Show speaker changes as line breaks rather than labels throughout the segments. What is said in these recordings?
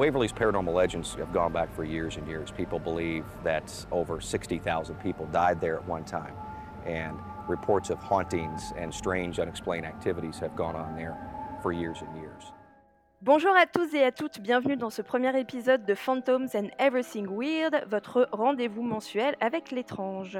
Waverly's paranormal legends have gone back for years and years. People believe that over 60,000 people died there at one time, and reports of hauntings and strange unexplained activities have gone on there for years and years.
Bonjour à tous et à toutes, bienvenue dans ce premier épisode de Phantoms and Everything Weird, votre rendez-vous mensuel avec l'étrange.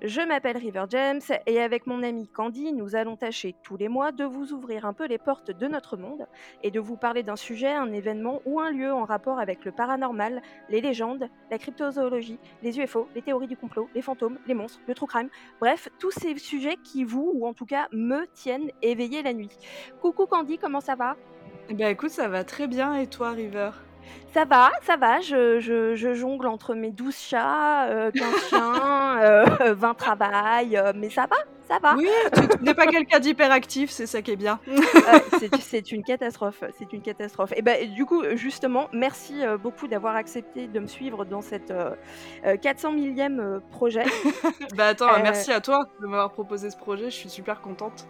Je m'appelle River James et avec mon ami Candy, nous allons tâcher tous les mois de vous ouvrir un peu les portes de notre monde et de vous parler d'un sujet, un événement ou un lieu en rapport avec le paranormal, les légendes, la cryptozoologie, les UFO, les théories du complot, les fantômes, les monstres, le true crime, bref, tous ces sujets qui vous, ou en tout cas me, tiennent éveillé la nuit. Coucou Candy, comment ça va?
Eh ben écoute, ça va très bien et toi, River?
Ça va, ça va, je, je, jongle entre mes 12 chats, euh, 15 chiens, euh, 20 travails, euh, mais ça va, ça va.
Oui, tu n'es pas quelqu'un d'hyperactif, c'est ça qui est bien.
c'est une catastrophe, c'est une catastrophe. Et ben du coup, justement, merci euh, beaucoup d'avoir accepté de me suivre dans cette 400 millième projet.
bah attends, merci à toi de m'avoir proposé ce projet, je suis super contente.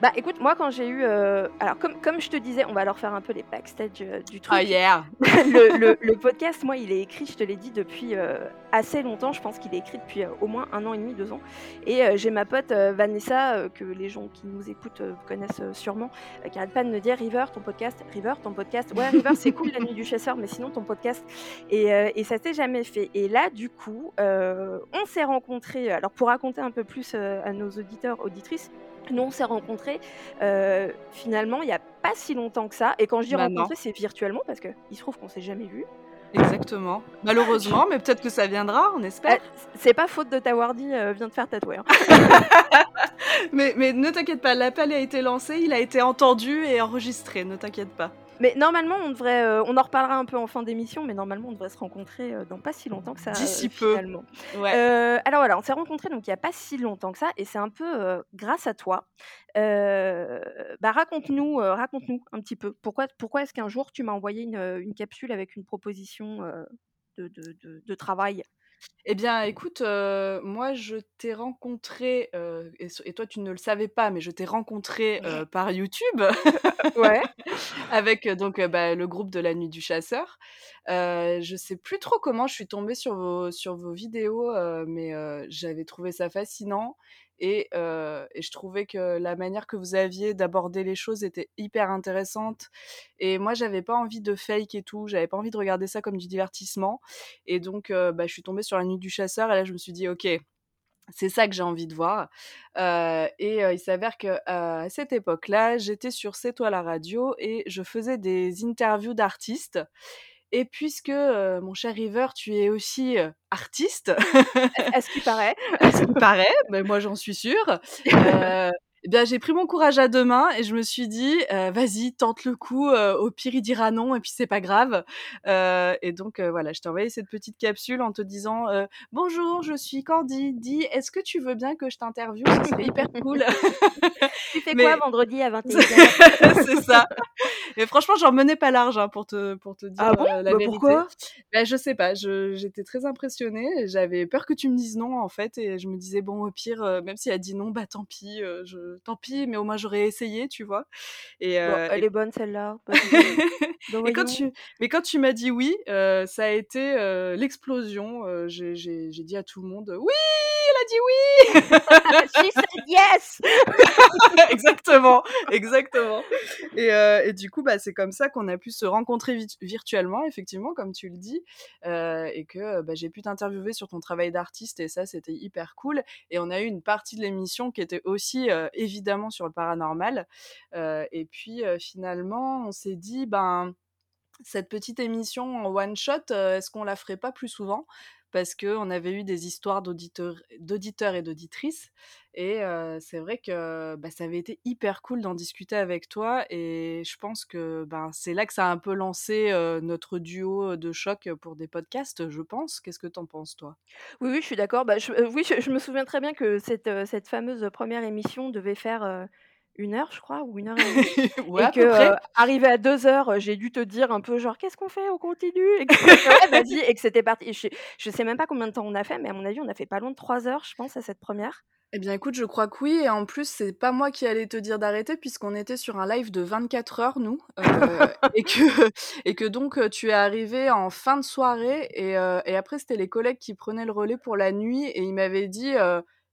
Bah écoute, moi quand j'ai eu. Euh, alors, comme, comme je te disais, on va leur faire un peu les backstage euh, du truc.
Ah, yeah
le, le, podcast, moi, il est écrit, je te l'ai dit, depuis euh, assez longtemps. Je pense qu'il est écrit depuis au moins un an et demi, deux ans. Et j'ai ma pote Vanessa, que les gens qui nous écoutent connaissent sûrement, qui arrête pas de me dire River, ton podcast, River, ton podcast. Ouais, River, c'est cool, la nuit du chasseur, mais sinon ton podcast. Et, et ça s'est jamais fait. Et là, du coup, on s'est rencontrés. Alors, pour raconter un peu plus à nos auditeurs, auditrices, nous, on s'est rencontrés euh, finalement il n'y a pas si longtemps que ça. Et quand je dis bah rencontrer, c'est virtuellement parce qu'il se trouve qu'on s'est jamais vu.
Exactement. Malheureusement, mais peut-être que ça viendra, on espère. Euh,
c'est pas faute de t'avoir dit, euh, viens te faire tatouer. Hein.
mais, mais ne t'inquiète pas, l'appel a été lancé, il a été entendu et enregistré, ne t'inquiète pas.
Mais normalement, on devrait, euh, on en reparlera un peu en fin d'émission, mais normalement, on devrait se rencontrer euh, dans pas si longtemps que ça.
D'ici peu.
Ouais. alors voilà, on s'est rencontrés donc il y a pas si longtemps que ça, et c'est un peu grâce à toi. bah raconte-nous, raconte-nous un petit peu. Pourquoi, pourquoi est-ce qu'un jour tu m'as envoyé une, une, capsule avec une proposition de, de, de, de travail?
Eh bien, écoute, moi, je t'ai rencontré, et, toi, tu ne le savais pas, mais je t'ai rencontré par YouTube.
ouais.
Avec donc bah, le groupe de la Nuit du Chasseur. je sais plus trop comment je suis tombée sur vos, sur vos vidéos, mais j'avais trouvé ça fascinant. Et, je trouvais que la manière que vous aviez d'aborder les choses était hyper intéressante. Et moi, j'avais pas envie de fake et tout. J'avais pas envie de regarder ça comme du divertissement. Et donc, bah, je suis tombée sur la nuit du chasseur. Et là, je me suis dit, ok, c'est ça que j'ai envie de voir. et il s'avère que à cette époque-là, j'étais sur C'est toi la radio et je faisais des interviews d'artistes. Et puisque, mon cher River, tu es aussi artiste.
Est-ce qu'il paraît
Est-ce qu'il paraît Mais moi, j'en suis sûre. Eh bien, j'ai pris mon courage à deux mains et je me suis dit, vas-y, tente le coup. au pire, il dira non et puis c'est pas grave. et donc, voilà, je t'ai envoyé cette petite capsule en te disant, bonjour, je suis Candy. Dis, est-ce que tu veux bien que je t'interviewe? Ce serait hyper cool.
tu fais quoi vendredi à 21h
C'est ça. Et franchement, j'en menais pas large hein, pour te pour te dire
ah bon?
la
bah
vérité.
Pourquoi?
Bah, je sais pas. J'étais très impressionnée. J'avais peur que tu me dises non en fait, et je me disais bon au pire, même si elle a dit non, bah tant pis. je tant pis, mais au moins j'aurais essayé, tu vois.
Et, elle est bonne celle-là.
et quand tu, mais quand tu m'as dit oui, ça a été l'explosion. J'ai dit à tout le monde oui, dit oui.
She said yes.
exactement, exactement. Et, et, du coup, bah, c'est comme ça qu'on a pu se rencontrer virtuellement, effectivement, comme tu le dis, et que bah, j'ai pu t'interviewer sur ton travail d'artiste, et ça, c'était hyper cool. Et on a eu une partie de l'émission qui était aussi évidemment sur le paranormal. et puis finalement, on s'est dit, ben, cette petite émission en one shot, est-ce qu'on la ferait pas plus souvent? Parce qu'on avait eu des histoires d'auditeurs et d'auditrices. Et c'est vrai que bah, ça avait été hyper cool d'en discuter avec toi. Et je pense que ben, c'est là que ça a un peu lancé notre duo de choc pour des podcasts, je pense. Qu'est-ce que t'en penses, toi?
Oui, oui, je suis d'accord. Bah, oui, je, me souviens très bien que cette fameuse première émission devait faire une heure, je crois, ou une heure et demie.
Ouais,
Et
à
que,
peu près.
heu, arrivé à 2 heures, heu, j'ai dû te dire un peu genre: «Qu'est-ce qu'on fait? On continue?» et que et que c'était parti. Je je sais même pas combien de temps on a fait, mais à mon avis, on a fait pas loin de 3 heures, je pense, à cette première.
Eh bien, écoute, je crois que oui. Et en plus, c'est pas moi qui allais te dire d'arrêter, puisqu'on était sur un live de 24 heures, nous. Heu, et que et que donc, tu es arrivé en fin de soirée et et après, c'était les collègues qui prenaient le relais pour la nuit et ils m'avaient dit,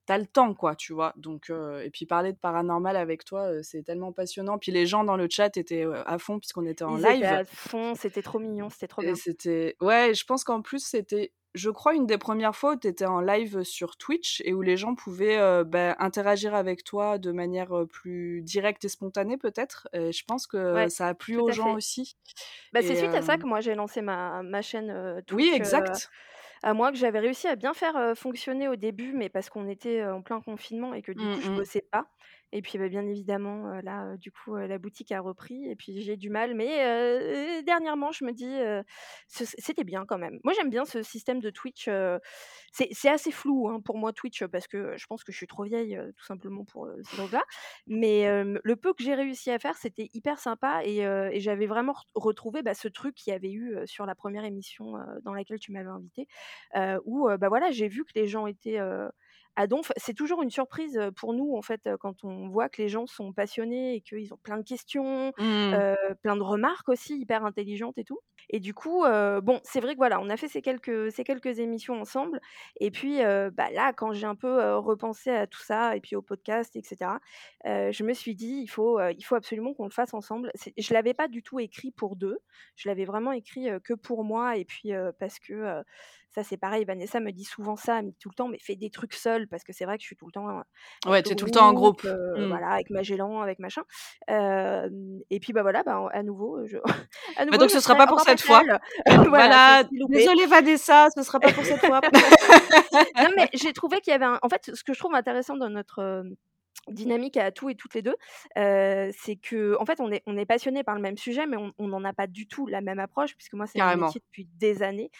heu: «Tu as le temps, quoi», tu vois? Donc, et puis parler de paranormal avec toi, c'est tellement passionnant. Puis les gens dans le chat étaient, à fond puisqu'on était en
Ils étaient
live.
à fond, c'était trop mignon, c'était trop bien.
c'était ouais, je pense qu'en plus, c'était, je crois, une des premières fois où tu étais en live sur Twitch et où les gens pouvaient, bah, interagir avec toi de manière, plus directe et spontanée peut-être. Et je pense que
Ouais,
ça a plu aux gens
fait.
aussi.
Bah, c'est suite à ça que moi j'ai lancé ma ma chaîne,
Oui,
Twitch, heu,
exact.
À moi, que j'avais réussi à bien faire, heu, fonctionner au début, mais parce qu'on était, heu, en plein confinement et que du
Mmh
coup je
mh.
bossais pas. Et puis, bah, bien évidemment, heu, là, heu, du coup, heu, la boutique a repris et puis j'ai du mal. Mais, dernièrement, je me dis, c'était bien quand même. Moi, j'aime bien ce système de Twitch, c'est assez flou, hein, pour moi Twitch, parce que je pense que je suis trop vieille, tout simplement pour, ces trucs-là. Mais, hem, le peu que j'ai réussi à faire, c'était hyper sympa et j'avais vraiment ret retrouvé, bah, ce truc qu'il y avait eu, sur la première émission, dans laquelle tu m'avais invitée. Heu, où, bah, voilà, j'ai vu que les gens étaient, à donf. C'est toujours une surprise, pour nous, en fait, quand on voit que les gens sont passionnés et qu'ils ont plein de questions,
Mmh.
plein de remarques aussi hyper intelligentes et tout. Et du coup, bon, c'est vrai que voilà, on a fait ces quelques ces quelques émissions ensemble. Et puis, bah, là, quand j'ai un peu, repensé à tout ça et puis au podcast et cetera, heu, je me suis dit: «Il faut, il faut absolument qu'on le fasse ensemble». Je l'avais pas du tout écrit pour 2. Je l'avais vraiment écrit, que pour moi et puis, parce que, ça c'est pareil, Vanessa me dit souvent ça, me dit tout le temps: «Mais fais des trucs seule», parce que c'est vrai que je suis tout le temps,
Ouais, tu es tout le temps en
groupe,
Mmh.
voilà, avec Magellan, avec machin. Et puis, bah, voilà, bah, à nouveau, je à
Bah,
nouveau,
donc
je
ce sera pas pour cette fois.
Voilà,
désolée Vanessa, ce sera pas pour cette fois.
Non, mais j'ai trouvé qu'il y avait un en fait, ce que je trouve intéressant dans notre, dynamique à tous et toutes les 2, heu, c'est qu'en fait, on est on est passionnés par le même sujet, mais on n'en a pas du tout la même approche, puisque moi, c'est mon métier depuis des années.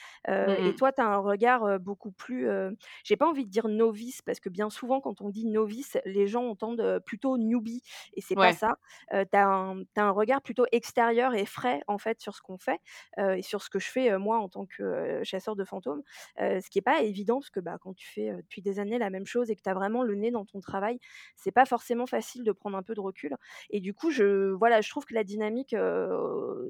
Mmh
et toi, tu as un regard, beaucoup plus, heu, j'ai pas envie de dire novice, parce que bien souvent, quand on dit novice, les gens entendent, plutôt newbie et c'est pas
Ouais.
ça. Heu, tu as un tu as un regard plutôt extérieur et frais, en fait, sur ce qu'on fait, et sur ce que je fais, moi, en tant que, chasseur de fantômes. Ce qui est pas évident, parce que, bah, quand tu fais, depuis des années la même chose et que tu as vraiment le nez dans ton travail, c'est pas forcément facile de prendre un peu de recul. Et du coup, je voilà, je trouve que la dynamique,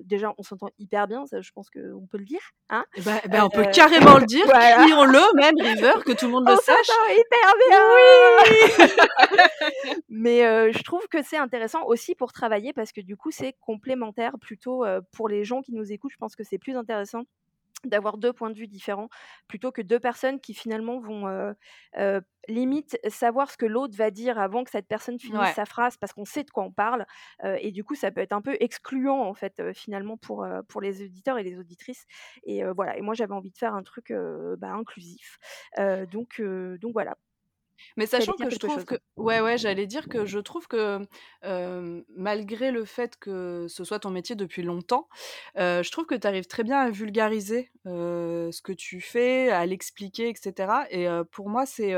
déjà, on s'entend hyper bien, ça je pense qu'on peut le dire, hein?
Et bah et bah, on peut carrément le dire,
voilà.
crions-le même River, que tout le monde
On
le sache.
hyper bien!
Oui!
Mais, je trouve que c'est intéressant aussi pour travailler parce que du coup, c'est complémentaire plutôt, pour les gens qui nous écoutent. Je pense que c'est plus intéressant d'avoir 2 points de vue différents, plutôt que 2 personnes qui finalement vont, limite savoir ce que l'autre va dire avant que cette personne finisse
Ouais.
sa phrase, parce qu'on sait de quoi on parle. Et du coup, ça peut être un peu excluant, en fait, finalement pour, pour les auditeurs et les auditrices. Et voilà, et moi, j'avais envie de faire un truc, bah, inclusif. Donc, donc voilà.
Mais sachant que je trouve
chose?
que ouais, ouais, j'allais dire que je trouve que, malgré le fait que ce soit ton métier depuis longtemps, je trouve que tu arrives très bien à vulgariser, ce que tu fais, à l'expliquer et cetera. Et pour moi, c'est,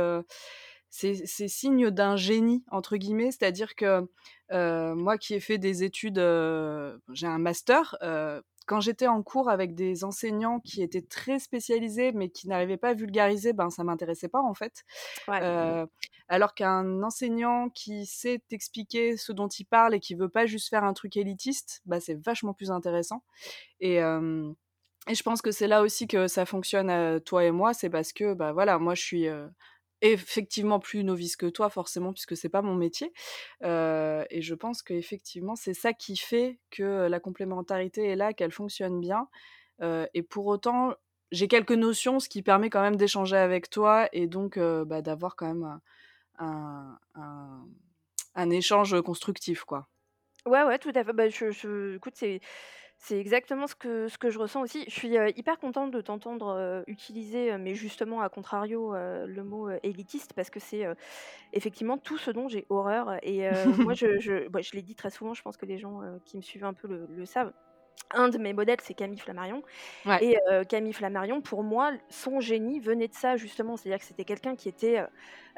c'est signe d'un «génie» entre guillemets. C'est-à-dire que, heu, moi qui ai fait des études, heu, j'ai un master, heu, quand j'étais en cours avec des enseignants qui étaient très spécialisés, mais qui n'arrivaient pas à vulgariser, ben, ça m'intéressait pas, en fait.
Ouais.
Alors qu'un enseignant qui sait t'expliquer ce dont il parle et qui veut pas juste faire un truc élitiste, bah, c'est vachement plus intéressant. Et et je pense que c'est là aussi que ça fonctionne, toi et moi, c'est parce que, bah, voilà, moi je suis, effectivement plus novice que toi forcément puisque c'est pas mon métier. Heu, et je pense qu'effectivement, c'est ça qui fait que la complémentarité est là, qu'elle fonctionne bien. Heu, et pour autant, j'ai quelques notions, ce qui permet quand même d'échanger avec toi et donc, heu, bah, d'avoir quand même un un un un échange constructif, quoi.
Ouais, ouais, tout à fait. Bah, je je écoute, c'est c'est exactement ce que ce que je ressens aussi. Je suis, heu, hyper contente de t'entendre, heu, utiliser, heu, mais justement à contrario, heu, le mot, heu, élitiste parce que c'est, heu, effectivement tout ce dont j'ai horreur. Et heu, moi je je bah, je l'ai dit très souvent, je pense que les gens, heu, qui me suivent un peu le le savent. Un de mes modèles, c'est Camille Flammarion.
Ouais.
Et heu, Camille Flammarion, pour moi, son génie venait de ça justement. C'est-à-dire que c'était quelqu'un qui était, heu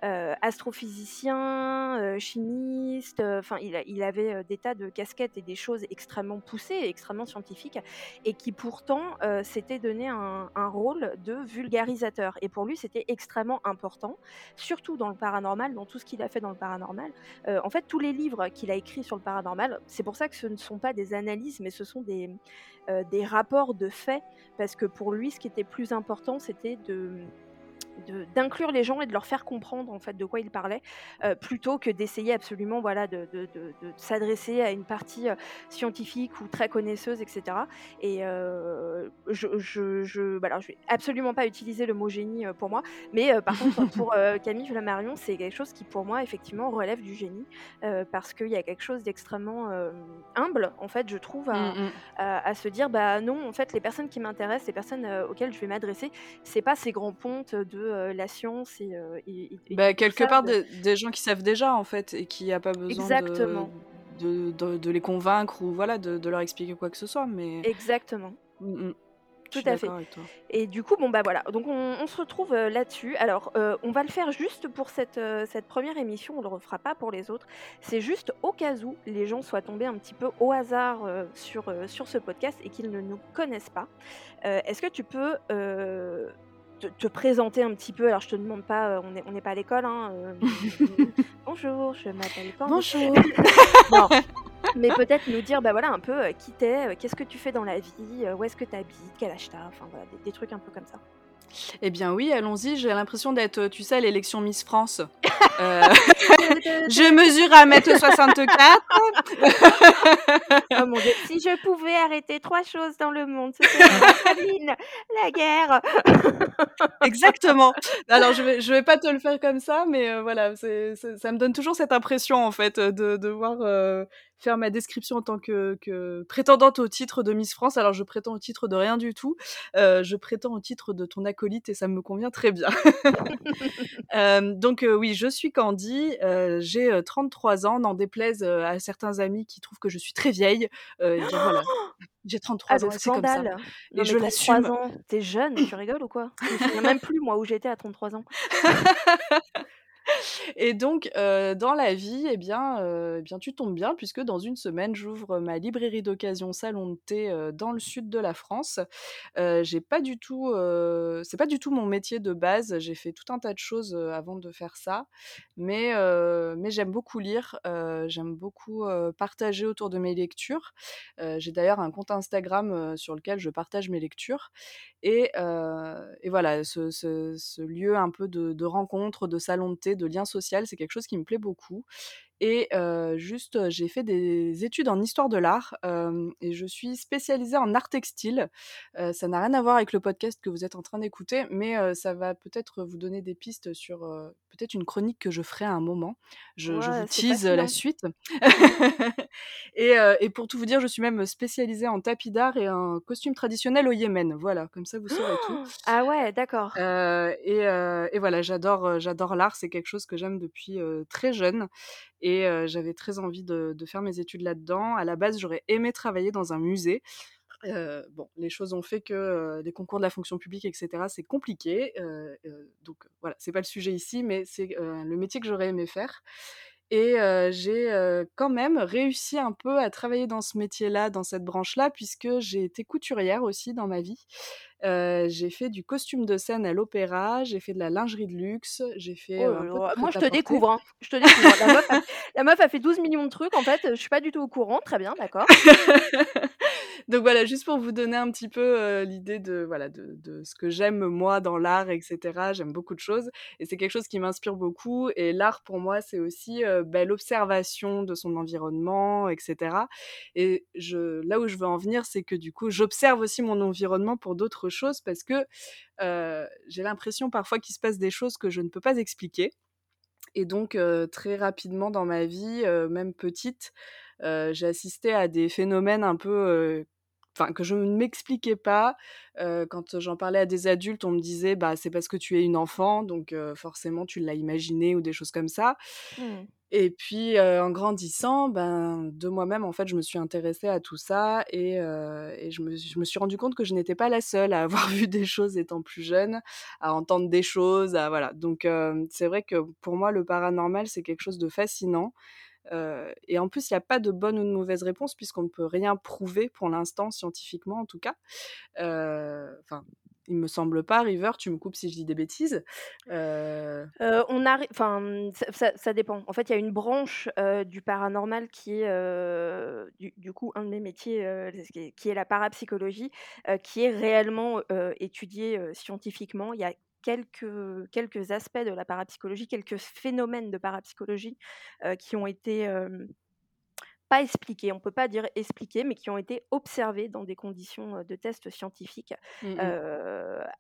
astrophysicien, chimiste, enfin il, il, avait des tas de casquettes et des choses extrêmement poussées, extrêmement scientifiques, et qui pourtant s'était donné un, un, rôle de vulgarisateur. Et pour lui, c'était extrêmement important, surtout dans le paranormal, dans tout ce qu'il a fait dans le paranormal. en fait, tous les livres qu'il a écrits sur le paranormal, c'est pour ça que ce ne sont pas des analyses, mais ce sont des, des rapports de faits, parce que pour lui, ce qui était plus important, c'était de d'inclure les gens et de leur faire comprendre en fait de quoi ils parlaient euh, plutôt que d'essayer absolument voilà de, de, de, de s'adresser à une partie euh, scientifique ou très connaisseuse etc et euh, je, je, je, bah, alors, je vais absolument pas utiliser le mot génie pour moi mais par contre pour Camille Flammarion c'est quelque chose qui pour moi effectivement relève du génie parce qu'il y a quelque chose d'extrêmement humble en fait je trouve à, mmh, mmh. à, à, se dire bah non en fait les personnes qui m'intéressent les personnes auxquelles je vais m'adresser c'est pas ces grands pontes de la science et,
bah, quelque part des, gens qui savent déjà en fait et qui a pas besoin Exactement. De, de, de, les convaincre ou voilà de, leur expliquer quoi que ce soit mais
Exactement. Mmh, mmh. Tout à fait. Et du coup, bon bah voilà, donc on, se retrouve là-dessus. Alors, on va le faire juste pour cette, cette première émission, on le refera pas pour les autres. C'est juste au cas où les gens soient tombés un petit peu au hasard sur, sur ce podcast et qu'ils ne nous connaissent pas. Est-ce que tu peux te, présenter un petit peu. Alors, je te demande pas, euh, on n'est on pas à l'école. Hein, euh, bonjour, je m'appelle
Bonjour.
mais peut-être nous dire, bah voilà, un peu euh, qui t'es, qu'est-ce que tu fais dans la vie, où est-ce que tu habites, quel âge t'as, enfin voilà, des, trucs un peu comme ça.
Eh bien oui, allons-y. J'ai l'impression d'être, tu sais, l'élection Miss France. je mesure à 1m64.
oh mon dieu, si je pouvais arrêter trois choses dans le monde, ce serait la famine, la guerre.
Exactement. Alors je vais, je vais pas te le faire comme ça, mais euh, voilà, ça me donne toujours cette impression en fait de, de voir euh, faire ma description en tant que, que, prétendante au titre de Miss France. Alors je prétends au titre de rien du tout. Euh, je prétends au titre de ton acolyte et ça me convient très bien. euh, donc euh, oui, je suis Candy. J'ai 33 ans. N'en déplaise à certains amis qui trouvent que je suis très vieille. voilà. J'ai 33 ah, ans, c'est comme ça.
Et je l'assume. T'es jeune, tu rigoles ou quoi? Je ne même plus moi où j'étais à 33 ans.
Et donc, dans la vie, eh bien, eh bien, tu tombes bien puisque dans une semaine, j'ouvre ma librairie d'occasion Salon de thé dans le sud de la France. j'ai pas du tout, c'est pas du tout mon métier de base. J'ai fait tout un tas de choses avant de faire ça, mais mais j'aime beaucoup lire. j'aime beaucoup partager autour de mes lectures. j'ai d'ailleurs un compte Instagram sur lequel je partage mes lectures. Et, et voilà, ce, ce, ce, lieu un peu de, de rencontre, de salon de thé, de lien social, c'est quelque chose qui me plaît beaucoup. Et juste, j'ai fait des études en histoire de l'art et je suis spécialisée en art textile. ça n'a rien à voir avec le podcast que vous êtes en train d'écouter, mais ça va peut-être vous donner des pistes sur peut-être une chronique que je ferai à un moment. Je, vous tease la suite. et, et, pour tout vous dire, je suis même spécialisée en tapis d'art et en costume traditionnel au Yémen. Voilà, comme ça vous saurez tout.
Ah ouais, d'accord.
et, et, voilà, j'adore, j'adore l'art. C'est quelque chose que j'aime depuis très jeune et j'avais très envie de, faire mes études là-dedans. À la base, j'aurais aimé travailler dans un musée. bon, les choses ont fait que les concours de la fonction publique, etc., c'est compliqué. donc voilà, c'est pas le sujet ici, mais c'est le métier que j'aurais aimé faire. Et j'ai quand même réussi un peu à travailler dans ce métier-là, dans cette branche-là, puisque j'ai été couturière aussi dans ma vie. j'ai fait du costume de scène à l'opéra, j'ai fait de la lingerie de luxe, j'ai fait.
Oh moi, je te découvre. Hein. Je te découvre. La meuf, a, la, meuf a, fait 12 millions de trucs. En fait, je suis pas du tout au courant. Très bien, d'accord.
Donc voilà, juste pour vous donner un petit peu l'idée de, ce que j'aime moi dans l'art, etc. J'aime beaucoup de choses et c'est quelque chose qui m'inspire beaucoup. Et l'art pour moi, c'est aussi bah, l'observation de son environnement, etc. Et là où je veux en venir, c'est que du coup, j'observe aussi mon environnement pour d'autres choses parce que j'ai l'impression parfois qu'il se passe des choses que je ne peux pas expliquer. Et donc, très rapidement dans ma vie, même petite, j'ai assisté à des phénomènes un peu enfin que je ne m'expliquais pas. quand j'en parlais à des adultes, on me disait bah c'est parce que tu es une enfant, donc forcément tu l'as imaginé ou des choses comme ça. Mmh. Et puis en grandissant, ben de moi-même en fait, je me suis intéressée à tout ça et, et je, me, je, me, suis rendu compte que je n'étais pas la seule à avoir vu des choses étant plus jeune, à entendre des choses, à voilà. Donc c'est vrai que pour moi le paranormal c'est quelque chose de fascinant et en plus, il n'y a pas de bonne ou de mauvaise réponse puisqu'on ne peut rien prouver pour l'instant, scientifiquement en tout cas. Enfin, il me semble pas, River, tu me coupes si je dis des bêtises.
on arrive, enfin, mmh, ça, dépend. En fait, il y a une branche du paranormal qui est, du, coup, un de mes métiers, qui est la parapsychologie, qui est réellement étudiée scientifiquement. Il y a quelques, quelques aspects de la parapsychologie, quelques phénomènes de parapsychologie qui ont été pas expliqués, on peut pas dire expliqués, mais qui ont été observés dans des conditions de tests scientifiques. Mmh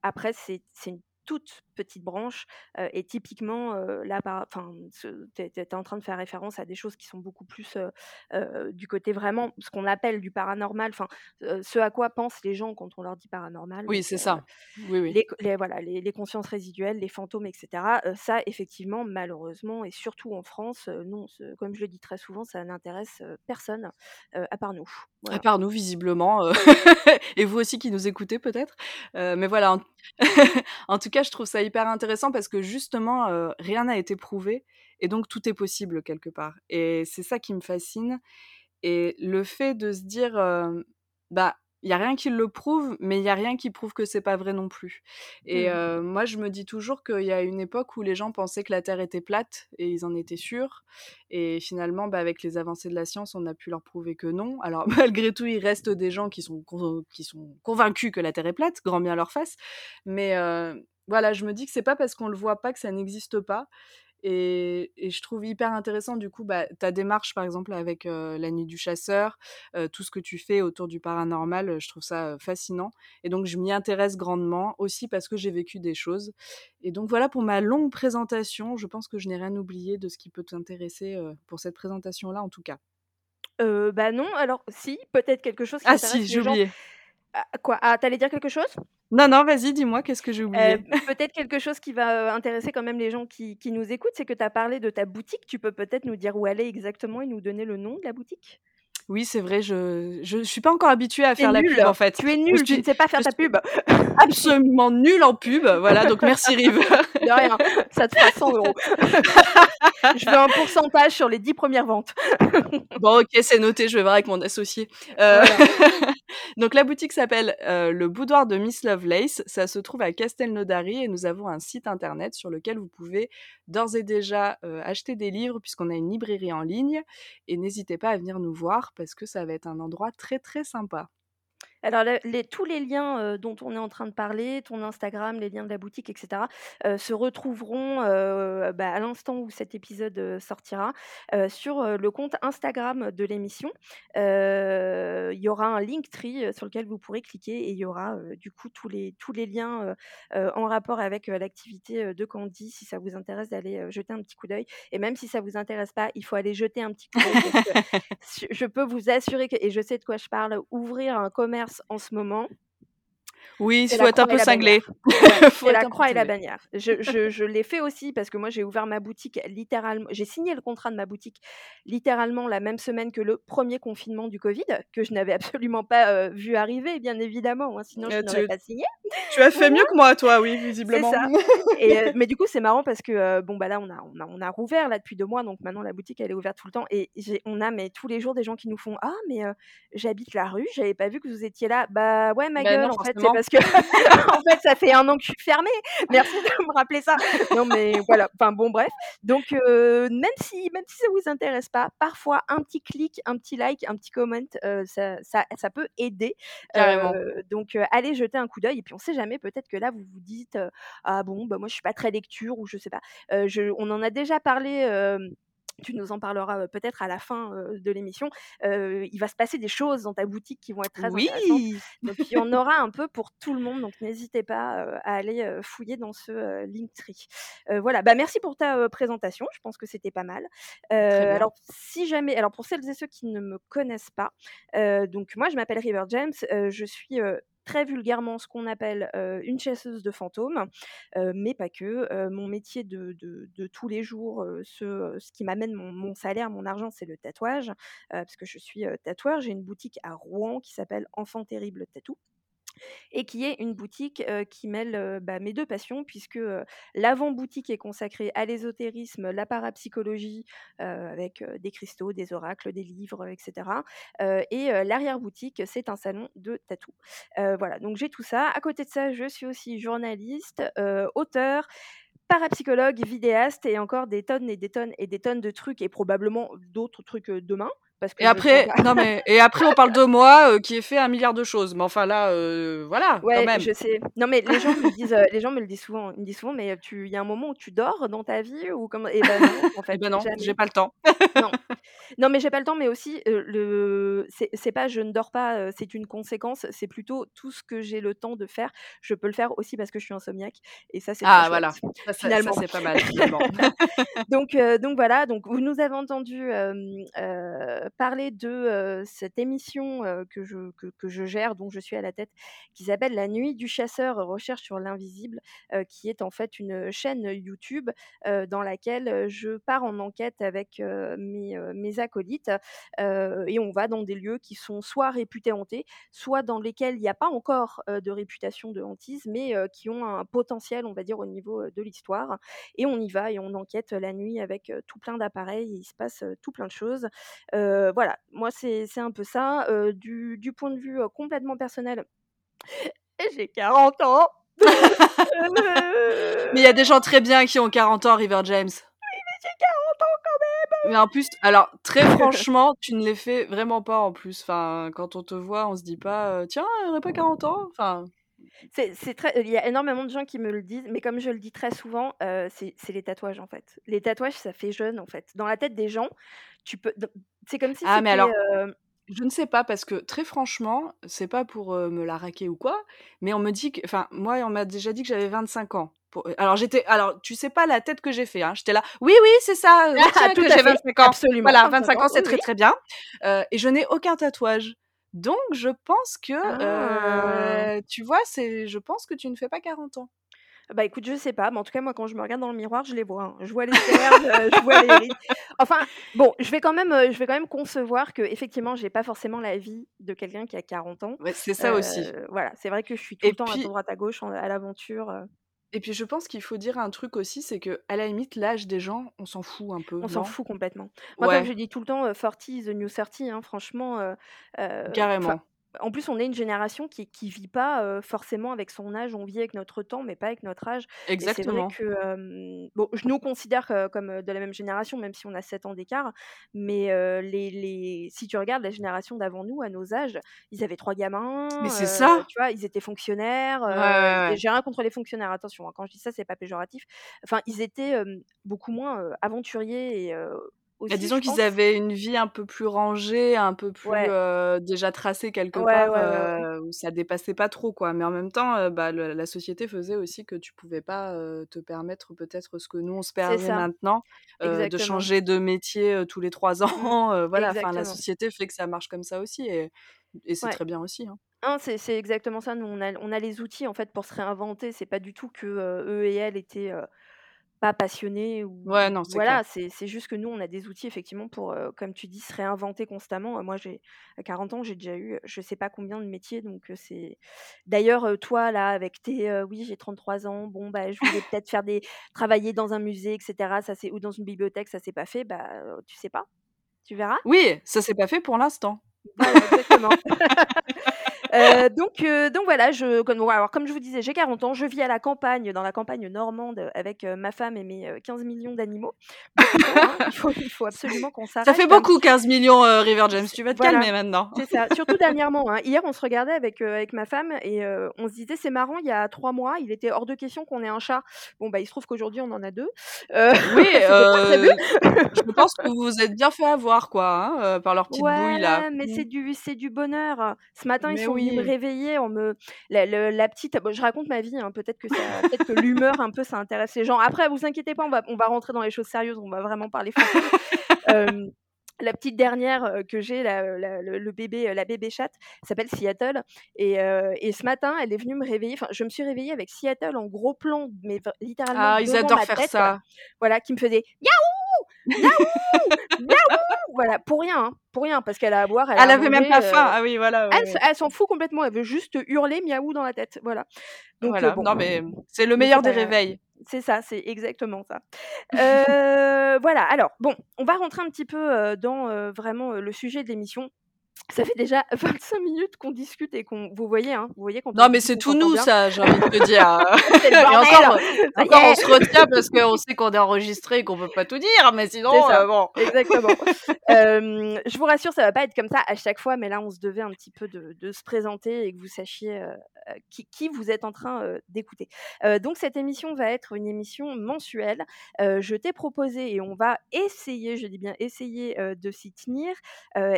après, c'est une toute petite branche. et typiquement, là, enfin, tu es, en train de faire référence à des choses qui sont beaucoup plus du côté vraiment, ce qu'on appelle du paranormal, enfin, ce à quoi pensent les gens quand on leur dit paranormal.
Oui, c'est ça. Oui,
oui. Les, voilà, les, consciences résiduelles, les fantômes, etc. ça, effectivement, malheureusement, et surtout en France, non, comme je le dis très souvent, ça n'intéresse personne à part nous.
À part nous, visiblement. et vous aussi qui nous écoutez, peut-être. mais voilà, en, en tout cas, je trouve ça hyper intéressant parce que justement, rien n'a été prouvé et donc tout est possible quelque part. Et c'est ça qui me fascine. Et le fait de se dire, bah, il y a rien qui le prouve, mais il y a rien qui prouve que c'est pas vrai non plus. Et mmh. moi, je me dis toujours qu'il y a une époque où les gens pensaient que la Terre était plate et ils en étaient sûrs. Et finalement, bah, avec les avancées de la science, on a pu leur prouver que non. Alors malgré tout, il reste des gens qui sont qui sont convaincus que la Terre est plate, grand bien leur face. Mais voilà, je me dis que c'est pas parce qu'on le voit pas que ça n'existe pas. Et, je trouve hyper intéressant du coup bah, ta démarche par exemple avec la nuit du chasseur, tout ce que tu fais autour du paranormal, je trouve ça fascinant. Et donc je m'y intéresse grandement aussi parce que j'ai vécu des choses. Et donc voilà pour ma longue présentation. Je pense que je n'ai rien oublié de ce qui peut t'intéresser pour cette présentation-là en tout cas.
bah non, alors si, peut-être quelque chose
qui Ah si, j'ai oublié.
Quoi? Ah, t'allais dire quelque chose?
Non, non, vas-y, dis-moi, qu'est-ce que j'ai oublié?
Peut-être quelque chose qui va intéresser quand même les gens qui, qui nous écoutent, c'est que tu as parlé de ta boutique. Tu peux peut-être nous dire où elle est exactement et nous donner le nom de la boutique?
Oui, c'est vrai, je, je, suis pas encore habituée à faire la pub en fait.
Tu es nul, tu ne sais pas faire ta pub.
Absolument nul en pub, voilà, donc merci Rive.
De rien, ça te fera 100 euros. je veux un pourcentage sur les 10 premières ventes.
bon, ok, c'est noté, je vais voir avec mon associé. Euh, donc la boutique s'appelle euh, Le Boudoir de Miss Lovelace, ça se trouve à Castelnaudary et nous avons un site internet sur lequel vous pouvez d'ores et déjà euh, acheter des livres puisqu'on a une librairie en ligne et n'hésitez pas à venir nous voir parce que ça va être un endroit très très sympa.
Alors, les, tous les liens dont on est en train de parler, ton Instagram, les liens de la boutique, etc., se retrouveront bah, à l'instant où cet épisode sortira sur le compte Instagram de l'émission. Il y aura un Linktree sur lequel vous pourrez cliquer et il y aura du coup tous les, tous les liens en rapport avec l'activité de Candy si ça vous intéresse d'aller jeter un petit coup d'œil. Et même si ça vous intéresse pas, il faut aller jeter un petit coup d'œil. je peux vous assurer que, et je sais de quoi je parle, ouvrir un commerce en ce moment.
Oui, il faut être un peu cinglé.
c'est la croix et la bannière. Je, je, je l'ai fait aussi parce que moi j'ai ouvert ma boutique littéralement. J'ai signé le contrat de ma boutique littéralement la même semaine que le premier confinement du Covid, que je n'avais absolument pas euh, vu arriver, bien évidemment. Hein, sinon, je euh, n'aurais pas signé.
Tu as fait mieux que moi, toi, oui, visiblement.
Ça. Et, euh, mais du coup, c'est marrant parce que bon bah là, on a, on a, on a rouvert là depuis deux mois, donc maintenant la boutique elle est ouverte tout le temps et on a mais tous les jours des gens qui nous font ah mais j'habite la rue, j'avais pas vu que vous étiez là. Bah ouais, ma bah gueule, en fait, parce que en fait, ça fait un an que je suis fermée. Merci de me rappeler ça. Non, mais voilà. Enfin bon, bref. Donc euh, même si même si ça vous intéresse pas, parfois un petit clic, un petit like, un petit comment, euh, ça, ça, ça, peut aider. Euh, donc allez jeter un coup d'œil et puis on sait jamais. Peut-être que là vous vous dites ah bon bah moi je suis pas très lecture ou je sais pas. Je, on en a déjà parlé tu nous en parleras peut-être à la fin de l'émission, il va se passer des choses dans ta boutique qui vont être très intéressantes. Donc il y en aura un peu pour tout le monde, donc n'hésitez pas à aller fouiller dans ce Linktree. voilà, bah merci pour ta présentation, je pense que c'était pas mal. alors si jamais, alors pour celles et ceux qui ne me connaissent pas, donc moi je m'appelle River James, je suis très vulgairement ce qu'on appelle une chasseuse de fantômes, mais pas que. mon métier de, tous les jours, ce, qui m'amène mon, salaire, mon argent, c'est le tatouage, parce que je suis tatoueur. J'ai une boutique à Rouen qui s'appelle Enfant Terrible Tatou et qui est une boutique qui mêle bah, mes deux passions, puisque l'avant-boutique est consacrée à l'ésotérisme, la parapsychologie, avec des cristaux, des oracles, des livres, etc. et l'arrière-boutique, c'est un salon de tatou. voilà, donc j'ai tout ça. À côté de ça, je suis aussi journaliste, auteur parapsychologue, vidéaste et encore des tonnes et des tonnes et des tonnes de trucs et probablement d'autres trucs demain
et après, non mais et après on parle de moi euh, qui ai fait un milliard de choses. Mais enfin là, euh, voilà,
ouais,
quand même.
je sais. Non mais les gens me disent, euh, les gens me le disent souvent. Ils me disent souvent, mais tu, il y a un moment où tu dors dans ta vie ou comme. Et ben non,
en fait. Eh ben non, j'ai pas le temps.
non, non mais j'ai pas le temps. Mais aussi le, c'est pas, je ne dors pas. c'est une conséquence. C'est plutôt tout ce que j'ai le temps de faire. Je peux le faire aussi parce que je suis insomniaque. Et ça c'est.
Ah voilà. Ça, finalement, c'est pas mal.
donc donc voilà. Donc vous nous avez entendu parler de cette émission que, je, que, je gère, dont je suis à la tête, qui s'appelle La Nuit du chasseur, recherche sur l'invisible, qui est en fait une chaîne YouTube dans laquelle je pars en enquête avec mes, acolytes et on va dans des lieux qui sont soit réputés hantés, soit dans lesquels il n'y a pas encore de réputation de hantise, mais qui ont un potentiel, on va dire, au niveau de l'histoire. Et on y va et on enquête la nuit avec tout plein d'appareils il se passe tout plein de choses voilà, moi c'est un peu ça. du, du, point de vue complètement personnel, j'ai 40 ans.
mais il y a des gens très bien qui ont 40 ans, River James.
Oui, mais j'ai 40 ans quand même.
Mais en plus, alors très franchement, tu ne les fais vraiment pas en plus. Enfin, quand on te voit, on se dit pas, tiens, il aurait pas 40 ans. Enfin.
C'est très, il y a énormément de gens qui me le disent, mais comme je le dis très souvent, c'est les tatouages en fait. Les tatouages, ça fait jeune en fait. Dans la tête des gens, tu peux, c'est comme si
Ah mais alors, je ne sais pas parce que très franchement, c'est pas pour, me la raquer ou quoi, mais on me dit que enfin moi on m'a déjà dit que j'avais 25 ans. alors j'étais alors tu sais pas la tête que j'ai fait, hein. J'étais là: «Oui, oui, c'est ça,
ah, que j'ai 25 ans».
Absolument. Voilà, 25 ans, c'est très, très bien. et je n'ai aucun tatouage. Donc je pense que, ah! tu vois, c'est je pense que tu ne fais pas 40 ans.
Bah, écoute, je sais pas, mais en tout cas, moi, quand je me regarde dans le miroir, je les vois, hein. Je vois les cernes, je vois les Enfin, bon, je vais quand même, je vais quand même concevoir qu'effectivement, j'ai pas forcément la vie de quelqu'un qui a 40 ans.
Ouais, c'est ça aussi.
voilà, c'est vrai que je suis tout le temps à droite à gauche, à l'aventure,
et puis je pense qu'il faut dire un truc aussi, c'est que à la limite, l'âge des gens, on s'en fout un peu,
On s'en fout complètement. Moi, comme je dis tout le temps, 40 is the new 30, hein, franchement,
Carrément.
En plus, on est une génération qui qui vit pas, forcément avec son âge. On vit avec notre temps, mais pas avec notre âge et c'est vrai que, bon, je nous considère, comme, de la même génération, même si on a 7 ans d'écart, mais les les si tu regardes la génération d'avant nous, à nos âges, ils avaient trois gamins,
Mais c'est ça!
tu vois? Ils étaient fonctionnaires, j'ai rien contre les fonctionnaires, attention, hein, quand je dis ça, c'est pas péjoratif. Enfin, ils étaient, beaucoup moins, aventuriers et
bah, disons qu'ils avaient une vie un peu plus rangée, un peu plus déjà tracée quelque part, où ça dépassait pas trop quoi. Mais en même temps, bah, la société faisait aussi que tu pouvais pas te permettre peut-être ce que nous on se permet maintenant, de changer de métier tous les trois ans. voilà, enfin la société fait que ça marche comme ça aussi et, et c'est très bien aussi. Hein.
Hein, c'est exactement ça. Nous, on a, on a les outils en fait pour se réinventer. C'est pas du tout que eux et elles étaient pas passionnés ou
Ouais, non, c'est
voilà, c'est juste que nous, on a des outils effectivement pour, comme tu dis, se réinventer constamment. moi, j'ai à 40 ans, j'ai déjà eu, je sais pas combien de métiers, donc c'est d'ailleurs, toi là, avec tes, «Oui, j'ai 33 ans, bon, bah, je voulais peut-être faire des travailler dans un musée etc ça c'est ou dans une bibliothèque, ça s'est pas fait», bah, tu sais pas. Tu verras.
Oui, ça s'est pas fait pour l'instant.
exactement. Euh, donc, euh, donc voilà, je, comme, alors, comme je vous disais, j'ai 40 ans, je vis à la campagne, dans la campagne normande, avec euh, ma femme et mes euh, 15 millions d'animaux. Hein, il, faut, il faut absolument qu'on s'arrête.
Ça fait beaucoup, 15 millions, River James. Tu vas te
Voilà.
calmer maintenant.
C'est ça, surtout dernièrement. hein. Hier, on se regardait avec, avec ma femme et on se disait, c'est marrant, il y a trois mois, il était hors de question qu'on ait un chat. Bon, bah, il se trouve qu'aujourd'hui, on en a deux. Euh,
Oui, je pense que vous vous êtes bien fait avoir, quoi, hein, par leur petite bouille, là.
Ouais, mais
Mm.
c'est du, du bonheur. Ce matin, ils sont me
oui.
réveiller. On me, la, petite, bon, je raconte ma vie. hein, peut-être que ça, que l'humeur un peu, ça intéresse les gens. Après, vous inquiétez pas, on va, on va rentrer dans les choses sérieuses. On va vraiment parler. Euh, la petite dernière euh, que j'ai, la- la- le, le bébé, euh, la bébé chatte, s'appelle Seattle. Et, euh, et ce matin, elle est venue me réveiller. Enfin, je me suis réveillée avec Seattle en gros plan, mais littéralement
Ah, ils adorent
ma
faire
tête,
ça.
Voilà, qui me faisait Yaouh Yaouh Yaouh Voilà, pour rien, hein, pour rien, parce qu'elle a à boire, elle
Elle avait même pas
euh,
faim. Ah oui, voilà. ouais,
elle, s'en fout complètement, elle veut juste hurler miaou dans la tête. Voilà. Donc, euh, bon,
Non, mais c'est le meilleur des réveils.
c'est ça, c'est exactement ça. Euh, voilà, alors, bon, on va rentrer un petit peu euh, dans euh, vraiment euh, le sujet de l'émission. Ça fait déjà 25 minutes qu'on discute et qu'on. Vous voyez, hein, vous voyez quand
Non,
on
mais c'est tout nous,
bien.
ça, j'ai envie de te dire. Et encore, encore, on se retient parce qu'on sait qu'on est enregistré et qu'on peut pas tout dire, mais sinon,
ça.
euh, bon.
Exactement. Euh, je vous rassure, ça va pas être comme ça à chaque fois, mais là, on se devait un petit peu de, de se présenter et que vous sachiez euh, euh, qui, qui vous êtes en train euh, d'écouter. Donc, cette émission va être une émission mensuelle. Je t'ai proposé et on va essayer, je dis bien essayer, de s'y tenir.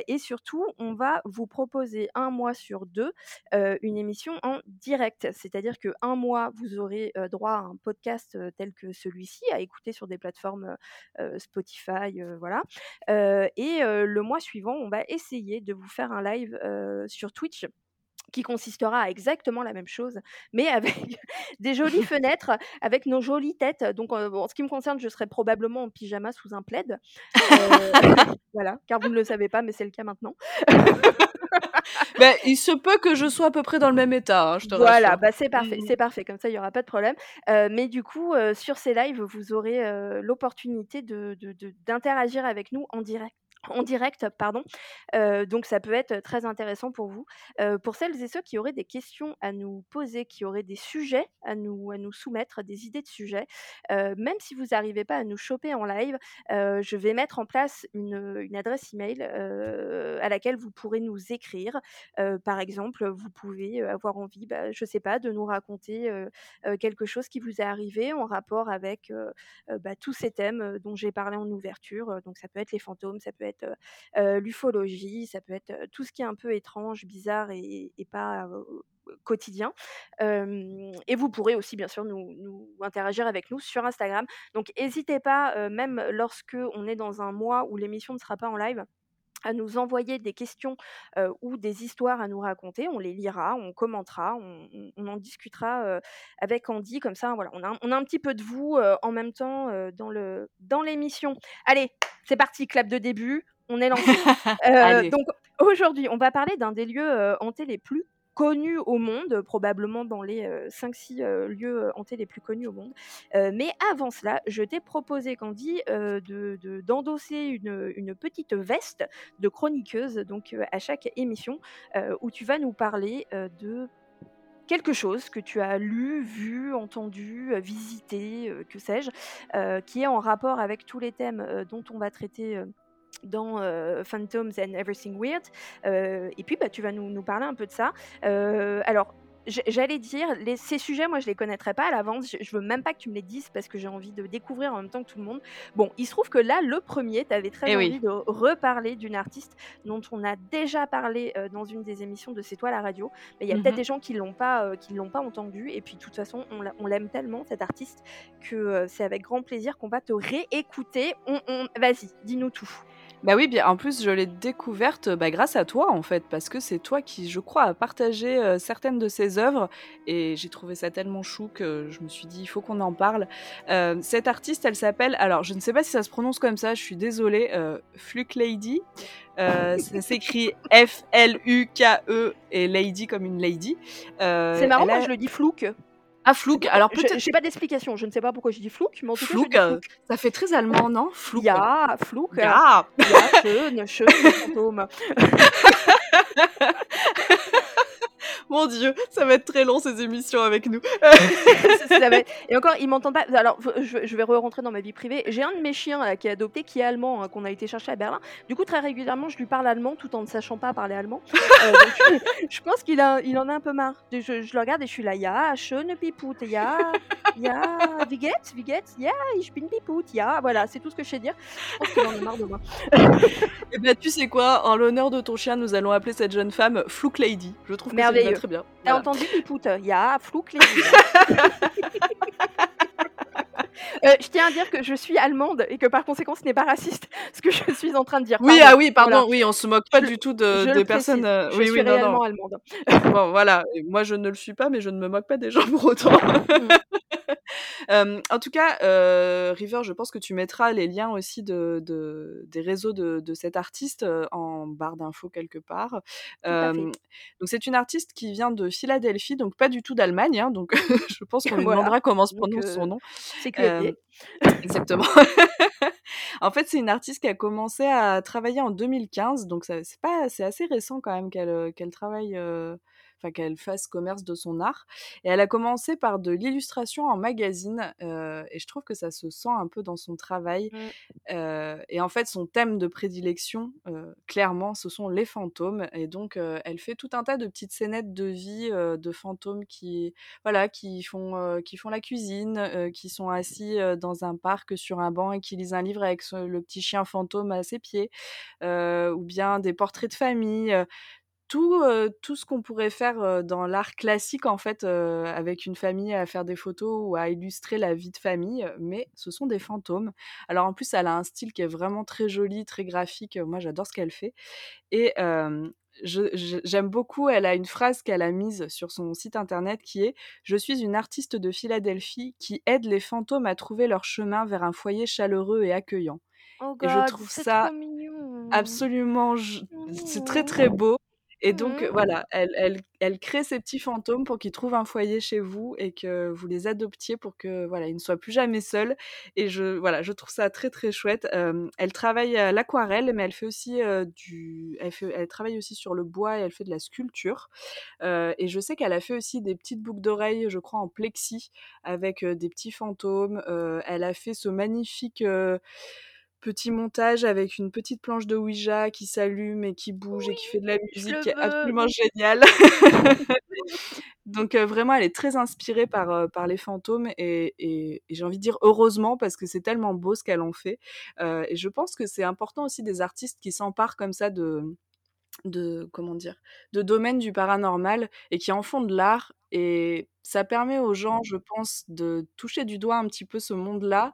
Et surtout, on va vous proposer un mois sur deux une émission en direct. C'est-à-dire que un mois, vous aurez droit à un podcast tel que celui-ci, à écouter sur des plateformes Spotify, voilà. Et le mois suivant, on va essayer de vous faire un live sur Twitch qui consistera à exactement la même chose, mais avec des jolies fenêtres, avec nos jolies têtes. Donc, euh, en ce qui me concerne, je serai probablement en pyjama sous un plaid. Euh, voilà, car vous ne le savez pas, mais c'est le cas maintenant.
Ben, il se peut que je sois à peu près dans le même état, hein, je te
Voilà, bah c'est parfait,
Mhm.
c'est parfait. Comme ça, il y aura pas de problème. Euh, mais du coup, sur ces lives, vous aurez l'opportunité de, de- de- d'interagir avec nous en direct. En direct, pardon. Donc ça peut être très intéressant pour vous. Pour celles et ceux qui auraient des questions à nous poser, qui auraient des sujets à nous, soumettre, des idées de sujets, même si vous n'arrivez pas à nous choper en live, je vais mettre en place une, une adresse email à laquelle vous pourrez nous écrire. Par exemple, vous pouvez avoir envie, bah, je sais pas, de nous raconter quelque chose qui vous est arrivé en rapport avec bah, tous ces thèmes dont j'ai parlé en ouverture. Donc ça peut être les fantômes, ça peut être l'ufologie, ça peut être tout ce qui est un peu étrange, bizarre et, pas quotidien. Et vous pourrez aussi bien sûr nous, interagir avec nous sur Instagram. Donc n'hésitez pas, même lorsque on est dans un mois où l'émission ne sera pas en live à nous envoyer des questions euh, ou des histoires à nous raconter. On les lira, on commentera, on, on- on en discutera euh, avec Andy. Comme ça, voilà, on a, un- on a un petit peu de vous euh, en même temps dans le dans l'émission. Allez, c'est parti, clap de début. On est lancé. Donc aujourd'hui, on va parler d'un des lieux hantés les plus connus au monde, probablement dans les 5-6 lieux euh, hantés les plus connus au monde. Euh, mais avant cela, je t'ai proposé, Candy, euh, de- de- d'endosser une, une petite veste de chroniqueuse donc euh, à chaque émission euh, où tu vas nous parler euh, de quelque chose que tu as lu, vu, entendu, euh, visité, euh, que sais-je, euh, qui est en rapport avec tous les thèmes euh, dont on va traiter. euh, dans euh, Phantoms and Everything Weird. Euh, et puis, bah, tu vas nous, nous parler un peu de ça. Euh, alors, j'allais dire, les, ces sujets, moi, je les connaîtrais pas à l'avance. Je, je veux même pas que tu me les dises parce que j'ai envie de découvrir en même temps que tout le monde. Bon, il se trouve que là, le premier, tu avais très
Eh
envie
oui.
de reparler d'une artiste dont on a déjà parlé euh, dans une des émissions de C'est toi la radio. Mais il y a peut-être
Mhm.
des gens qui l'ont pas, euh, qui l'ont pas entendu. Et puis, de toute façon, on l'a- on l'aime tellement cet artiste que euh, c'est avec grand plaisir qu'on va te réécouter. On, on... Vas-y, dis-nous tout.
Bah oui, bien en plus je l'ai découverte bah, grâce à toi en fait, parce que c'est toi qui, je crois, a partagé euh, certaines de ses œuvres et j'ai trouvé ça tellement chou que je me suis dit il faut qu'on en parle. Euh, cette artiste, elle s'appelle, alors je ne sais pas si ça se prononce comme ça, je suis désolée, euh, Fluke Lady. Euh, ça s'écrit F-L-U-K-E E et Lady comme une lady.
C'est marrant, moi je le dis flouk.
Ah, Fluke, alors
Je
peut-être
n'ai pas d'explication. Je ne sais pas pourquoi je dis flouk, mais en tout cas, je dis
euh,
flouk.
ça fait très allemand, non Fluke?
Ja, flouk.
Ja.
Ja, schön, schön, fantôme.
Mon Dieu, ça va être très long ces émissions avec nous.
Et encore, ils m'entendent pas. Alors, je, vais re-rentrer dans ma vie privée. J'ai un de mes chiens qui est adopté, qui est allemand, hein, qu'on a été chercher à Berlin. Du coup, très régulièrement, je lui parle allemand tout en ne sachant pas parler allemand. Euh, je, pense qu'il il en a un peu marre. Je, je, le regarde et je suis là, ja, schöne Piput, ja, ja, wie geht's, wie geht's, ja, ich bin Piput, ja. Voilà, c'est tout ce que je sais dire. Je pense qu'il en a marre de moi.
et eh ben, tu sais quoi, en l'honneur de ton chien, nous allons appeler cette jeune femme Flouk Lady. Je trouve que c'est très bien.
T'as entendu Piput Ya, Flouk Lady. Euh, je tiens à dire que je suis allemande et que par conséquent ce n'est pas raciste ce que je suis en train de dire.
Oui, ah oui, pardon, oui, on se moque pas du tout de, des personnes. Euh,
je
oui,
suis
oui,
réellement allemande.
bon, voilà, moi je ne le suis pas, mais je ne me moque pas des gens pour autant. En tout cas, River, je pense que tu mettras les liens aussi de, des réseaux de, cet artiste en barre d'infos quelque part. donc c'est une artiste qui vient de Philadelphie, donc pas du tout d'Allemagne. Hein, donc je pense qu'on lui demandera comment se prononce son nom.
C'est
Exactement. en fait, c'est une artiste qui a commencé à travailler en 2015, donc c'est pas, c'est assez récent quand même qu'elle qu'elle travaille qu'elle fasse commerce de son art. Et elle a commencé par de l'illustration en magazine, et je trouve que ça se sent un peu dans son travail. Mmh. et en fait, son thème de prédilection, clairement, ce sont les fantômes. Et donc, elle fait tout un tas de petites scénettes de vie de fantômes qui, voilà, qui font, qui font la cuisine, qui sont assis dans un parc sur un banc et qui lisent un livre avec le petit chien fantôme à ses pieds, ou bien des portraits de famille tout, tout ce qu'on pourrait faire dans l'art classique, en fait, avec une famille à faire des photos ou à illustrer la vie de famille, mais ce sont des fantômes. Alors en plus, elle a un style qui est vraiment très joli, très graphique. Moi, j'adore ce qu'elle fait. Et j'aime beaucoup, elle a une phrase qu'elle a mise sur son site internet qui est Je suis une artiste de Philadelphie qui aide les fantômes à trouver leur chemin vers un foyer chaleureux et accueillant.
Oh et je trouve ça
absolument, c'est très très beau. Et donc, mmh voilà, elle, elle, elle, crée ces petits fantômes pour qu'ils trouvent un foyer chez vous et que vous les adoptiez pour que voilà, ils ne soient plus jamais seuls. Et je, voilà, je trouve ça très très chouette. elle travaille à l'aquarelle, mais elle fait aussi du, elle, fait, elle travaille aussi sur le bois et elle fait de la sculpture. et je sais qu'elle a fait aussi des petites boucles d'oreilles, je crois en plexi, avec des petits fantômes. elle a fait ce magnifique petit montage avec une petite planche de Ouija qui s'allume et qui bouge et qui fait de la musique qui est absolument géniale. Donc vraiment, elle est très inspirée par, par les fantômes et, et, j'ai envie de dire heureusement parce que c'est tellement beau ce qu'elle en fait. et je pense que c'est important aussi des artistes qui s'emparent comme ça de de comment dire de domaines du paranormal et qui en font de l'art et ça permet aux gens, je pense, de toucher du doigt un petit peu ce monde-là,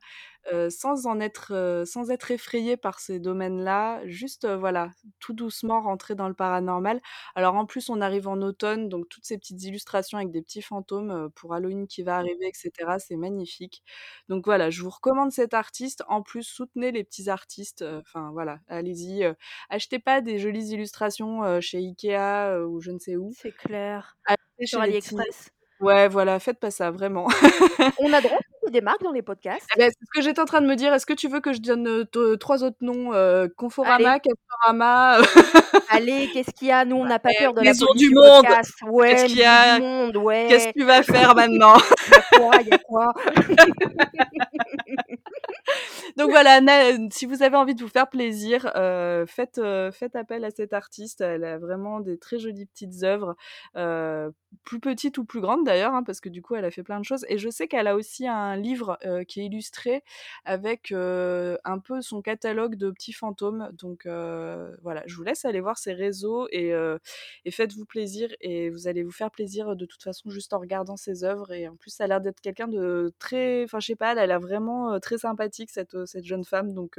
sans en être, sans être effrayé par ces domaines-là, juste, voilà, tout doucement rentrer dans le paranormal. Alors en plus, on arrive en automne, donc toutes ces petites illustrations avec des petits fantômes, pour Halloween qui va arriver etc. c'est magnifique. Donc voilà, je vous recommande cet artiste. En plus, soutenez les petits artistes, enfin voilà, allez-y, achetez pas des jolies illustrations, chez Ikea, ou je ne sais où.
C'est clair.
Sur AliExpress. Ouais, voilà, faites pas ça, vraiment.
On a droit à des marques dans les podcasts.
Eh ben, c'est ce que j'étais en train de me dire. Est-ce que tu veux que je donne trois autres noms euh, Conforama, Castorama?
Allez, qu'est-ce qu'il y a? Nous, on n'a pas peur de
la du,
du
monde.
podcast. Ouais,
qu'est-ce qu'il y a?
Du monde, ouais.
Qu'est-ce que tu vas faire maintenant?
Il y a quoi y a quoi?
Donc voilà, si vous avez envie de vous faire plaisir, euh, faites, euh, faites appel à cette artiste. Elle a vraiment des très jolies petites œuvres, euh, plus petites ou plus grandes d'ailleurs, hein, parce que du coup, elle a fait plein de choses. Et je sais qu'elle a aussi un livre qui est illustré avec un peu son catalogue de petits fantômes. Donc voilà, je vous laisse aller voir ses réseaux et, faites-vous plaisir. Et vous allez vous faire plaisir de toute façon juste en regardant ses œuvres. Et en plus, ça a l'air d'être quelqu'un de très, enfin je sais pas, elle a vraiment très sympathique cette cette jeune femme. Donc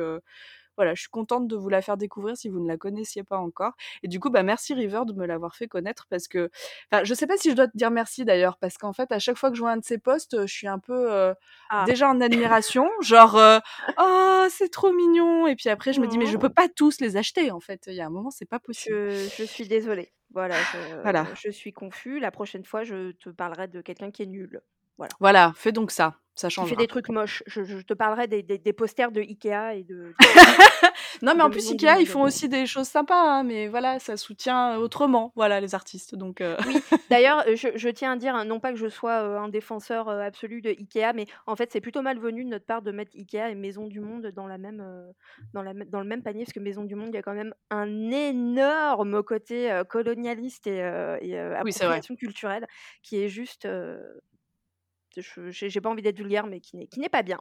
voilà, je suis contente de vous la faire découvrir si vous ne la connaissiez pas encore. Et du coup, bah merci River de me l'avoir fait connaître parce que, enfin, je sais pas si je dois te dire merci d'ailleurs parce qu'en fait, à chaque fois que je vois un de ses posts, je suis un peu ah. déjà en admiration, genre oh c'est trop mignon. Et puis après, je me dis mais je mmh. peux pas tous les acheter en fait. Il y a un moment, c'est pas possible.
Je, suis désolée. Voilà, je, voilà. je suis confus. La prochaine fois, je te parlerai de quelqu'un qui est nul. Voilà.
Voilà, fais donc ça. Ça
fait
changera.
des trucs moches. Je, je te parlerai des, des- des posters de Ikea et de,
Non, mais en plus, Ikea, ils font aussi des choses sympas, hein, mais voilà, ça soutient autrement, voilà, les artistes. Donc, euh,
Oui, d'ailleurs, euh, je, je tiens à dire, hein, non pas que je sois euh, un défenseur euh, absolu de Ikea, mais en fait, c'est plutôt malvenu de notre part de mettre Ikea et Maison du Monde dans, la même, euh, dans, la, dans le même panier, parce que Maison du Monde, il y a quand même un énorme côté euh, colonialiste et, euh, et, euh,
oui,
appropriation culturelle qui est juste. J'ai pas envie d'être vulgaire, mais qui n'est qui n'est pas bien.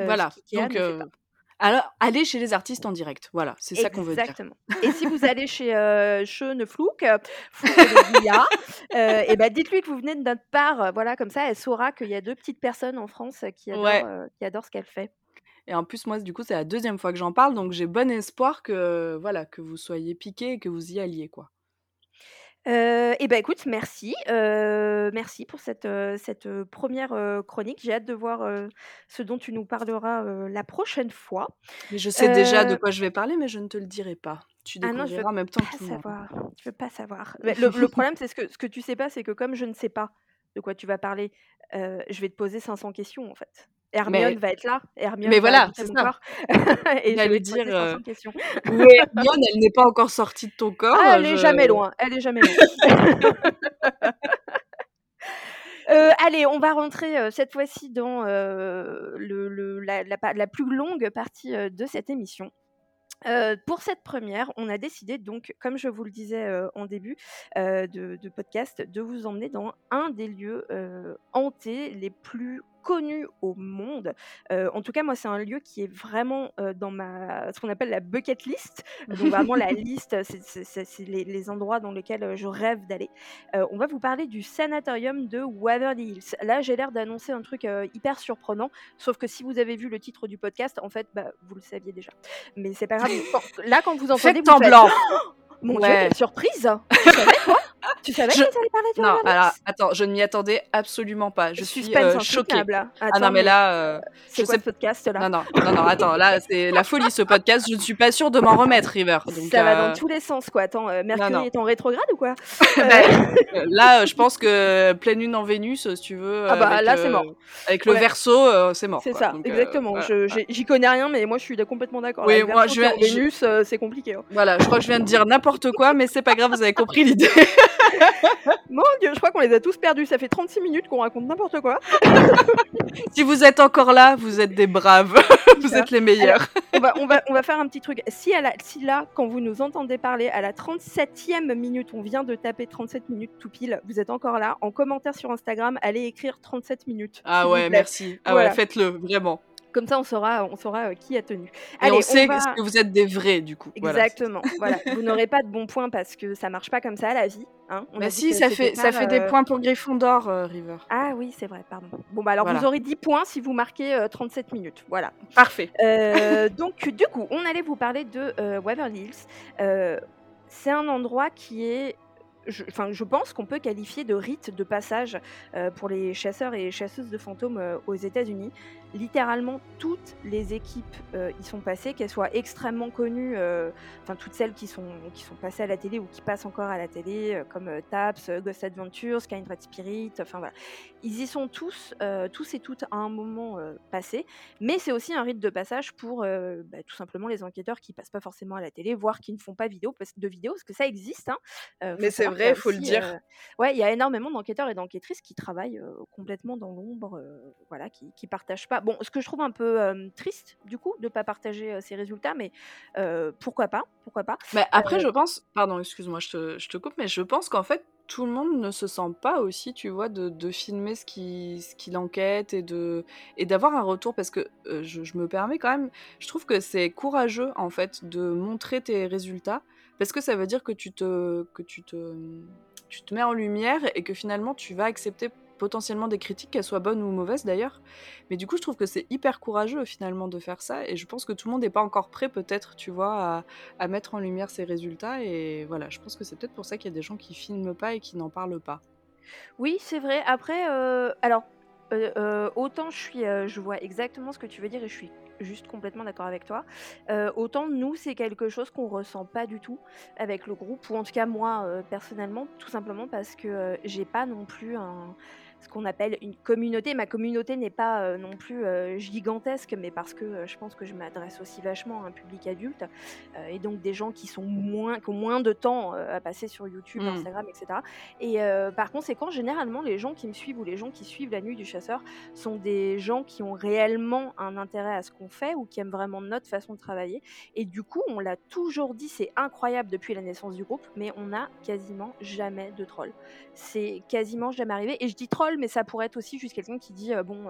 Euh,
Voilà. Donc, euh, alors, allez chez les artistes en direct. Voilà, c'est ça qu'on veut dire.
Exactement. Et si vous allez chez euh, Cheuneflouk, euh, Guilla, euh, et ben dites-lui que vous venez de notre part. Voilà, comme ça, elle saura qu'il y a deux petites personnes en France qui adorent,
Ouais.
qui adorent ce qu'elle fait.
Et en plus, moi, du coup, c'est la deuxième fois que j'en parle, donc j'ai bon espoir que, voilà, que vous soyez piqués et que vous y alliez, quoi.
Euh, et ben écoute, merci, euh, merci pour cette, euh, cette première chronique. J'ai hâte de voir ce dont tu nous parleras la prochaine fois.
Mais je sais déjà de quoi je vais parler, mais je ne te le dirai pas. Tu
Ah non, je veux
découvriras en même temps
pas
que
savoir. Je veux pas savoir. Le, le problème, c'est ce que, ce que tu sais pas, c'est que comme je ne sais pas de quoi tu vas parler, je vais te poser 500 questions en fait. Hermione
Mais,
va être là. Hermione
mais voilà, c'est ça.
corps. et je vais
dire, euh,
500 questions.
où est Hermione Elle n'est pas encore sortie de ton corps.
Ah, elle est jamais loin. Elle est jamais loin. Euh, allez, on va rentrer euh, cette fois-ci dans le, le- la, la pa- la plus longue partie de cette émission. Euh, pour cette première, on a décidé donc, comme je vous le disais euh, en début euh, de, de podcast, de vous emmener dans un des lieux hantés les plus connus au monde. Euh, en tout cas, moi, c'est un lieu qui est vraiment euh, dans ma ce qu'on appelle la bucket list. Donc vraiment la liste, c'est- les, les endroits dans lesquels euh, je rêve d'aller. Euh, on va vous parler du sanatorium de Waverly Hills. Là, j'ai l'air d'annoncer un truc euh, hyper surprenant, sauf que si vous avez vu le titre du podcast, en fait, bah, vous le saviez déjà. Mais c'est pas grave. là, quand vous entendez,
Faites
vous faites
semblant.
Mon Dieu, quelle surprise Tu savais quoi? Tu savais
Je-
qu'ils allaient parler de
Non, alors, attends, je ne m'y attendais absolument pas. Je suis euh, choquée.
hein.
Ah
Attends,
non, mais là, euh,
c'est
je
quoi
sais
ce podcast là?
Non, non, non, non, attends, là, c'est la folie ce podcast. Je ne suis pas sûre de m'en remettre, River. Donc,
Ça va
euh,
dans tous les sens quoi. Attends, euh, Mercure
non.
est en rétrograde ou quoi? Euh,
euh, là, euh, je pense que pleine lune en Vénus, si tu veux.
Ah
euh,
bah,
avec,
là, c'est
euh,
mort.
Avec le verso, euh, c'est mort.
C'est ça,
Donc, euh,
exactement. J'y connais rien, mais moi je suis complètement d'accord.
Oui, moi, je
Vénus, euh, c'est compliqué. hein.
Voilà, je crois que je viens de dire n'importe quoi, mais c'est pas grave, vous avez compris l'idée.
Mon dieu, je crois qu'on les a tous perdus. Ça fait 36 minutes qu'on raconte n'importe quoi.
si vous êtes encore là, vous êtes des braves. vous êtes les meilleurs.
on, va, on, va, on va faire un petit truc. Si, à la- si là, quand vous nous entendez parler, à la 37e minute, on vient de taper 37 minutes tout pile, vous êtes encore là, en commentaire sur Instagram, allez écrire 37 minutes.
Ah ouais, merci. Ah
Voilà.
ouais, faites-le, vraiment.
Comme ça, on saura, on saura euh, qui a tenu.
Et
Allez,
on sait
va-
que vous êtes des vrais, du coup.
Exactement. Voilà. Vous n'aurez pas de bons points parce que ça marche pas comme ça la vie. Hein. On
Bah si, ça fait, ça fait des
euh,
points pour Gryffondor, euh, River.
Ah oui, c'est vrai, pardon. Bon, bah alors
Voilà.
vous aurez 10 points si vous marquez euh, 37 minutes. Voilà.
Parfait.
Euh, donc, du coup, on allait vous parler de Waverly Hills. C'est un endroit qui est. je- Enfin, je, pense qu'on peut qualifier de rite de passage euh, pour les chasseurs et chasseuses de fantômes euh, aux États-Unis. Littéralement, toutes les équipes euh, y sont passées, qu'elles soient extrêmement connues, euh, enfin toutes celles qui sont, qui sont passées à la télé ou qui passent encore à la télé, euh, comme euh, Taps, Ghost Adventures, Kindred Spirit, enfin voilà. Ils y sont tous, tous et toutes à un moment passés. Mais c'est aussi un rite de passage pour bah, tout simplement les enquêteurs qui passent pas forcément à la télé, voire qui ne font pas vidéo, de vidéo, parce que ça existe. hein.
Mais c'est vrai,
a
faut le dire.
ouais, il y a énormément d'enquêteurs et d'enquêtrices qui travaillent complètement dans l'ombre, voilà, qui, qui partagent pas. Bon, ce que je trouve un peu euh, triste, du coup, de pas partager euh, ces résultats, mais euh, pourquoi pas, pourquoi pas.
Mais après, je pense, pardon, excuse-moi, je te, je te coupe, mais je pense qu'en fait, tout le monde ne se sent pas aussi, tu vois, de, de filmer ce qu'il ce enquête et de et d'avoir un retour, parce que je, je me permets quand même, je trouve que c'est courageux, en fait, de montrer tes résultats, parce que ça veut dire que tu te, que tu te, tu te mets en lumière et que finalement, tu vas accepter potentiellement des critiques, qu'elles soient bonnes ou mauvaises d'ailleurs. Mais du coup, je trouve que c'est hyper courageux finalement de faire ça. Et je pense que tout le monde n'est pas encore prêt, peut-être, tu vois, à, mettre en lumière ses résultats. Et voilà, je pense que c'est peut-être pour ça qu'il y a des gens qui filment pas et qui n'en parlent pas.
Oui, c'est vrai. Après, euh, alors, euh, euh, autant je suis, je vois exactement ce que tu veux dire et je suis juste complètement d'accord avec toi. Autant nous, c'est quelque chose qu'on ressent pas du tout avec le groupe, ou en tout cas moi personnellement, tout simplement parce que j'ai pas non plus un ce qu'on appelle une communauté. Ma communauté n'est pas non plus gigantesque, mais parce que je pense que je m'adresse aussi vachement à un public adulte et donc des gens qui sont moins, qui ont moins de temps à passer sur YouTube, mmh. Instagram, etc. Et par conséquent, généralement, les gens qui me suivent ou les gens qui suivent la nuit du chasseur sont des gens qui ont réellement un intérêt à ce qu'on fait ou qui aiment vraiment notre façon de travailler. Et du coup, on l'a toujours dit, c'est incroyable depuis la naissance du groupe, mais on n'a quasiment jamais de troll. C'est quasiment jamais arrivé. Et je dis troll, mais ça pourrait être aussi juste quelqu'un qui dit bon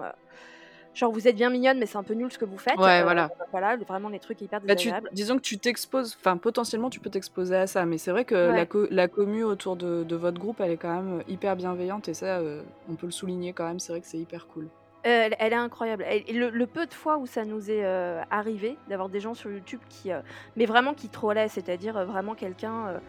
genre vous êtes bien mignonne mais c'est un peu nul ce que vous faites.
Ouais, voilà.
Voilà, vraiment les trucs hyper désagréables.
Bah, disons que tu t'exposes, enfin potentiellement tu peux t'exposer à ça, mais c'est vrai que la, la commu autour de, votre groupe elle est quand même hyper bienveillante et ça on peut le souligner quand même, c'est vrai que c'est hyper cool.
elle, est incroyable. le, peu de fois où ça nous est arrivé d'avoir des gens sur YouTube qui, mais vraiment qui trollaient, c'est-à-dire vraiment quelqu'un euh,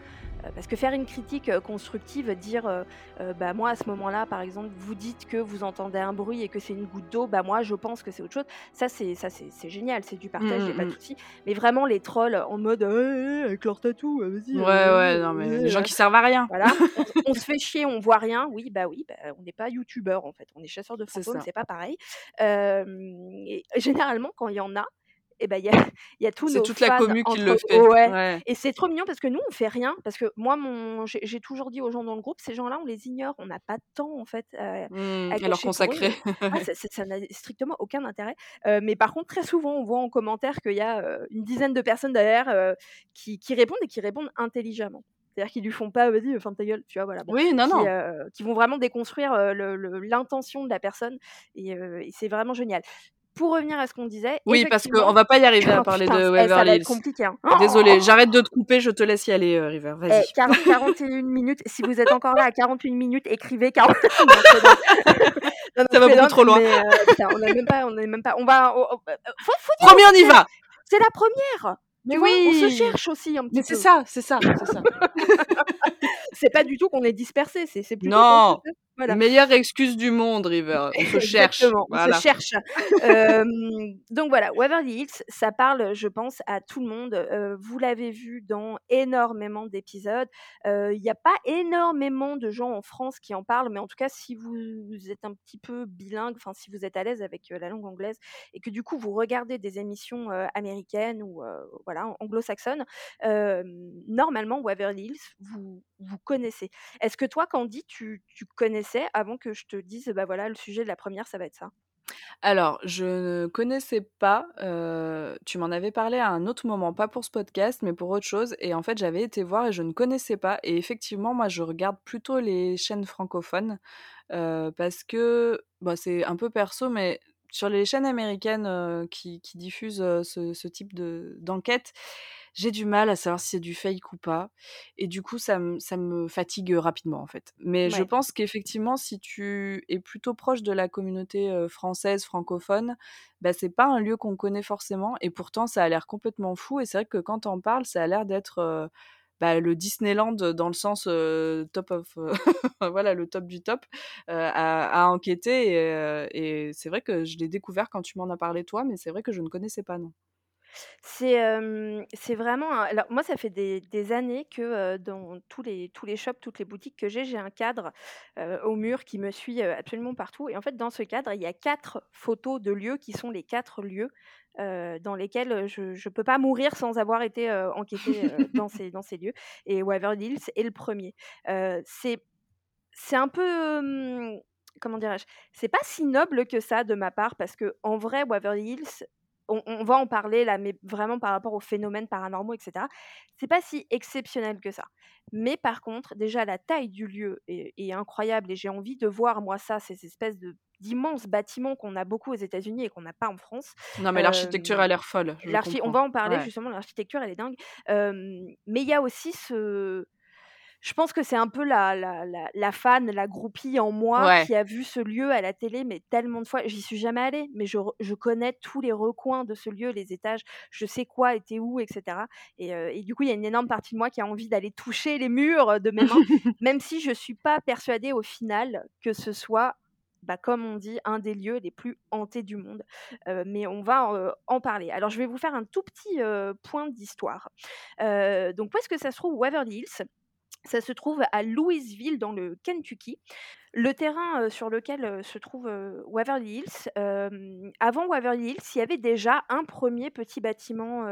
parce que faire une critique euh, constructive, dire euh, bah moi à ce moment-là, par exemple, vous dites que vous entendez un bruit et que c'est une goutte d'eau, bah moi je pense que c'est autre chose. Ça c'est ça c'est génial, c'est du partage, mmh, pas de mmh. souci. Mais vraiment les trolls en mode avec leur tatou, vas-y.
Ouais ouais, non mais les gens qui servent à rien.
Voilà, on, se fait chier, on voit rien. Oui bah oui, bah, on n'est pas youtubeur en fait, on est chasseur de fantômes, c'est pas pareil. et généralement quand il y en a, et ben il y a, y a tous
C'est toute la commu qui le fait.
Et c'est trop mignon parce que nous on fait rien parce que moi mon j'ai toujours dit aux gens dans le groupe ces gens-là on les ignore on n'a pas de temps en fait
mmh, à, leur consacrer.
Ah, ça n'a strictement aucun intérêt. mais par contre très souvent on voit en commentaire qu'il y a une dizaine de personnes derrière qui, qui répondent et qui répondent intelligemment. C'est-à-dire qu'ils lui font pas, vas-y, fin de ta gueule, tu vois, voilà.
oui, non,
qui,
non.
qui vont vraiment déconstruire l'intention de la personne et, et c'est vraiment génial pour revenir à ce qu'on disait.
Oui, parce qu'on va pas y arriver à oh, parler de eh, Waverly Hills.
compliqué. Hein.
Désolée, j'arrête de te couper, je te laisse y aller, euh, River. Vas-y.
41 minutes. Si vous êtes encore là à 41 minutes, écrivez 40
Ça va beaucoup trop loin.
Euh, on n'est même pas, on est même pas. On va.
Premier, on y va.
C'est la première. Mais oui, on se cherche aussi un petit
Mais c'est ça, c'est ça, c'est ça.
C'est pas du tout qu'on est dispersé, c'est plutôt.
Non. Meilleure excuse du monde, River. On se cherche.
on se cherche. donc voilà, Waverly Hills, ça parle, je pense, à tout le monde. vous l'avez vu dans énormément d'épisodes. Il n'y a pas énormément de gens en France qui en parlent, mais en tout cas, si vous, êtes un petit peu bilingue, enfin si vous êtes à l'aise avec la langue anglaise et que du coup vous regardez des émissions américaines ou voilà anglo-saxonnes, normalement Waverly Hills, vous vous connaissez. Est-ce que toi, Candy, tu, tu connaissais avant que je te dise, bah voilà, le sujet de la première, ça va être ça?
Alors, je ne connaissais pas, tu m'en avais parlé à un autre moment, pas pour ce podcast, mais pour autre chose et en fait, j'avais été voir et je ne connaissais pas et effectivement, moi, je regarde plutôt les chaînes francophones, parce que, bah, c'est un peu perso, mais sur les chaînes américaines, qui diffusent, ce ce type de d'enquête, j'ai du mal à savoir si c'est du fake ou pas. Et du coup, ça, ça me fatigue rapidement, en fait. Mais je pense qu'effectivement, si tu es plutôt proche de la communauté française, francophone, bah, c'est pas un lieu qu'on connaît forcément. Et pourtant, ça a l'air complètement fou. Et c'est vrai que quand on parle, ça a l'air d'être. Bah, le Disneyland dans le sens top of voilà le top du top à, enquêter et, c'est vrai que je l'ai découvert quand tu m'en as parlé toi mais c'est vrai que je ne connaissais pas non.
C'est, c'est vraiment alors moi ça fait des années que, dans tous les tous les shops, toutes les boutiques que j'ai, j'ai un cadre, au mur qui me suit, absolument partout et en fait dans ce cadre, il y a quatre photos de lieux qui sont les quatre lieux, dans lesquels, je ne peux pas mourir sans avoir été, enquêtée, dans ces dans ces lieux et Waverly Hills est le premier. c'est c'est un peu, comment dirais-je? C'est pas si noble que ça de ma part parce que en vrai Waverly Hills on, va en parler là, mais vraiment par rapport aux phénomènes paranormaux, etc. C'est pas si exceptionnel que ça. Mais par contre, déjà la taille du lieu est, incroyable et j'ai envie de voir moi ça, ces espèces de d'immenses bâtiments qu'on a beaucoup aux États-Unis et qu'on n'a pas en France.
Non, mais l'architecture a l'air folle.
On va en parler justement. L'architecture, elle est dingue. mais il y a aussi ce je pense que c'est un peu la, la, la, fan, la groupie en moi qui a vu ce lieu à la télé, mais tellement de fois. J'y suis jamais allée, mais je, je, connais tous les recoins de ce lieu, les étages, je sais quoi était où, etc. Et, euh, et du coup, il y a une énorme partie de moi qui a envie d'aller toucher les murs de mes mains, même si je suis pas persuadée au final que ce soit bah, comme on dit, un des lieux les plus hantés du monde. Euh, mais on va euh, en parler. Alors, je vais vous faire un tout petit point d'histoire. donc, où est-ce que ça se trouve? Waverly Hills ça se trouve à Louisville, dans le Kentucky. Le terrain, sur lequel, se trouve, Waverly Hills, avant Waverly Hills, il y avait déjà un premier petit bâtiment,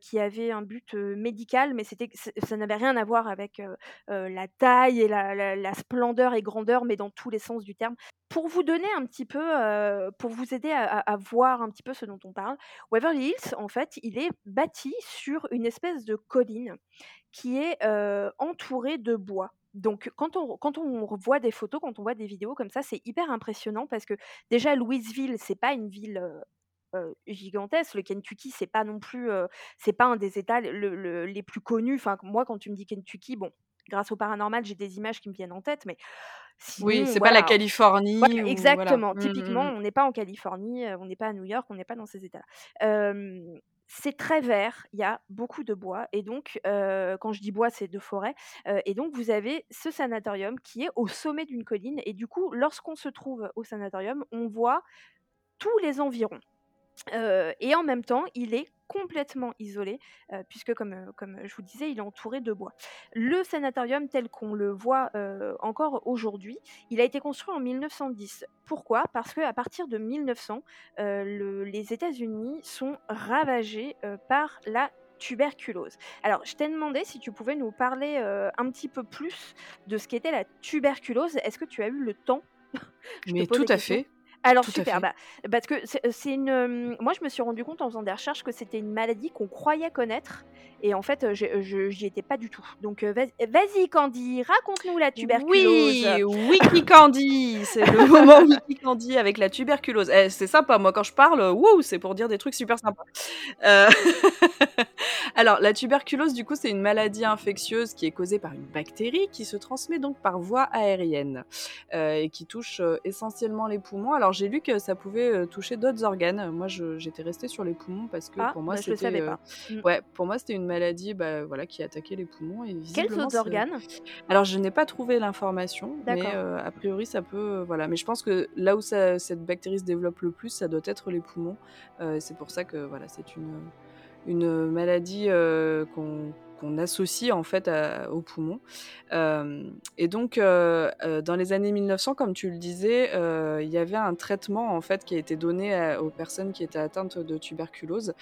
qui avait un but, médical, mais ça n'avait rien à voir avec, la taille et la splendeur et grandeur, mais dans tous les sens du terme. Pour vous donner un petit peu, pour vous aider à voir un petit peu ce dont on parle, Waverly Hills, en fait, il est bâti sur une espèce de colline qui est, entourée de bois. Donc quand on quand on voit des photos, quand on voit des vidéos comme ça, c'est hyper impressionnant parce que déjà Louisville, c'est pas une ville, gigantesque. Le Kentucky, c'est pas non plus, c'est pas un des États les plus connus. Enfin, moi, quand tu me dis Kentucky, bon, grâce au paranormal, j'ai des images qui me viennent en tête, mais
oui, c'est pas la Californie
exactement. Mmh, Typiquement, mmh. on n'est pas en Californie, on n'est pas à New York, on n'est pas dans ces États-là c'est très vert, il y a beaucoup de bois, et donc, quand je dis bois, c'est de forêt, et donc vous avez ce sanatorium qui est au sommet d'une colline, et du coup, lorsqu'on se trouve au sanatorium, on voit tous les environs. et en même temps, il est complètement isolé, puisque comme, comme je vous disais, il est entouré de bois. Le sanatorium tel qu'on le voit encore aujourd'hui, il a été construit en 1910. Pourquoi? Parce qu'à partir de 1900, les États-Unis sont ravagés par la tuberculose. Alors, je t'ai demandé si tu pouvais nous parler un petit peu plus de ce qu'était la tuberculose. Est-ce que tu as eu le temps?
Mais tout à fait.
Alors super, bah, parce que c'est une. moi, je me suis rendu compte en faisant des recherches que c'était une maladie qu'on croyait connaître, et en fait, je j'y étais pas du tout. Donc vas-y, Candy, raconte-nous la tuberculose.
Oui, Wiki Candy, c'est le moment Wiki Candy avec la tuberculose. Eh, c'est sympa, moi quand je parle, wouh, c'est pour dire des trucs super sympas. Euh, alors, la tuberculose, du coup, c'est une maladie infectieuse qui est causée par une bactérie qui se transmet donc par voie aérienne euh, et qui touche essentiellement les poumons. Alors j'ai lu que ça pouvait euh, toucher d'autres organes. Moi, j'étais restée sur les poumons parce que
ah,
pour moi,
bah,
c'était.
Euh,
mmh. Ouais, pour moi, c'était une maladie, bah, voilà, qui attaquait les poumons et
Quels autres organes?
Alors, je n'ai pas trouvé l'information, mais euh, a priori, ça peut, voilà. Mais je pense que là où cette bactérie se développe le plus, ça doit être les poumons. c'est pour ça que voilà, c'est une une maladie qu'on qu'on associe en fait aux poumons. et donc, dans les années 1900, comme tu le disais, il y avait un traitement en fait qui a été donné aux personnes qui étaient atteintes de tuberculose.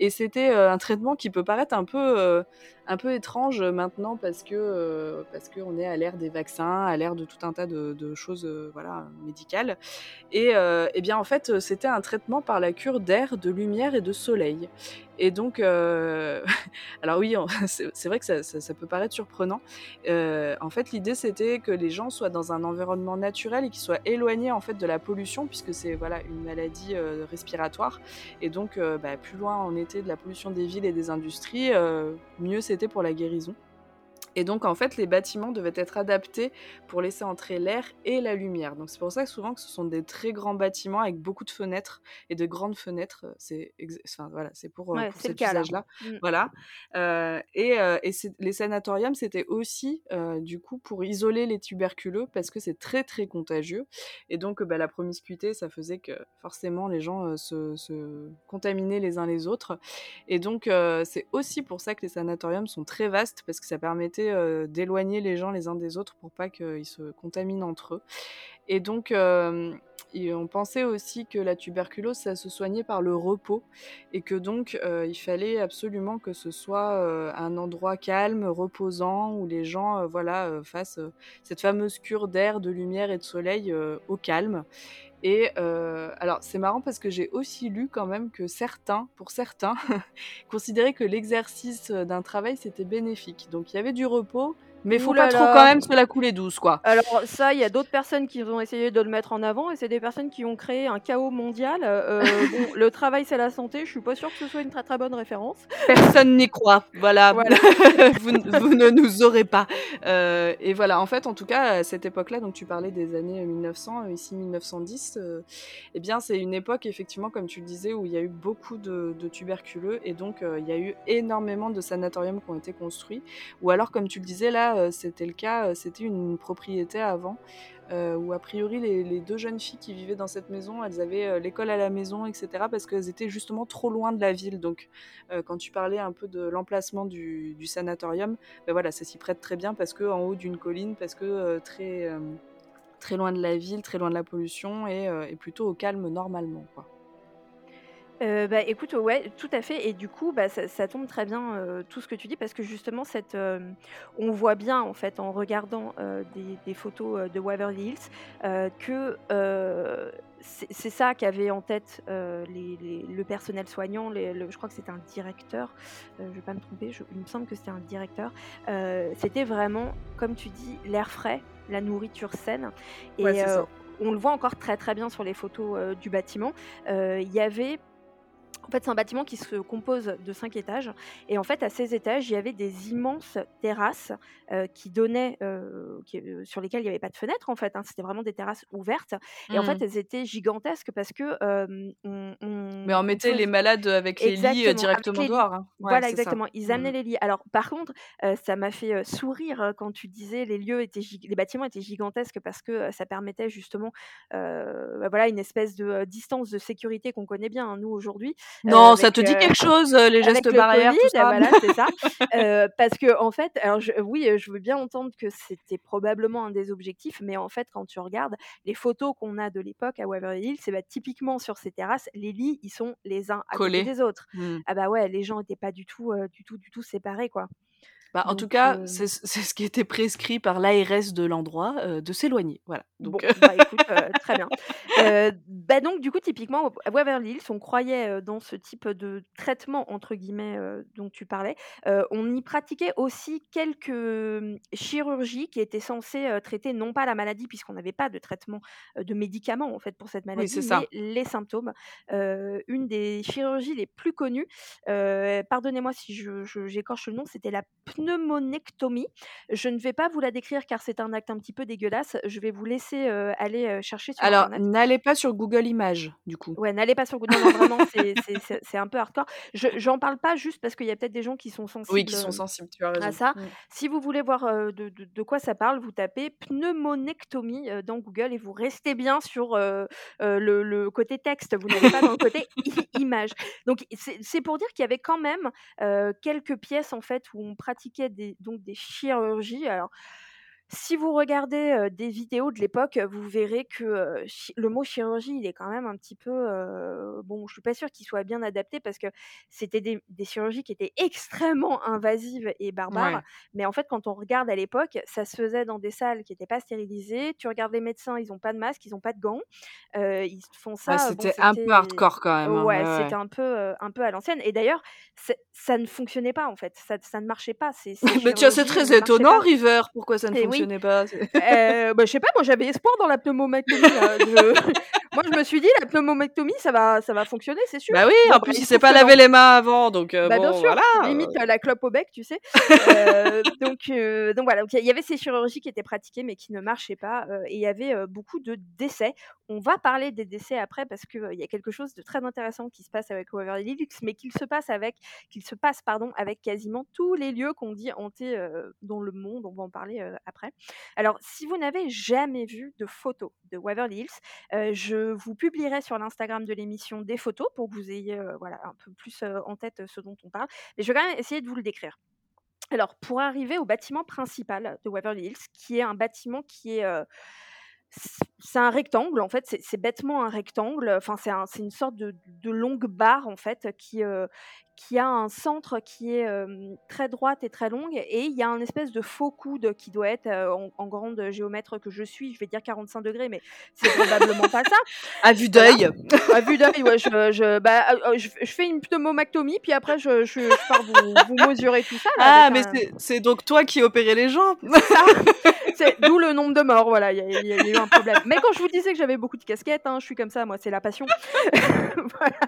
Et c'était un traitement qui peut paraître un peu un peu étrange maintenant parce que parce qu'on est à l'ère des vaccins, à l'ère de tout un tas de, choses voilà médicales. Et, et, bien en fait, c'était un traitement par la cure d'air, de lumière et de soleil. Et donc, alors oui, c'est vrai que ça, peut paraître surprenant. en fait, l'idée c'était que les gens soient dans un environnement naturel et qu'ils soient éloignés en fait de la pollution puisque c'est voilà une maladie respiratoire. Et donc, bah, plus loin on était de la pollution des villes et des industries, mieux c'est pour la guérison. Et donc, en fait, les bâtiments devaient être adaptés pour laisser entrer l'air et la lumière. Donc, c'est pour ça que souvent, que ce sont des très grands bâtiments avec beaucoup de fenêtres et de grandes fenêtres. C'est enfin, voilà, c'est pour, euh, cet usage-là. Mmh. Voilà. Euh, et, euh, et les sanatoriums, c'était aussi, du coup, pour isoler les tuberculeux parce que c'est très, très contagieux. Et donc, bah, la promiscuité, ça faisait que forcément, les gens se, se, contaminaient les uns les autres. Et donc, c'est aussi pour ça que les sanatoriums sont très vastes parce que ça permettait euh, d'éloigner les gens les uns des autres pour pas qu'ils se contaminent entre eux. Et donc, euh, on pensait aussi que la tuberculose, ça se soignait par le repos et que donc euh, il fallait absolument que ce soit un endroit calme, reposant, où les gens voilà, fassent cette fameuse cure d'air, de lumière et de soleil au calme. Et alors c'est marrant parce que j'ai aussi lu quand même que certains, pour certains, considéraient que l'exercice d'un travail c'était bénéfique. Donc il y avait du repos, mais faut pas trop quand même se la couler douce, quoi.
Alors ça, il y a d'autres personnes qui ont essayé de le mettre en avant, et c'est des personnes qui ont créé un chaos mondial. Euh, bon, le travail, c'est la santé. Je suis pas sûre que ce soit une très très bonne référence.
Personne n'y croit. Voilà. vous, vous, ne nous aurez pas. Euh, et voilà. En fait, en tout cas, à cette époque-là, donc tu parlais des années 1900, ici 1910. Euh, eh bien, c'est une époque effectivement, comme tu le disais, où il y a eu beaucoup de, de tuberculeux, et donc il y a eu énormément de sanatoriums qui ont été construits. Ou alors, comme tu le disais là euh, c'était le cas, euh, c'était une propriété avant. Euh, où a priori les, deux jeunes filles qui vivaient dans cette maison, elles avaient l'école à la maison, etc. parce qu'elles étaient justement trop loin de la ville. Donc quand tu parlais un peu de l'emplacement du, sanatorium, ben voilà, ça s'y prête très bien parce que en haut d'une colline, parce que très très loin de la ville, très loin de la pollution et, et plutôt au calme normalement, quoi.
Euh, bah, écoute, ouais, tout à fait et du coup, bah, ça tombe très bien, euh, tout ce que tu dis parce que justement cette, euh, on voit bien en fait en regardant, des photos, de Waverly Hills, que, c'est ça qu'avait en tête, les le personnel soignant, je crois que c'était un directeur, je vais pas me tromper, il me semble que c'était un directeur. c'était vraiment, comme tu dis, l'air frais, la nourriture saine et on le voit encore très, très bien sur les photos, du bâtiment. Il y avait en fait, c'est un bâtiment qui se compose de cinq étages. Et en fait, à ces étages, il y avait des immenses terrasses euh, qui donnaient, euh, euh, sur lesquelles il n'y avait pas de fenêtres, en fait. Hein. C'était vraiment des terrasses ouvertes. Et en fait, mmh. elles étaient gigantesques parce que.
on, Mais on mettait les malades avec les lits directement dehors. Hein.
voilà, exactement. Ils amenaient mmh. les lits. Alors, par contre, ça m'a fait sourire quand tu disais les lieux étaient les bâtiments étaient gigantesques parce que ça permettait justement bah, voilà, une espèce de distance de sécurité qu'on connaît bien, hein, nous, aujourd'hui.
Non, ça te dit quelque chose, les gestes barrières, tout ça?
voilà, c'est ça. parce que en fait, alors oui, je veux bien entendre que c'était probablement un des objectifs, mais en fait, quand tu regardes les photos qu'on a de l'époque à Waverly Hills, c'est bah, typiquement sur ces terrasses, les lits, ils sont les uns à côté des autres. Mmh. Ah bah ouais, les gens étaient pas du tout, du tout, du tout séparés, quoi.
Bah, en tout cas, c'est ce qui était prescrit par l'ARS de l'endroit, de s'éloigner. Voilà.
Donc, bah, écoute, très bien. bah, donc, du coup, typiquement, à Waverly Hills, on croyait dans ce type de traitement, entre guillemets, dont tu parlais. on y pratiquait aussi quelques chirurgies qui étaient censées traiter non pas la maladie, puisqu'on n'avait pas de traitement de médicaments, en fait, pour cette maladie, mais les symptômes. une des chirurgies les plus connues, pardonnez-moi si j'écorche le nom, c'était la pneumonectomie. Je ne vais pas vous la décrire car c'est un acte un petit peu dégueulasse. Je vais vous laisser aller chercher sur
Alors, n'allez pas sur Google Images, du coup.
Ouais, n'allez pas sur Google. Non, vraiment, c'est un peu hardcore. Je j'en parle pas juste parce qu'il y a peut-être des gens qui sont sensibles.
Oui, qui sont sensibles, tu as raison.
À ça. Mmh. Si vous voulez voir de, de, de, quoi ça parle, vous tapez pneumonectomie dans Google et vous restez bien sur le, le, côté texte. Vous n'allez pas dans le côté image. Donc, c'est pour dire qu'il y avait quand même quelques pièces en fait où on pratique des, donc des chirurgies. Alors, si vous regardez des vidéos de l'époque, vous verrez que le mot chirurgie, il est quand même un petit peu. bon, je suis pas sûre qu'il soit bien adapté parce que c'était des, chirurgies qui étaient extrêmement invasives et barbares. Mais en fait, quand on regarde à l'époque, ça se faisait dans des salles qui n'étaient pas stérilisées. Tu regardes les médecins, ils n'ont pas de masque, ils n'ont pas de gants. ils font ça.
c'était un peu hardcore quand même.
Hein, ouais, c'était un peu, un peu à l'ancienne. Et d'ailleurs, ça ne fonctionnait pas en fait. Ça, ça ne marchait pas.
Mais tiens, c'est très étonnant, River. Pourquoi ça ne fonctionnait fonctionnait pas.
Euh, bah, je sais pas, moi j'avais espoir dans la pneumomectomie. moi je me suis dit, la pneumomectomie, ça va, ça va fonctionner, c'est sûr.
Bah oui, en plus il s'est pas lavé les mains avant, donc euh, bah, bon, bien sûr, voilà.
limite la clope au bec, tu sais. Euh, donc, donc voilà, il y avait ces chirurgies qui étaient pratiquées mais qui ne marchaient pas, et il y avait beaucoup de décès. On va parler des décès après parce qu'il il y a quelque chose de très intéressant qui se passe avec Waverly Hills, mais qu'il se passe avec, qu'il se passe pardon, avec quasiment tous les lieux qu'on dit hantés dans le monde. On va en parler après. Alors, si vous n'avez jamais vu de photos de Waverly Hills, je vous publierai sur l'Instagram de l'émission des photos pour que vous ayez voilà, un peu plus en tête ce dont on parle. Mais je vais quand même essayer de vous le décrire. Alors, pour arriver au bâtiment principal de Waverly Hills, qui est un bâtiment qui est c'est un rectangle, en fait, c'est bêtement un rectangle. Enfin, c'est une sorte de, longue barre, en fait, qui, qui a un centre qui est très droite et très longue. Et il y a un espèce de faux coude qui doit être, en, grande géomètre que je suis, je vais dire 45 degrés, mais c'est probablement pas ça.
À vue d'œil.
À vue d'œil, ouais. Je, je, bah, je, fais une pneumomactomie, puis après, je, je, pars vous, vous, mesurer tout ça.
ah, mais c'est donc toi qui opérais les jambes.
D'où le nombre de morts, voilà, il y, a eu un problème. Mais quand je vous disais que j'avais beaucoup de casquettes, hein, je suis comme ça, moi, c'est la passion.
voilà.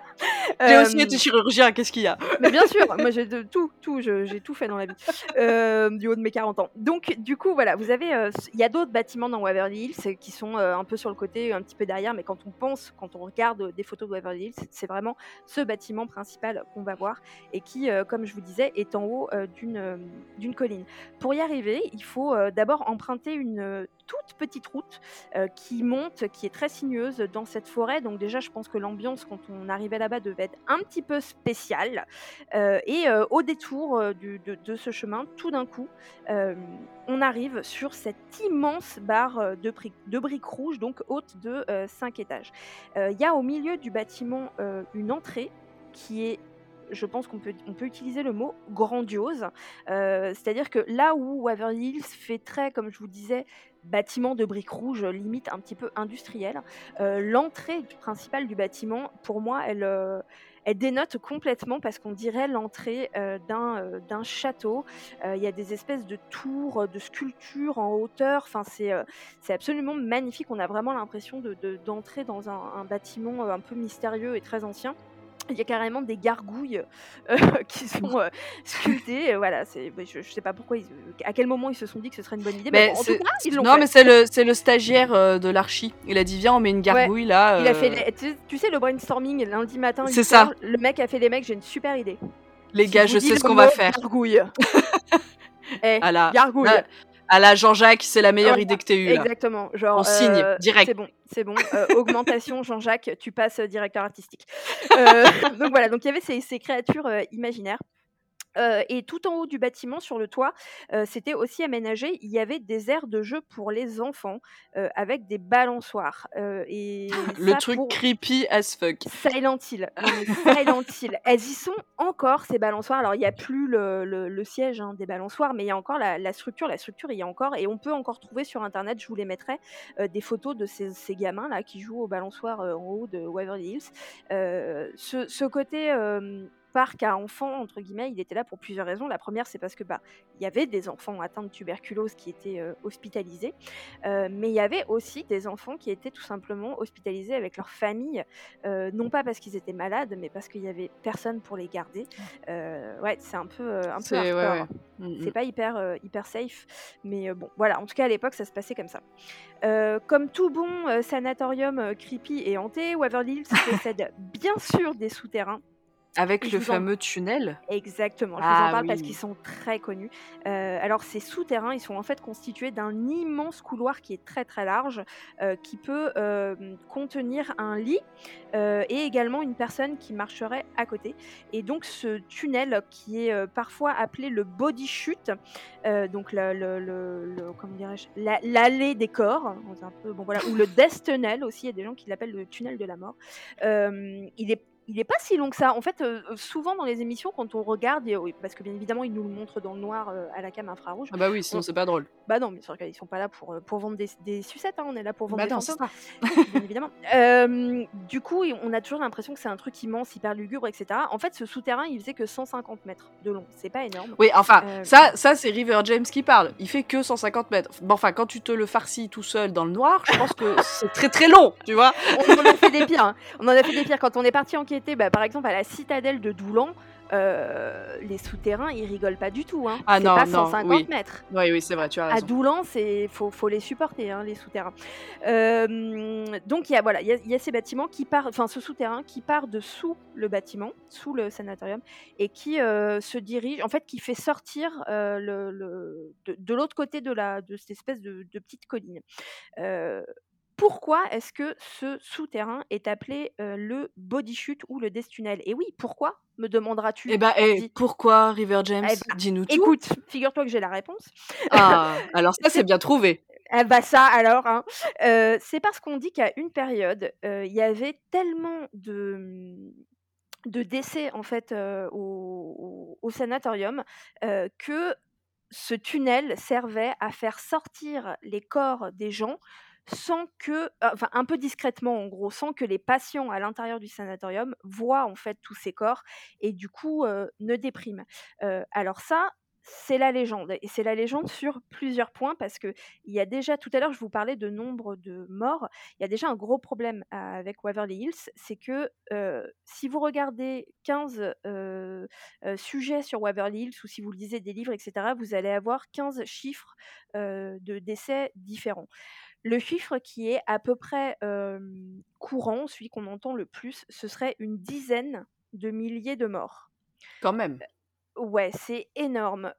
J'ai aussi été chirurgien, qu'est-ce qu'il y a?
Mais bien sûr, moi j'ai tout, tout, j'ai tout fait dans la vie, euh, du haut de mes 40 ans. Donc, du coup, voilà, vous avez, euh, il y a d'autres bâtiments dans Waverly Hills qui sont euh, un peu sur le côté, un petit peu derrière, mais quand on pense, quand on regarde des photos de Waverly Hills, c'est vraiment ce bâtiment principal qu'on va voir et qui, comme je vous disais, est en haut d'une d'une colline. Pour y arriver, il faut d'abord emprunter une toute petite route qui monte, qui est très sinueuse dans cette forêt. Donc déjà, je pense que l'ambiance quand on arrivait là-bas devait être un petit peu spéciale. et au détour de, ce chemin, tout d'un coup, on arrive sur cette immense barre de, briques rouges, donc haute de 5 étages. Il y a au milieu du bâtiment une entrée qui est je pense qu'on peut, utiliser le mot grandiose. Euh, c'est-à-dire que là où Waverly Hills fait très, comme je vous disais, bâtiment de briques rouges, limite un petit peu industriel, euh, l'entrée principale du bâtiment, pour moi, elle, euh, dénote complètement parce qu'on dirait l'entrée d'un, d'un château. Il y a des espèces de tours, de sculptures en hauteur. Enfin, c'est, c'est absolument magnifique. On a vraiment l'impression de, d'entrer dans un bâtiment un peu mystérieux et très ancien il y a carrément des gargouilles euh, qui sont euh, sculptées. voilà, c'est, je, ne sais pas pourquoi, à quel moment ils se sont dit que ce serait une bonne idée. Mais, en tout cas, ils l'ont
non, mais c'est le, c'est le stagiaire euh, de l'archi. Il a dit viens, on met une gargouille là.
Il a fait, tu, sais, le brainstorming lundi matin. C'est ça. Le mec a fait les mecs, j'ai une super idée.
Les gars, je sais ce qu'on va faire.
Gargouille.
eh, gargouille à la Jean-Jacques, c'est la meilleure idée que tu eu.
Exactement. Genre,
On signe, euh, direct.
C'est bon, c'est bon. Euh, augmentation, Jean-Jacques, tu passes directeur artistique. Euh, donc voilà, donc il y avait ces, ces créatures imaginaires et tout en haut du bâtiment, sur le toit, c'était aussi aménagé. Il y avait des aires de jeu pour les enfants avec des balançoires. et
le truc creepy as fuck.
Silent Hill. Silent Hill. Elles y sont encore ces balançoires. Alors il n'y a plus le, siège hein, des balançoires, mais il y a encore la, structure. La structure, il y a encore, et on peut encore trouver sur internet. Je vous les mettrai des photos de ces, gamins là qui jouent au balançoire en haut de Waverly Hills. ce, ce, côté parc à enfants, entre guillemets, il était là pour plusieurs raisons. La première, c'est parce que bah, il y avait des enfants atteints de tuberculose qui étaient euh, hospitalisés, euh, mais il y avait aussi des enfants qui étaient tout simplement hospitalisés avec leur famille, euh, non pas parce qu'ils étaient malades, mais parce qu'il y avait personne pour les garder. ouais, c'est un peu, un peu hardcore. Mm, mm. C'est pas hyper, hyper safe, mais bon, voilà. En tout cas, à l'époque, ça se passait comme ça. comme tout bon sanatorium creepy et hanté, Waverly Hills possède bien sûr des souterrains
avec le fameux tunnel
Exactement, je vous en ah parle parce qu'ils sont très connus. Euh, alors ces souterrains, ils sont en fait constitués d'un immense couloir qui est très très large, euh, qui peut euh, contenir un lit et également une personne qui marcherait à côté. Et donc ce tunnel qui est parfois appelé le body chute, donc le, le, le, comment dirais-je, l'allée des corps, un peu, bon voilà, ou le death tunnel aussi, il y a des gens qui l'appellent le tunnel de la mort. il est il n'est pas si long que ça. En fait, euh, euh, souvent dans les émissions, quand on regarde, parce que bien évidemment, ils nous le montrent dans le noir euh, à la cam infrarouge.
Ah bah oui, sinon c'est pas drôle.
Bah non, mais sûr qu'ils sont pas là pour, pour vendre des, sucettes, hein, on est là pour vendre bah des
non,
bien évidemment. du coup, on a toujours l'impression que c'est un truc immense, hyper lugubre, etc. En fait, ce souterrain, il faisait que 150 mètres de long. C'est pas énorme.
Oui, enfin, ça, ça c'est River James qui parle. Il fait que 150 mètres. Bon, enfin, quand tu te le farcis tout seul dans le noir, je pense que c'est très très long, tu vois.
on en a fait des pires. Hein. On en a fait des pires. Quand on est parti bah, par exemple, à la citadelle de Doulan, euh, les souterrains, ils rigolent pas du tout. Hein. Ah c'est pas 150 mètres.
Oui, oui, c'est vrai, tu as raison.
À Doulan, c'est faut, faut les supporter, hein, les souterrains. Euh, donc il y a voilà, il y, a ces bâtiments qui partent, enfin ce souterrain qui part de sous le bâtiment, sous le sanatorium, et qui euh, se dirige, en fait, qui fait sortir le, le, de, l'autre côté de la de cette espèce de, de petite colline pourquoi est-ce que ce souterrain est appelé le body chute ou le death tunnel Et oui, pourquoi me demanderas-tu?
Eh ben, eh, pourquoi River James? Eh ben, Dis-nous tout.
Écoute, figure-toi que j'ai la réponse.
Ah, alors ça c'est bien trouvé.
Eh bah ça alors, hein. c'est parce qu'on dit qu'à une période, il y avait tellement de mmh, de décès en fait au, au, sanatorium que ce tunnel servait à faire sortir les corps des gens sans que, ah, enfin un peu discrètement en gros, sans que les patients à l'intérieur du sanatorium voient en fait tous ces corps et du coup ne dépriment. alors ça, c'est la légende et c'est la légende sur plusieurs points parce que il y a déjà tout à l'heure je vous parlais de nombre de morts, il y a déjà un gros problème avec Waverly Hills, c'est que si vous regardez 15 sujets sur Waverly Hills ou si vous lisez des livres etc, vous allez avoir 15 chiffres de décès différents. Le chiffre qui est à peu près courant, celui qu'on entend le plus, ce serait une dizaine de milliers de morts.
Quand même.
Ouais, c'est énorme.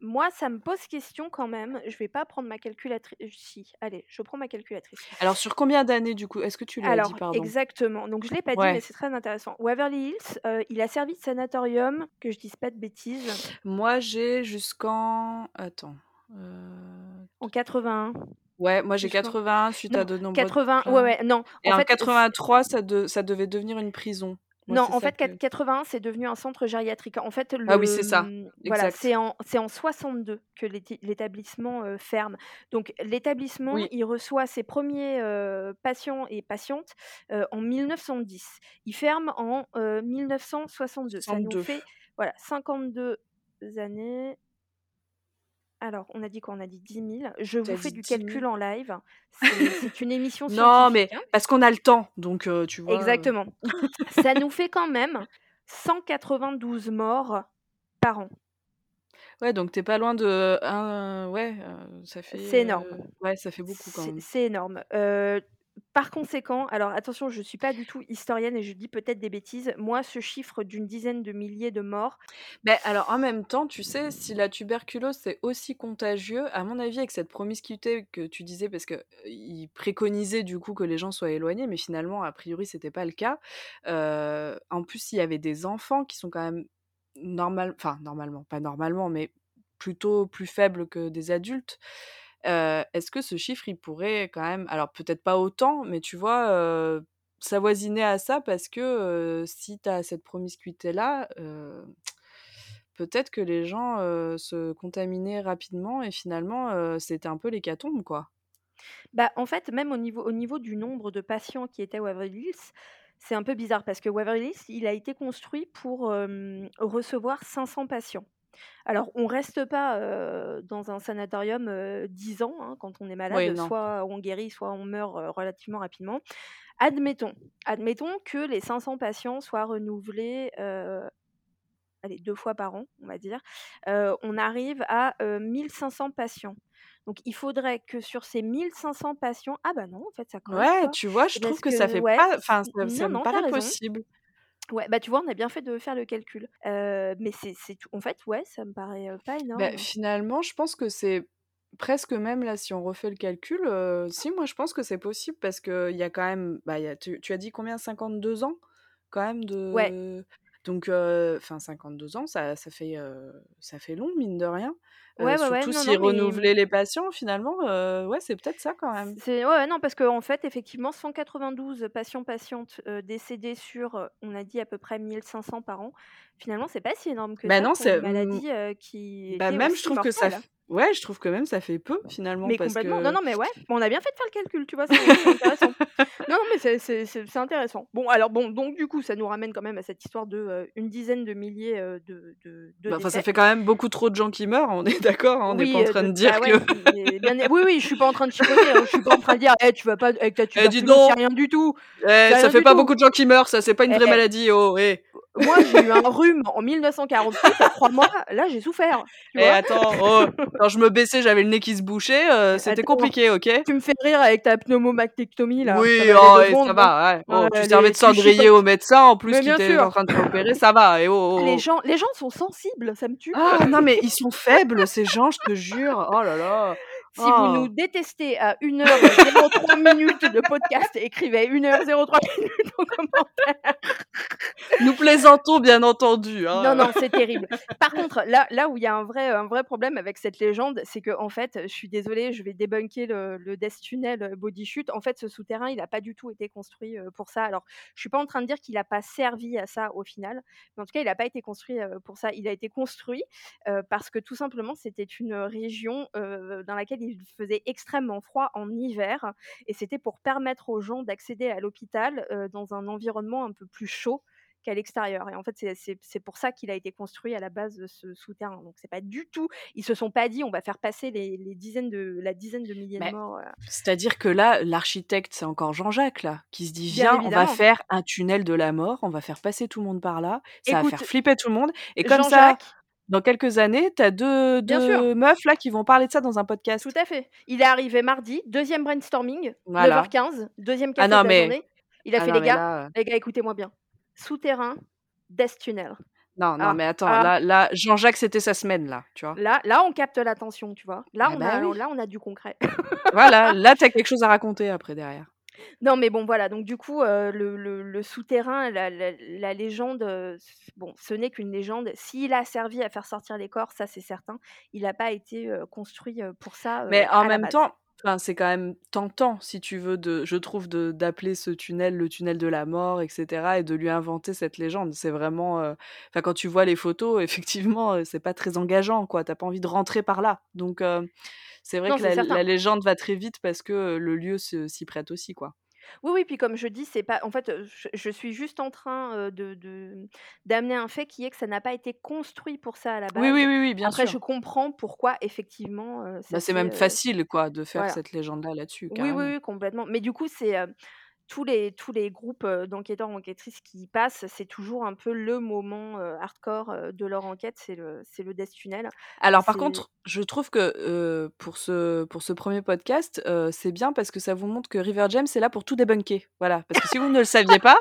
Moi, ça me pose question quand même. Je vais pas prendre ma calculatrice. Si, allez, je prends ma calculatrice.
Alors, sur combien d'années, du coup Est-ce que tu l'as dit,
Alors,
pardon?
exactement. Donc, je l'ai pas dit, mais c'est très intéressant. Waverly Hills, euh, il a servi de sanatorium, que je dise pas de bêtises,
Moi, j'ai jusqu'en... Attends. euh,
en 81.
Ouais, moi j'ai
Jusqu'en-
81 suite à de nombreux
80.
plaintes.
Ouais, ouais, non.
Et
en
en
fait,
83, ça, de- ça devait devenir une prison. Moi,
Non, en fait,
que-
81, c'est devenu un centre gériatrique. En fait, le,
Ah oui, c'est ça.
Voilà, c'est en, en 62 que l'établissement euh, ferme. Donc, l'établissement,
Oui.
il reçoit ses premiers euh, patients et patientes euh, en 1910. Il ferme en euh, 1962. Ça nous
62.
fait voilà, 52 années. Alors, on a dit quoi? On a dit 10 000. Je
T'as
vous fais
dit
du
10 000.
calcul en live. C'est c'est une émission
Non, mais
scientifique. hein.
parce qu'on a le temps, donc euh, tu vois. euh,
Exactement. Ça nous fait quand même 192 morts par an.
Ouais, donc t'es pas loin de. un- ouais, euh, ça fait.
C'est énorme.
euh, Ouais, ça fait beaucoup quand
C'est
même.
c'est énorme. Euh, par conséquent, alors attention, je ne suis pas du tout historienne et je dis peut-être des bêtises. Moi, ce chiffre d'une dizaine de milliers de morts,
Mais alors en même temps, tu sais, si la tuberculose c'est aussi contagieux, à mon avis, avec cette promiscuité que tu disais, parce que euh, préconisait du coup que les gens soient éloignés, mais finalement, a priori, c'était pas le cas. Euh, en plus, il y avait des enfants qui sont quand même enfin normalement, pas normalement, mais plutôt plus faibles que des adultes. Est-ce que ce chiffre, il pourrait quand même, alors peut-être pas autant, mais tu vois, euh, s'avoisiner à ça parce que si tu as cette promiscuité-là, peut-être que les gens se contaminaient rapidement et finalement, c'était un peu l'hécatombe, quoi.
bah, en fait, même au niveau, au niveau du nombre de patients qui étaient à Waverly c'est un peu bizarre parce que Waverly il a été construit pour recevoir 500 patients. Alors, on reste pas euh, dans un sanatorium euh, 10 ans hein, quand on est malade,
Oui,
soit on guérit, soit on meurt euh, relativement rapidement. Admettons, admettons que les 500 patients soient renouvelés allez, deux fois par an, on va dire. On arrive à euh, 1500 patients. Donc, il faudrait que sur ces 1500 patients, ah bah non, en fait, ça
Ouais,
pas.
tu vois, je trouve que ça fait
ouais,
pas, enfin, ça, ça
non,
me paraît
raison.
possible.
Ouais, bah tu vois, on a bien fait de faire le calcul. Euh, mais c'est tout. En fait, ouais, ça me paraît pas
Bah,
énorme.
finalement, je pense que c'est presque même là, si on refait le calcul, euh, si moi je pense que c'est possible parce que il y a quand même, bah, il y a, tu, tu as dit combien, 52 ans quand même
Ouais,
de, donc, enfin 52 ans, ça, ça fait, ça fait long mine de rien.
Ouais, ouais, ouais,
surtout
non, non, mais
renouvelaient les patients, finalement, ouais, c'est peut-être ça quand même.
c'est ouais, ouais, non, parce qu'en fait, effectivement, 192 patients-patientes décédés sur, on a dit à peu près 1500 par an. Finalement, c'est pas si énorme que
Bah
ça
non,
pour une
c'est,
maladie qui
bah même je trouve que ça. Ouais, je trouve que même ça fait peu finalement
Mais
parce
complètement.
que,
Non, non, mais ouais, on a bien fait de faire le calcul, tu vois, c'est intéressant. Non, non, mais c'est- intéressant. Bon, alors, bon, donc, du coup, ça nous ramène quand même à cette histoire de euh, une dizaine de milliers euh, de, de, de
bah, enfin, ça fait quand même beaucoup trop de gens qui meurent, on est d'accord, hein, on n'est pas en
euh,
train
de-
de dire
bah ouais,
que.
bien- oui, oui, je suis pas en train de chipoter, hein, je suis pas en train de dire, Eh, tu vas pas avec ta
dis
tuberculose, c'est rien du tout,
eh, ça fait pas
tout.
beaucoup de gens qui meurent, ça, c'est pas une vraie
Eh,
maladie, oh, eh.
Moi, j'ai eu un rhume en 1948, à trois mois, là, j'ai souffert, tu
Eh, attends, oh, quand je me baissais, j'avais le nez qui se bouchait, euh, c'était
Attends,
compliqué, ok?
tu me fais rire avec ta pneumomastectomie, là, ça
Oui,
va
oh, eh, ça
hein.
va, ouais. Oh, tu servais de cendrier au médecin, en plus, qui était en train de t'opérer, ça va, et oh, oh,
les
oh.
gens, les gens sont sensibles, ça me tue.
Ah, non, mais ils sont faibles, ces gens, je te jure. Oh là là.
Si vous nous
Oh.
détestez à 1h03 minutes de podcast, écrivez 1h03 minutes en commentaire.
Nous plaisantons, bien entendu.
Non,
Hein.
non, c'est terrible. Par contre, là, là où il y a un vrai, un vrai problème avec cette légende, c'est que en fait, je suis désolée, je vais débunker le, le Death Tunnel euh, Body Chute. En fait, ce souterrain, il n'a pas du tout été construit euh, pour ça. Alors, je suis pas en train de dire qu'il n'a pas servi à ça au final, mais en tout cas, il n'a pas été construit euh, pour ça. Il a été construit euh, parce que tout simplement, c'était une région euh, dans laquelle il faisait extrêmement froid en hiver, et c'était pour permettre aux gens d'accéder à l'hôpital euh, dans un environnement un peu plus chaud qu'à l'extérieur. Et en fait, c'est- pour ça qu'il a été construit à la base de ce souterrain. Donc, c'est pas du tout. Ils se sont pas dit, on va faire passer les, les dizaines de la dizaine de milliers de
Mais
morts.
c'est-à-dire que là, l'architecte, c'est encore Jean-Jacques, là, qui se dit, viens, on va faire un tunnel de la mort, on va faire passer tout le monde par là, ça va faire flipper tout le monde. Et comme ça, dans quelques années, t'as deux,
bien sûr,
deux meufs, là, qui vont parler de ça dans un
tout
podcast.
à fait. Il est arrivé mardi, deuxième brainstorming,
Voilà.
9h15, deuxième
Ah
café
non,
de la
mais,
journée. Il a
ah
fait
non,
les gars,
là, euh,
les gars, écoutez-moi bien. Souterrain, Death Tunnel.
Non, non,
Ah,
mais attends,
ah.
là, là, Jean-Jacques, c'était sa semaine, là, tu vois.
Là, là, on capte l'attention, tu vois. Là,
Ah
on
bah
a,
oui.
là, on a du concret.
Voilà, là, t'as quelque chose à raconter après derrière.
Non, mais bon, voilà. Donc, du coup, euh, le, le- le souterrain, la, la- la légende, euh, bon, ce n'est qu'une légende. S'il a servi à faire sortir les corps, ça, c'est certain. Il n'a pas été euh, construit euh, pour ça euh,
Mais en
à la
même
base.
temps, enfin, c'est quand même tentant, si tu veux, de, je trouve, de d'appeler ce tunnel le tunnel de la mort, etc., et de lui inventer cette légende. C'est vraiment, euh, enfin, quand tu vois les photos, effectivement, euh, c'est pas très engageant, quoi. T'as pas envie de rentrer par là. Donc, euh, c'est vrai
Non,
que la, légende va très vite parce que le lieu s'y prête aussi, quoi.
Oui, oui, puis comme je dis, c'est pas. En fait, je, je suis juste en train de de- d'amener un fait qui est que ça n'a pas été construit pour ça à la
Oui, oui,
base.
oui, oui, bien
Après,
sûr.
je comprends pourquoi, effectivement, euh,
Bah, c'est même
euh,
facile, quoi, de faire
voilà.
cette légende-là là-dessus,
Oui, oui, oui, complètement. Mais du coup, c'est euh, tous les, tous les groupes d'enquêteurs, enquêtrices qui y passent, c'est toujours un peu le moment euh, hardcore de leur enquête, c'est le, c'est le Death Tunnel.
Alors par contre, je trouve que euh, pour ce pour ce premier podcast, euh, c'est bien parce que ça vous montre que River James est là pour tout débunker. Voilà, parce que si vous ne le saviez pas,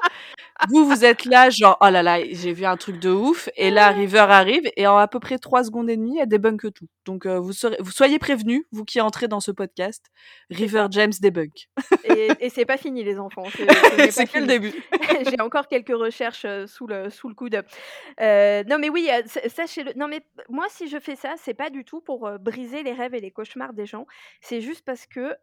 vous vous êtes là genre oh là là, j'ai vu un truc de ouf et là River arrive et en à peu près trois secondes et demie, elle débunk tout. Donc vous serez vous soyez prévenus, vous qui entrez dans ce podcast, River. James débunk.
Et, et c'est pas fini, les enfants. C'est-
que le début.
J'ai encore quelques recherches euh, sous le, sous le coude. Euh, non, mais oui, euh, sa- sachez-le. Non, mais moi, si je fais ça, c'est pas du tout pour briser les rêves et les cauchemars des gens. C'est juste parce que,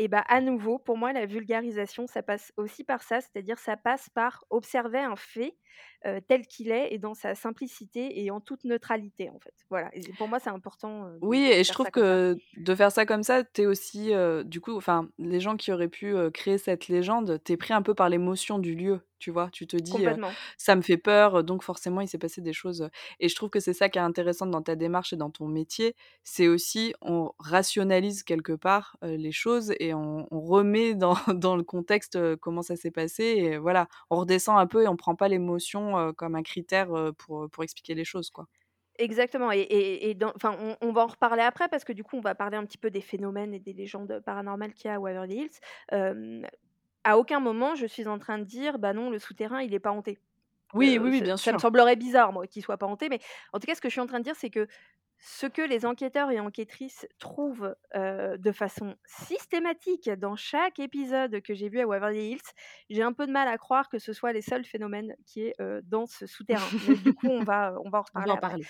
et ben, à nouveau, pour moi, la vulgarisation, ça passe aussi par ça. C'est-à-dire, ça passe par observer un fait euh, tel qu'il est et dans sa simplicité et en toute neutralité, en fait. Voilà. Et pour moi, c'est important euh,
Oui, et je trouve que de faire ça comme ça, t'es aussi, euh, du coup, enfin, les gens qui auraient pu créer cette légende, t'es pris un peu par l'émotion du lieu, tu vois. Tu te dis, euh, ça me fait peur, donc forcément, il s'est passé des choses. Et je trouve que c'est ça qui est intéressant dans ta démarche et dans ton métier, c'est aussi, on rationalise quelque part euh, les choses et on, on remet dans, dans le contexte euh, comment ça s'est passé. Et voilà, on redescend un peu et on prend pas l'émotion comme un critère pour, pour expliquer les choses, quoi.
Exactement. Et, et, et dans, enfin, on, on va en reparler après parce que du coup, on va parler un petit peu des phénomènes et des légendes paranormales qu'il y a à Waverly Hills. À aucun moment, je suis en train de dire, bah non, le souterrain, il est pas hanté.
Oui,
Euh,
oui, oui,
ça,
bien
ça me
sûr.
semblerait bizarre, moi, qu'il soit pas hanté. Mais en tout cas, ce que je suis en train de dire, c'est que ce que les enquêteurs et enquêtrices trouvent euh, de façon systématique dans chaque épisode que j'ai vu à Waverly Hills, j'ai un peu de mal à croire que ce soit les seuls phénomènes qui est euh, dans ce souterrain. Du coup, on va, on va en
On va
reparler
en parler.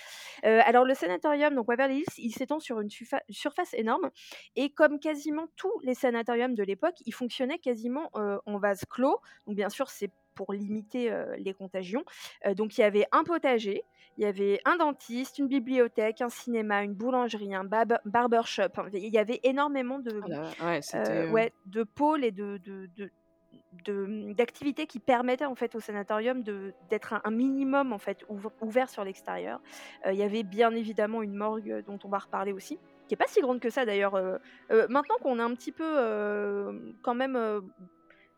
Euh, alors, le sanatorium, donc Waverly Hills, il s'étend sur une surfa- surface énorme. Et comme quasiment tous les sanatoriums de l'époque, il fonctionnait quasiment en vase clos. Donc, bien sûr, c'est pour limiter les contagions. Donc, il y avait un potager, il y avait un dentiste, une bibliothèque, un cinéma, une boulangerie, un barbershop. Il y avait énormément de,
Ah là, ouais,
de pôles et de, de, de- de- d'activités qui permettaient en fait au sanatorium d'être un, un minimum en fait ouv- ouvert sur l'extérieur. Euh, Il y avait bien évidemment une morgue dont on va reparler aussi, qui est pas si grande que ça d'ailleurs. euh, euh, maintenant qu'on a un petit peu quand même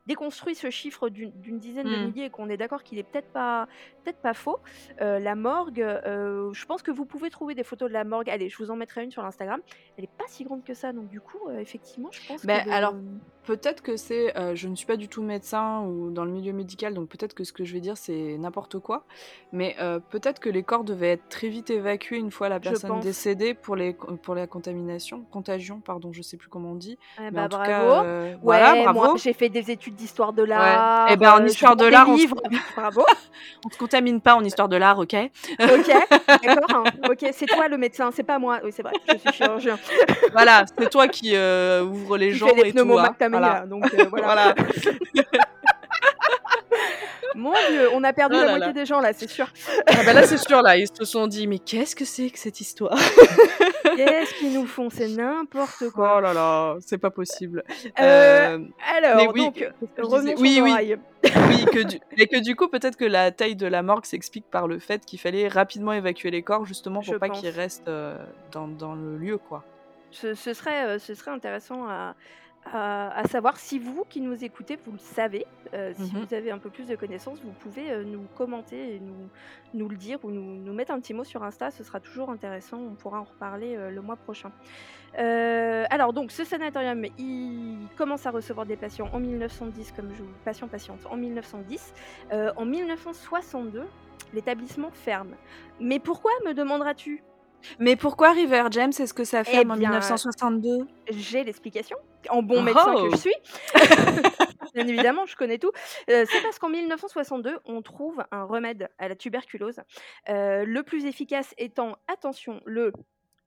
déconstruit ce chiffre d'une d'une dizaine de
hmm.
milliers et qu'on est d'accord qu'il est peut-être pas peut-être pas faux, euh, la morgue, euh, je pense que vous pouvez trouver des photos de la morgue. Allez, je vous en mettrai une sur l'Instagram. Elle est pas si grande que ça, donc du coup, euh, effectivement, je pense
Mais
que
alors, peut-être que c'est. je ne suis pas du tout médecin ou dans le milieu médical, donc peut-être que ce que je vais dire c'est n'importe quoi. Mais peut-être que les corps devaient être très vite évacués une fois la personne décédée pour, les, pour la contamination, contagion, pardon, je sais plus comment on dit.
Eh
Mais
bah,
en tout
bravo.
cas, euh,
Ouais,
voilà,
moi
bravo.
j'ai fait des études d'histoire de
Ouais.
l'art.
Eh ben en
euh,
histoire de l'art, on se.
Bravo.
on se contamine pas en histoire de l'art, ok?
Ok, d'accord. hein. Ok, c'est toi le médecin, c'est pas moi. Oui, c'est vrai, je suis chirurgien.
Voilà, c'est toi qui euh, ouvre les
les
et tout. Hein. Voilà.
là, donc euh, voilà.
voilà.
Mon Dieu, on a perdu
Oh
la moitié
là.
des gens là, c'est sûr.
Ah bah là, c'est sûr, là, ils se sont dit, mais qu'est-ce que c'est que cette histoire?
Qu'est-ce qu'ils nous font? C'est n'importe quoi.
Oh là là, c'est pas possible.
Euh,
Euh,
alors,
oui,
donc, revenons
Oui, oui, oui, que du... et que du coup, peut-être que la taille de la morgue s'explique par le fait qu'il fallait rapidement évacuer les corps, justement pour
Je
pas qu'ils restent euh, dans, dans le lieu, quoi.
Ce, ce serait, euh, ce serait intéressant à, à, savoir si vous qui nous écoutez, vous le savez, euh, si
Mhm.
vous avez un peu plus de connaissances, vous pouvez euh, nous commenter et nous, nous le dire ou nous, nous mettre un petit mot sur Insta, ce sera toujours intéressant, on pourra en reparler euh, le mois prochain. Alors donc ce sanatorium, il commence à recevoir des patients en 1910, comme je vous patients patientes en 1910. Euh, en 1962, l'établissement ferme. Mais pourquoi, me demanderas-tu?
Mais pourquoi River James Est-ce que ça
Eh
ferme en
bien,
1962
j'ai l'explication, en bon médecin que je
Oh
suis. Bien évidemment, je connais tout. Heu, c'est parce qu'en 1962, on trouve un remède à la tuberculose, heu, le plus efficace étant, attention, le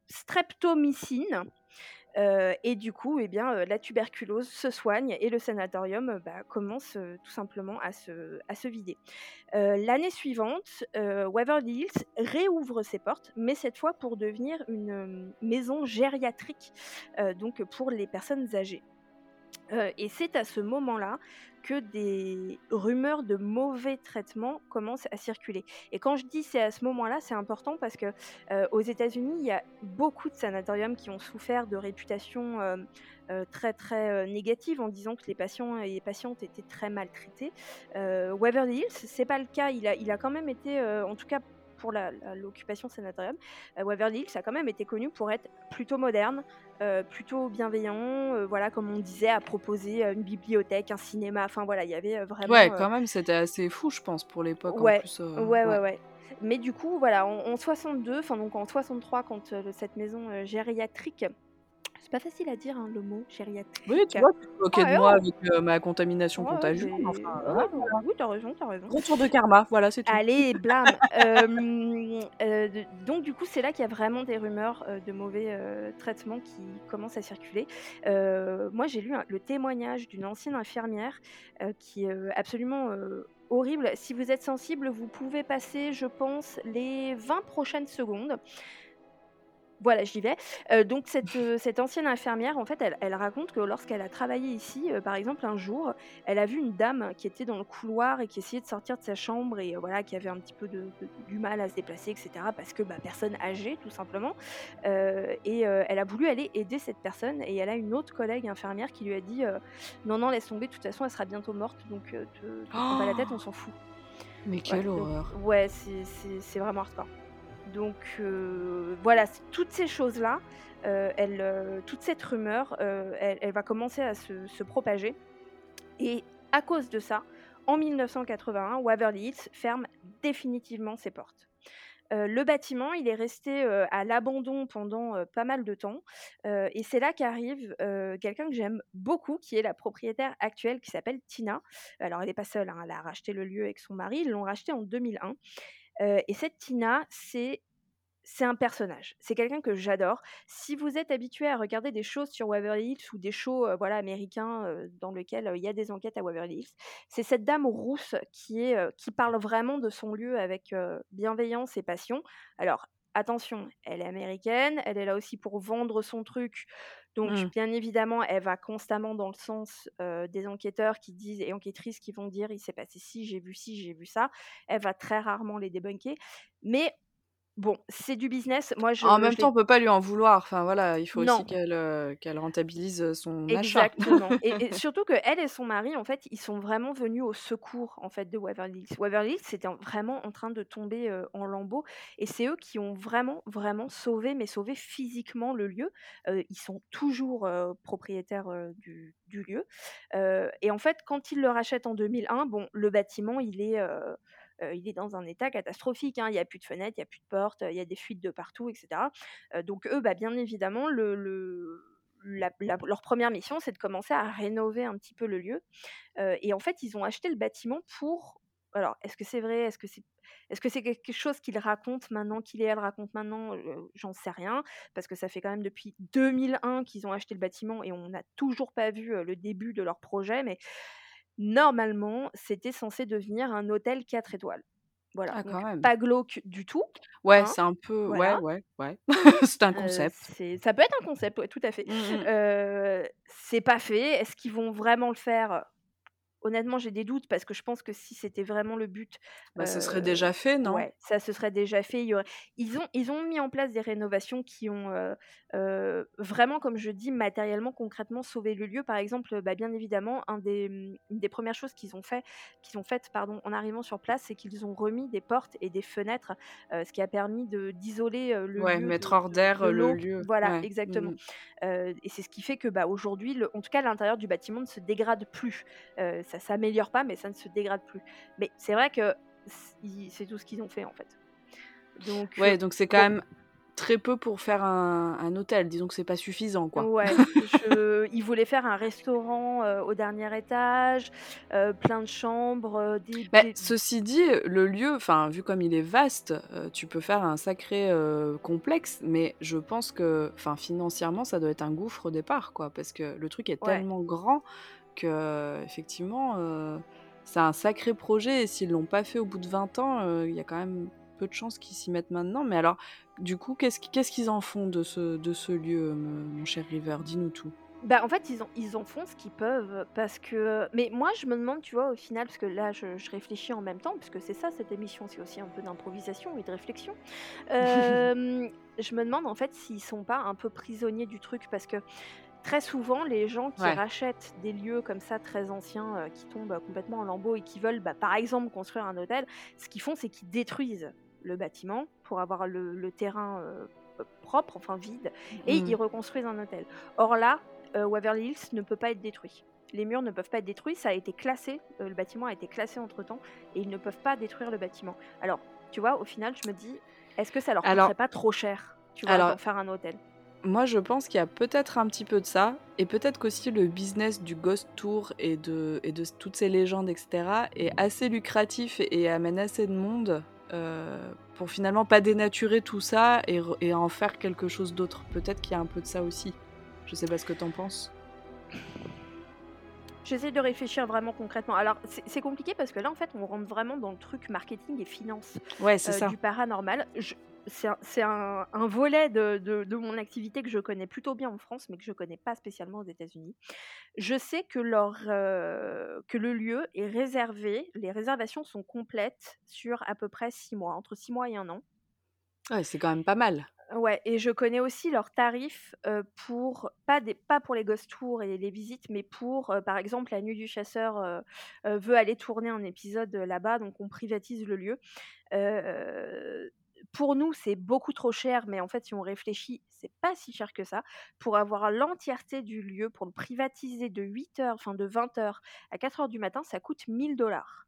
streptomycine, heu et du coup, eh heu, la tuberculose se soigne et le sanatorium, heu, bah, commence, tout simplement à se vider. L'année suivante, Waverly Hills réouvre ses portes, mais cette fois pour devenir une, maison gériatrique, donc pour les personnes âgées. Heu et c'est à ce moment-là que des rumeurs de mauvais traitements commencent à circuler et quand je dis: «C'est à ce moment-là», c'est important parce que, heu, aux États-Unis, il y a beaucoup de sanatoriums qui ont souffert de réputations, heu, très, très, négatives en disant que les patients et les patientes étaient très maltraités. Waverly Hills, c'est pas le cas. Il a il a quand même été, en tout cas pour l'occupation sanatorium, heu, Waverly Hills a quand même été connu pour être plutôt moderne, heu, plutôt bienveillant, heu, voilà, comme on disait, à proposer, heu, une bibliothèque, un cinéma, enfin voilà, il y avait,
Ouais,
vraiment, heu
quand même, c'était assez fou, je pense, pour l'époque en
Ouais,
plus, heu,
ouais, ouais,
ouais.
ouais. Mais du coup, voilà, en en 62, enfin donc en 63 quand, cette maison, gériatrique c'est pas facile à dire, hein, le mot
Oui,
gériatrique.
tu vois, tu te moquais de moi avec, heu, ma contamination
Ouais,
contagieuse, enfin,
ouais,
voilà,
oui, tu as raison, tu as raison.
Retour de karma, voilà, c'est tout.
Allez, blâme! De donc du coup, c'est là qu'il y a vraiment des rumeurs, heu, de mauvais, heu, traitements qui commencent à circuler. Moi, j'ai lu un le témoignage d'une ancienne infirmière, qui est, absolument, horrible. Si vous êtes sensible, vous pouvez passer, je pense, les 20 prochaines secondes. Voilà, j'y vais. Heu, donc cette, heu, cette ancienne infirmière, en fait, elle elle raconte que lorsqu'elle a travaillé ici, heu, par exemple, un jour, elle a vu une dame qui était dans le couloir et qui essayait de sortir de sa chambre et voilà, qui avait un petit peu de de du mal à se déplacer et cetera parce que, bah, personne âgée, tout simplement. Et elle a voulu aller aider cette personne et elle a une autre collègue infirmière qui lui a dit, «Non, non, laisse tomber, de toute façon, elle sera bientôt morte, donc te te prends pas la tête, on s'en fout».
Mais quelle horreur!
ouais, c'est vraiment hardcore. Donc heu, voilà, toutes ces choses-là, elle, heu, toute cette rumeur, elle va commencer à se propager et à cause de ça, en 1981, Waverly Hills ferme définitivement ses portes. Le bâtiment, il est resté, à l'abandon pendant, pas mal de temps, et c'est là qu'arrive, quelqu'un que j'aime beaucoup, qui est la propriétaire actuelle, qui s'appelle Tina. Alors elle est pas seule, hein, elle a racheté le lieu avec son mari, ils l'ont racheté en 2001, heu et cette Tina, c'est c'est un personnage. C'est quelqu'un que j'adore. Si vous êtes habitué à regarder des choses sur Waverly Hills ou des shows, voilà, américains, dans lequel, heu, il y a des enquêtes à Waverly Hills, c'est cette dame rousse qui est, qui parle vraiment de son lieu avec, bienveillance et passion. Alors attention, elle est américaine, elle est là aussi pour vendre son truc, donc
Mmh.
bien évidemment, elle va constamment dans le sens, des enquêteurs qui disent et enquêtrices qui vont dire: «Il s'est passé ci, j'ai vu ci, j'ai vu ça». Elle va très rarement les débunker, mais bon, c'est du business. Moi,
En
je
même
je
temps, on peut pas lui en vouloir, enfin voilà, il faut aussi
non.
qu'elle, rentabilise, heu, son achat.
Exactement et et surtout qu'elle et son mari, en fait, ils sont vraiment venus au secours, en fait, de Waverly Hills. Waverly Hills, c'était en vraiment en train de tomber, heu, en lambeaux et c'est eux qui ont vraiment, vraiment sauvé, mais sauvé physiquement le lieu. Ils sont toujours, propriétaires, du du lieu, et en fait, quand ils le rachètent en 2001, bon, le bâtiment, il est, il est dans un état catastrophique, hein. Il y a plus de fenêtres, il y a plus de portes, il y a des fuites de partout et cetera. Heu, donc eux, bah, bien évidemment, leur première mission, c'est de commencer à rénover un petit peu le lieu, heu et en fait, ils ont acheté le bâtiment pour alors est-ce que c'est vrai? Est-ce que c'est est-ce que quelque chose qu'ils racontent maintenant, qu'il et elle racontent maintenant? J'en sais rien, parce que ça fait quand même depuis 2001 qu'ils ont acheté le bâtiment et on n'a toujours pas vu, le début de leur projet, mais normalement, c'était censé devenir un hôtel 4 étoiles. Voilà,
Ah quand
donc
même.
pas glauque du tout,
Ouais,
hein,
c'est un peu ouais,
voilà.
ouais, ouais, c'est un
Heu,
concept.
ça peut être un concept, ouais, tout à fait.
Mmh mh.
Heu, c'est pas fait. Est-ce qu'ils vont vraiment le faire? Honnêtement, j'ai des doutes parce que je pense que si c'était vraiment le but,
Bah, ce serait
heu,
déjà fait, non?
ouais, ça se serait déjà fait. Il y aurait ils ont ils ont mis en place des rénovations qui ont, heu heu, vraiment, comme je dis, matériellement, concrètement sauvé le lieu. Par exemple, bah, bien évidemment, un des, mmh, une des 1res choses qu'ils ont fait qu'ils ont faites, pardon, en arrivant sur place, c'est qu'ils ont remis des portes et des fenêtres, heu, ce qui a permis de d'isoler, le
Ouais,
lieu
mettre
de
hors d'air,
de
le lieu.
Voilà,
Ouais. Mmh
exactement,
mh.
heu et c'est ce qui fait que, bah, aujourd'hui, le en tout cas, l'intérieur du bâtiment ne se dégrade plus. Ça s'améliore pas, mais ça ne se dégrade plus. Mais c'est vrai que c'est tout ce qu'ils ont fait en fait. Donc,
ouais, donc c'est quand même très peu pour faire un, un hôtel. Disons que c'est pas suffisant, quoi.
Ouais, je... il voulait faire un restaurant euh, au dernier étage, euh, plein de chambres. Euh,
bah, ceci dit, le lieu, enfin, vu comme il est vaste, tu peux faire un sacré complexe, mais je pense que, enfin, financièrement, ça doit être un gouffre au départ, quoi, parce que le truc est tellement grand que, effectivement, c'est un sacré projet. Et s'ils l'ont pas fait au bout de 20 ans, il y a quand même peu de chances qu'ils s'y mettent maintenant. Mais alors, du coup, qu'est-ce qu'ils en font de ce, de ce lieu, mon cher River? Dis-nous tout.
Bah, en fait, ils en, ils en font ce qu'ils peuvent parce que. Mais moi, je me demande, tu vois, au final, parce que là, je, réfléchis en même temps, parce que c'est ça, cette émission, c'est aussi un peu d'improvisation et de réflexion. je me demande, en fait, s'ils sont pas un peu prisonniers du truc parce que très souvent, les gens qui rachètent des lieux comme ça très anciens, euh, qui tombent complètement en lambeaux et qui veulent, bah, par exemple, construire un hôtel, ce qu'ils font, c'est qu'ils détruisent le bâtiment pour avoir le, terrain euh, propre, enfin vide, et mmh. ils reconstruisent un hôtel. Or là, euh, Waverly Hills ne peut pas être détruit. Les murs ne peuvent pas être détruits, ça a été classé, euh, le bâtiment a été classé entre temps, et ils ne peuvent pas détruire le bâtiment. Alors, tu vois, au final, je me dis, est-ce que ça leur coûterait pas trop cher, tu vois, alors, faire un hôtel?
Moi, je pense qu'il y a peut-être un petit peu de ça, et peut-être qu'aussi le business du Ghost Tour et de, et de toutes ces légendes, etc., est assez lucratif et amène assez de monde euh, pour finalement pas dénaturer tout ça et, et en faire quelque chose d'autre. Peut-être qu'il y a un peu de ça aussi. Je sais pas ce que t'en penses.
J'essaie de réfléchir vraiment concrètement. Alors, c'est compliqué parce que là, en fait, on rentre vraiment dans le truc marketing et finance
ouais, euh,
du paranormal. C'est un, un, volet de, de, mon activité que je connais plutôt bien en France, mais que je connais pas spécialement aux États-Unis. Je sais que, leur, euh, que le lieu est réservé, les réservations sont complètes sur à peu près six mois, entre six mois et un an.
Ouais, c'est quand même pas mal.
Ouais, et je connais aussi leurs tarifs pour pas des pas pour les ghost tours et les visites, mais pour par exemple la nuit du chasseur veut aller tourner un épisode là-bas, donc on privatise le lieu. Pour nous, c'est beaucoup trop cher, mais en fait, si on réfléchit, c'est pas si cher que ça. Pour avoir l'entièreté du lieu, pour le privatiser de 8 heures, enfin de 20 heures à 4 heures du matin, ça coûte 1000 dollars.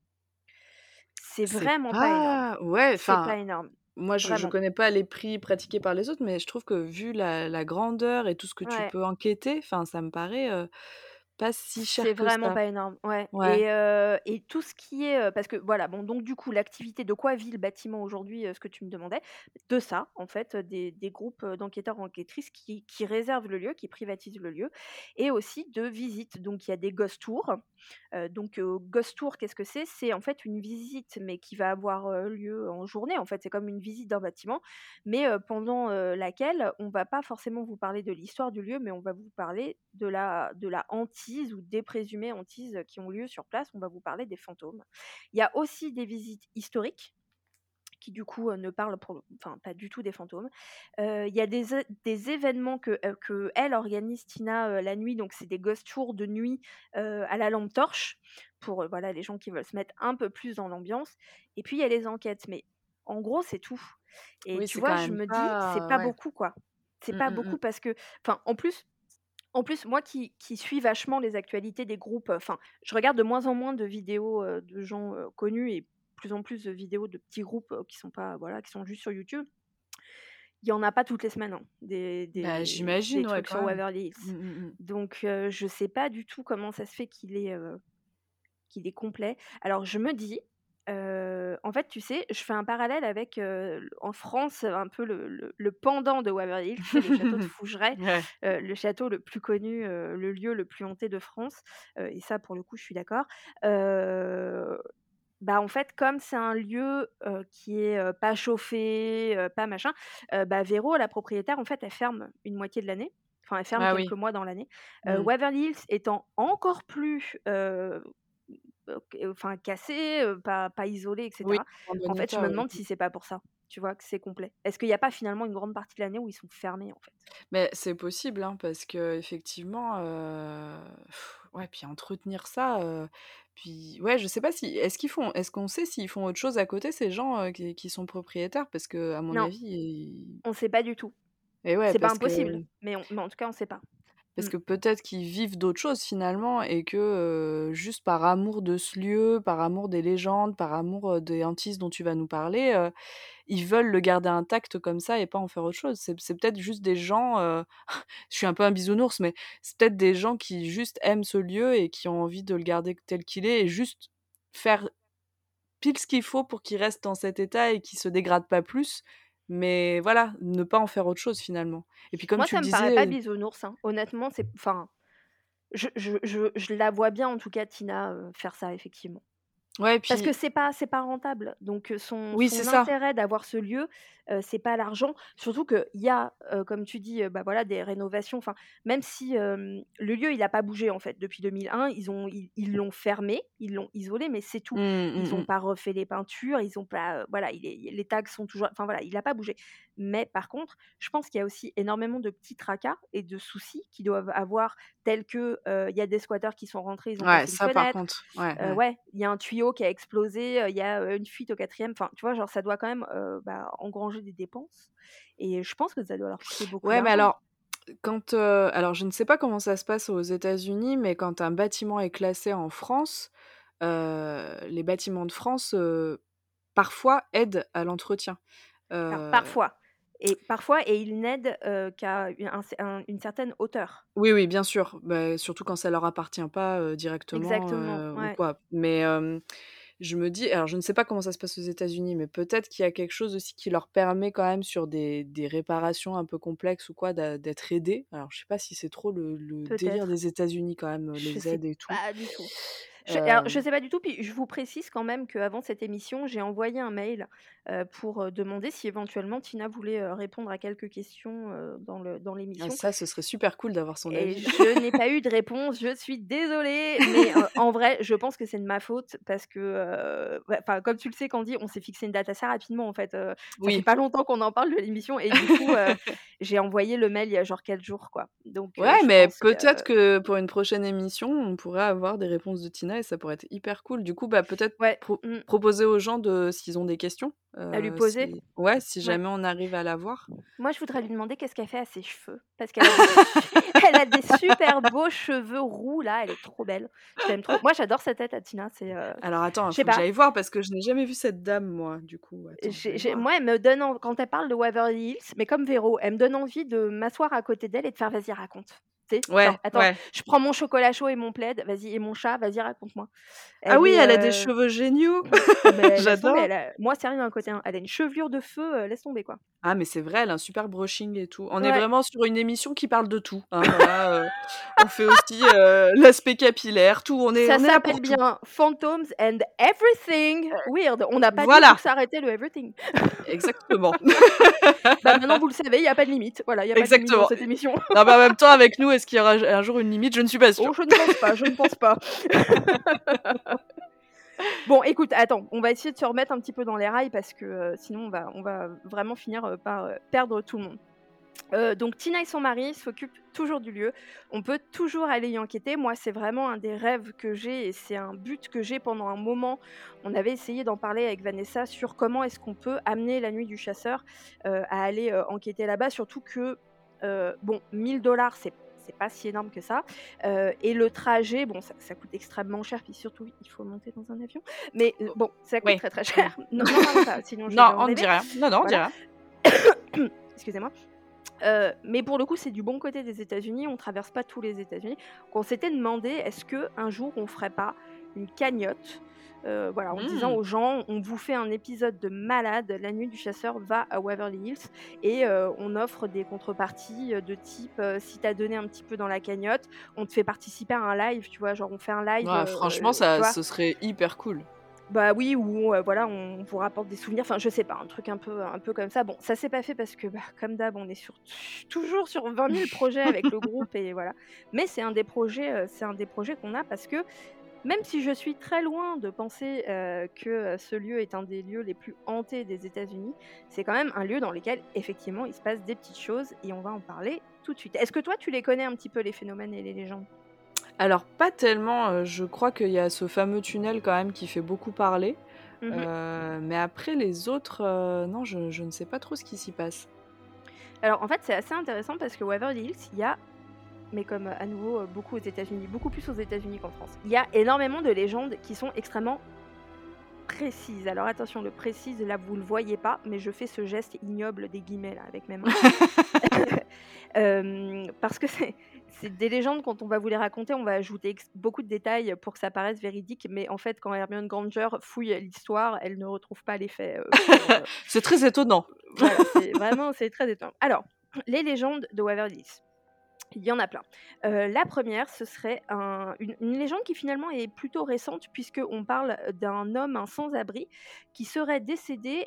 C'est vraiment pas, énorme.
Ouais,
c'est pas énorme.
Moi, je ne connais pas les prix pratiqués par les autres, mais je trouve que vu la, grandeur et tout ce que tu peux enquêter, ça me paraît pas si cher
C'est vraiment pas énorme, ouais. Et, et, tout ce qui est, parce que voilà, bon, donc du coup, l'activité de quoi vit le bâtiment aujourd'hui, ce que tu me demandais, de ça, en fait, des, des groupes d'enquêteurs enquêtrices qui, qui, réservent le lieu, qui privatisent le lieu, et aussi de visites. Donc il y a des ghost tours. donc ghost tour, qu'est-ce que c'est? C'est en fait une visite, mais qui va avoir lieu en journée. En fait, c'est comme une visite d'un bâtiment, mais pendant laquelle on va pas forcément vous parler de l'histoire du lieu, mais on va vous parler de la de la hantise ou des présumées hantises qui ont lieu sur place. On va vous parler des fantômes. Il y a aussi des visites historiques qui du coup ne parlent pour, enfin, pas du tout des fantômes. Il y a des, des événements que, que elle organise, Tina, la nuit, donc c'est des ghost tours de nuit à la lampe torche, pour voilà, les gens qui veulent se mettre un peu plus dans l'ambiance. Et puis il y a les enquêtes, mais en gros c'est tout. Et tu vois, je me dis, c'est pas beaucoup quoi. C'est mmh, pas mmh, beaucoup mmh. parce que, enfin, en plus, en plus, moi qui, suis vachement les actualités des groupes, enfin, je regarde de moins en moins de vidéos de gens connus et plus en plus de vidéos de petits groupes qui sont pas, voilà, qui sont juste sur YouTube. Il y en a pas toutes les semaines, hein, des, des,
bah, j'imagine,
trucs sur Waverly Hills. Mmh, mmh, mmh. Donc, je sais pas du tout comment ça se fait qu'il est, qu'il est complet. Alors, je me dis, en fait, tu sais, je fais un parallèle avec, en France, un peu le pendant de Waverly Hills, le château de Fougeray, le château le plus connu, le lieu le plus hanté de France, et ça, pour le coup, je suis d'accord. bah, en fait, comme c'est un lieu, qui est, pas chauffé, pas machin, bah, Véro, la propriétaire, en fait, elle ferme une moitié de l'année. Enfin, elle ferme ah quelques mois dans l'année. Mmh. Waverly Hills étant encore plus, enfin cassé, pas, pas isolé, etc. en fait, je me demande si c'est pas pour ça, tu vois, que c'est complet. Est-ce qu'il n'y a pas finalement une grande partie de l'année où ils sont fermés, en fait?
Mais c'est possible, hein, parce que effectivement, ouais, puis entretenir ça, puis ouais, je sais pas si, est-ce qu'ils font, est-ce qu'on sait s'ils font autre chose à côté ces gens qui, sont propriétaires, parce que à mon avis,
on sait pas du tout. Ouais, c'est pas impossible, mais, mais en tout cas, on sait pas.
Parce
Mmh.
que peut-être qu'ils vivent d'autres choses finalement et que, juste par amour de ce lieu, par amour des légendes, par amour, des hantises dont tu vas nous parler, ils veulent le garder intact comme ça et pas en faire autre chose. C'est peut-être juste des gens, je suis un peu un bisounours, mais c'est peut-être des gens qui juste aiment ce lieu et qui ont envie de le garder tel qu'il est et juste faire pile ce qu'il faut pour qu'il reste dans cet état et qu'il se dégrade pas plus. Mais voilà, ne pas en faire autre chose finalement. Et puis comme
Moi,
tu
ça me paraît pas bisounours, hein. Honnêtement, c'est enfin, je je je je la vois bien en tout cas Tina, faire ça effectivement.
Ouais,
Parce que c'est pas c'est pas rentable, donc son
oui,
son intérêt d'avoir ce lieu, heu, c'est pas l'argent. Surtout qu'il y a, comme tu dis, bah, voilà, des rénovations, enfin, même si, le lieu, il a pas bougé, en fait, depuis 2001. Ils ont ils ils l'ont fermé, ils l'ont isolé, mais c'est tout.
Mmh,
Ils
mmh
ont
mh.
pas refait les peintures, ils ont pas, voilà, il est les tags sont toujours enfin, voilà, il a pas bougé. Mais par contre, je pense qu'il y a aussi énormément de petits tracas et de soucis qu'ils doivent avoir, tels que, il y a des squatteurs qui sont rentrés, ils ont
Ouais,
cassé une
ça par contre, ouais,
il y a un tuyau qui a explosé, il y a, une fuite au quatrième. Enfin, tu vois, genre, ça doit quand même, bah, engranger des dépenses et je pense que ça doit leur coûter beaucoup
Ouais, mais alors, quand, alors je ne sais pas comment ça se passe aux États-Unis, mais quand un bâtiment est classé en France, les bâtiments de France, parfois aident à l'entretien.
Parfois et parfois et ils n'aident, qu'à u un un une certaine hauteur.
oui, oui, bien sûr, bah, surtout quand ça leur appartient pas, directement,
Exactement,
ou quoi. Mais, je me dis alors je ne sais pas comment ça se passe aux États-Unis, mais peut-être qu'il y a quelque chose aussi qui leur permet quand même sur des des réparations un peu complexes ou quoi d'être aidés. Alors je sais pas si c'est trop le le délire des États-Unis quand même,
Je
les aides et tout.
pas du tout. Je alors je sais pas du tout, puis je vous précise quand même qu'avant cette émission, j'ai envoyé un mail, pour, demander si éventuellement Tina voulait, répondre à quelques questions, dans le dans
ah
l'émission.
ça, ce serait super cool d'avoir son
Et
avis.
je n'ai pas eu de réponse, je suis désolée, mais en vrai, je pense que c'est de ma faute parce que, enfin, comme tu le sais, Candy, on s'est fixé une date assez rapidement, en fait, ça fait
Oui.
pas longtemps qu'on en parle de l'émission et du coup, j'ai envoyé le mail il y a genre 4 jours, quoi. Donc
Ouais, mais
que
peut-être que pour une prochaine émission, on pourrait avoir des réponses de Tina ça pourrait être hyper cool. Du coup, bah, peut-être
ouais,
pro
mmh,
proposer aux gens de s'ils ont des questions,
à lui
heu,
poser.
si ouais, si
Ouais.
jamais on arrive à la voir.
Moi, je voudrais lui demander qu'est-ce qu'elle fait à ses cheveux? Parce qu'elle a des a super beaux cheveux roux, là, elle est trop belle. Je l'aime trop. Moi, j'adore sa tête à Tina, c'est, heu,
Alors attends, il faut que
pas,
j'aille voir parce que je n'ai jamais vu cette dame moi, du coup, attends,
moi, elle me donne en quand elle parle de Waverly Hills, mais comme Véro, elle me donne envie de m'asseoir à côté d'elle et de faire: «Vas-y, raconte».
Ouais,
Genre: «Attends,
ouais.
je prends mon chocolat chaud et mon plaid, vas-y et mon chat, vas-y, raconte-moi».
Ah oui,
est,
elle a des
heu
cheveux géniaux!
ah tomber,
J'adore.
a moi, c'est rien à côté, hein. Elle a une chevelure de feu, heu, laisse tomber, quoi.
Ah mais c'est vrai, elle a un super brushing et tout. On est vraiment sur une émission qui parle de tout, hein, voilà, heu, on fait aussi, l'aspect capillaire, tout, on est
ça s'appelle bien Phantoms and Everything Weird. On n'a pas dit
Voilà,
s'arrêtait le everything.
exactement.
Bah, maintenant, vous le savez, il y a pas de limite. Voilà, il a pas de limite dans
Exactement.
cette émission.
Non, en même temps, avec nous, est-ce qu'il y aura un jour une limite? Je ne suis pas
Oh,
sûre.
je ne pense pas, je ne pense pas. Bon, écoute, attends, on va essayer de se remettre un petit peu dans les rails parce que euh, sinon on va, on va vraiment finir euh, par euh, perdre tout le monde. Donc Tina et son mari s'occupent toujours du lieu. On peut toujours aller y enquêter. Moi, c'est vraiment un des rêves que j'ai et c'est un but que j'ai pendant un moment. On avait essayé d'en parler avec Vanessa sur comment est-ce qu'on peut amener la nuit du chasseur à aller enquêter là-bas. Surtout que, euh, bon, 1000 dollars, c'est c'est pas si énorme que ça. Euh, et le trajet, bon, ça, ça coûte extrêmement cher, puis surtout, il faut monter dans un avion. Mais euh, bon, ça coûte
Oui,
très très cher. Non, n'en parlons pas, sinon je
Non, on ne dit rien. Non, non, on
Voilà. Excusez-moi. Euh, mais pour le coup, c'est du bon côté des États-Unis. On traverse pas tous les États-Unis. On s'était demandé est-ce que un jour on ferait pas une cagnotte, euh, voilà, en disant
Mmh.
aux gens on vous fait un épisode de malade. La nuit du chasseur va à Waverly Hills et euh, on offre des contreparties euh, de type euh, si t'as donné un petit peu dans la cagnotte, on te fait participer à un live. Tu vois, genre on fait un live,
Ouais, franchement, ça ce serait hyper cool.
Bah oui, ou voilà, on vous rapporte des souvenirs, enfin je sais pas, un truc un peu un peu comme ça. Bon, ça s'est pas fait parce que, bah, comme d'hab, on est sur toujours sur 20 000 projets avec le groupe et voilà. Mais c'est un des projets, c'est un des projets qu'on a parce que même si je suis très loin de penser, heu, que, heu, ce lieu est un des lieux les plus hantés des États-Unis, c'est quand même un lieu dans lequel effectivement il se passe des petites choses et on va en parler tout de suite. Est-ce que toi tu les connais un petit peu les phénomènes et les légendes?
Alors pas tellement, heu, je crois qu'il y a ce fameux tunnel quand même qui fait beaucoup parler,
Mmh
mais après les autres, non, je je ne sais pas trop ce qui s'y passe.
Alors en fait, c'est assez intéressant parce que Waverly Hills, il y a mais comme à nouveau beaucoup aux États-Unis, beaucoup plus aux États-Unis qu'en France. Il y a énormément de légendes qui sont extrêmement précises. Alors attention, le précise, là vous le voyez pas, mais je fais ce geste ignoble des guillemets là avec mes mains. Euh, parce que c'est des légendes, quand on va vous les raconter, on va ajouter beaucoup de détails pour que ça paraisse véridique, mais en fait, quand Hermione Granger fouille l'histoire, elle ne retrouve pas les faits.
Euh, c'est très étonnant.
Voilà, vraiment, c'est très étonnant. Alors, les légendes de Waverly Hills. Il y en a plein. Euh, la première, ce serait une, légende qui finalement est plutôt récente, puisqu'on parle d'un homme, un sans-abri, qui serait décédé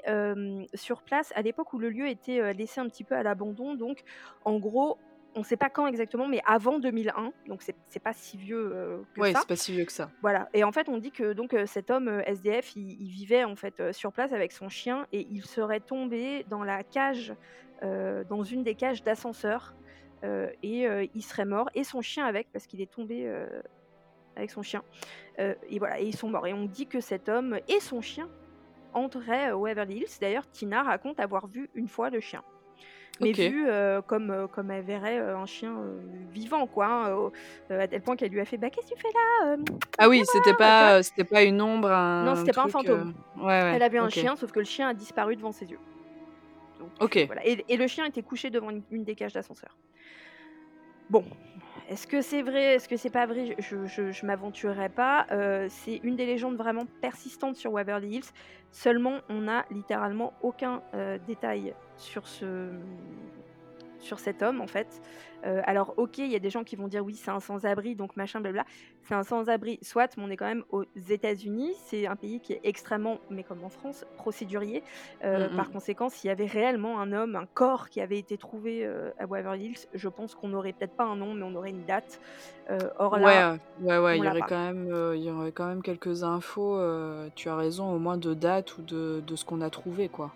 sur place à l'époque où le lieu était laissé un petit peu à l'abandon. Donc, en gros, on ne sait pas quand exactement, mais avant 2001, donc c'est pas si vieux que
ouais,
ça.
c'est pas si vieux que ça.
Voilà. Et en fait, on dit que donc cet homme SDF, il, vivait en fait sur place avec son chien et il serait tombé dans la cage, dans une des cages d'ascenseur euh, et euh, il serait mort, et son chien avec, parce qu'il est tombé euh, avec son chien. et voilà, et ils sont morts. Et on dit que cet homme et son chien entraient au Waverly Hills. D'ailleurs, Tina raconte avoir vu une fois le chien. Mais vu comme, comme elle verrait un chien vivant, quoi. Hein, à tel point qu'elle lui a fait Bah, qu'est-ce que tu fais là
Ah oui, c'était pas, c'était pas une ombre. Un
non, c'était pas un fantôme.
Ouais, ouais,
elle a vu un chien, sauf que le chien a disparu devant ses yeux.
ok.
Voilà. Et, le chien était couché devant une des cages d'ascenseur. Bon, est-ce que c'est vrai Est-ce que c'est pas vrai? Je, m'aventurerai pas. Euh, c'est une des légendes vraiment persistantes sur Waverly Hills. Seulement, on n'a littéralement aucun euh, détail sur ce sur cet homme en fait. Euh, alors ok, il y a des gens qui vont dire oui c'est un sans-abri donc machin blabla. C'est un sans-abri, soit, mais on est quand même aux États-Unis. C'est un pays qui est extrêmement, mais comme en France, procédurier. Euh, mm, mm. Par conséquent, s'il y avait réellement un homme, un corps qui avait été trouvé euh, à Waverly Hills, je pense qu'on n'aurait peut-être pas un nom, mais on aurait une date. or là,
ouais, ouais, il y aurait quand même, il y aurait quand même quelques infos. tu as raison, au moins de date ou de, de ce qu'on a trouvé, quoi.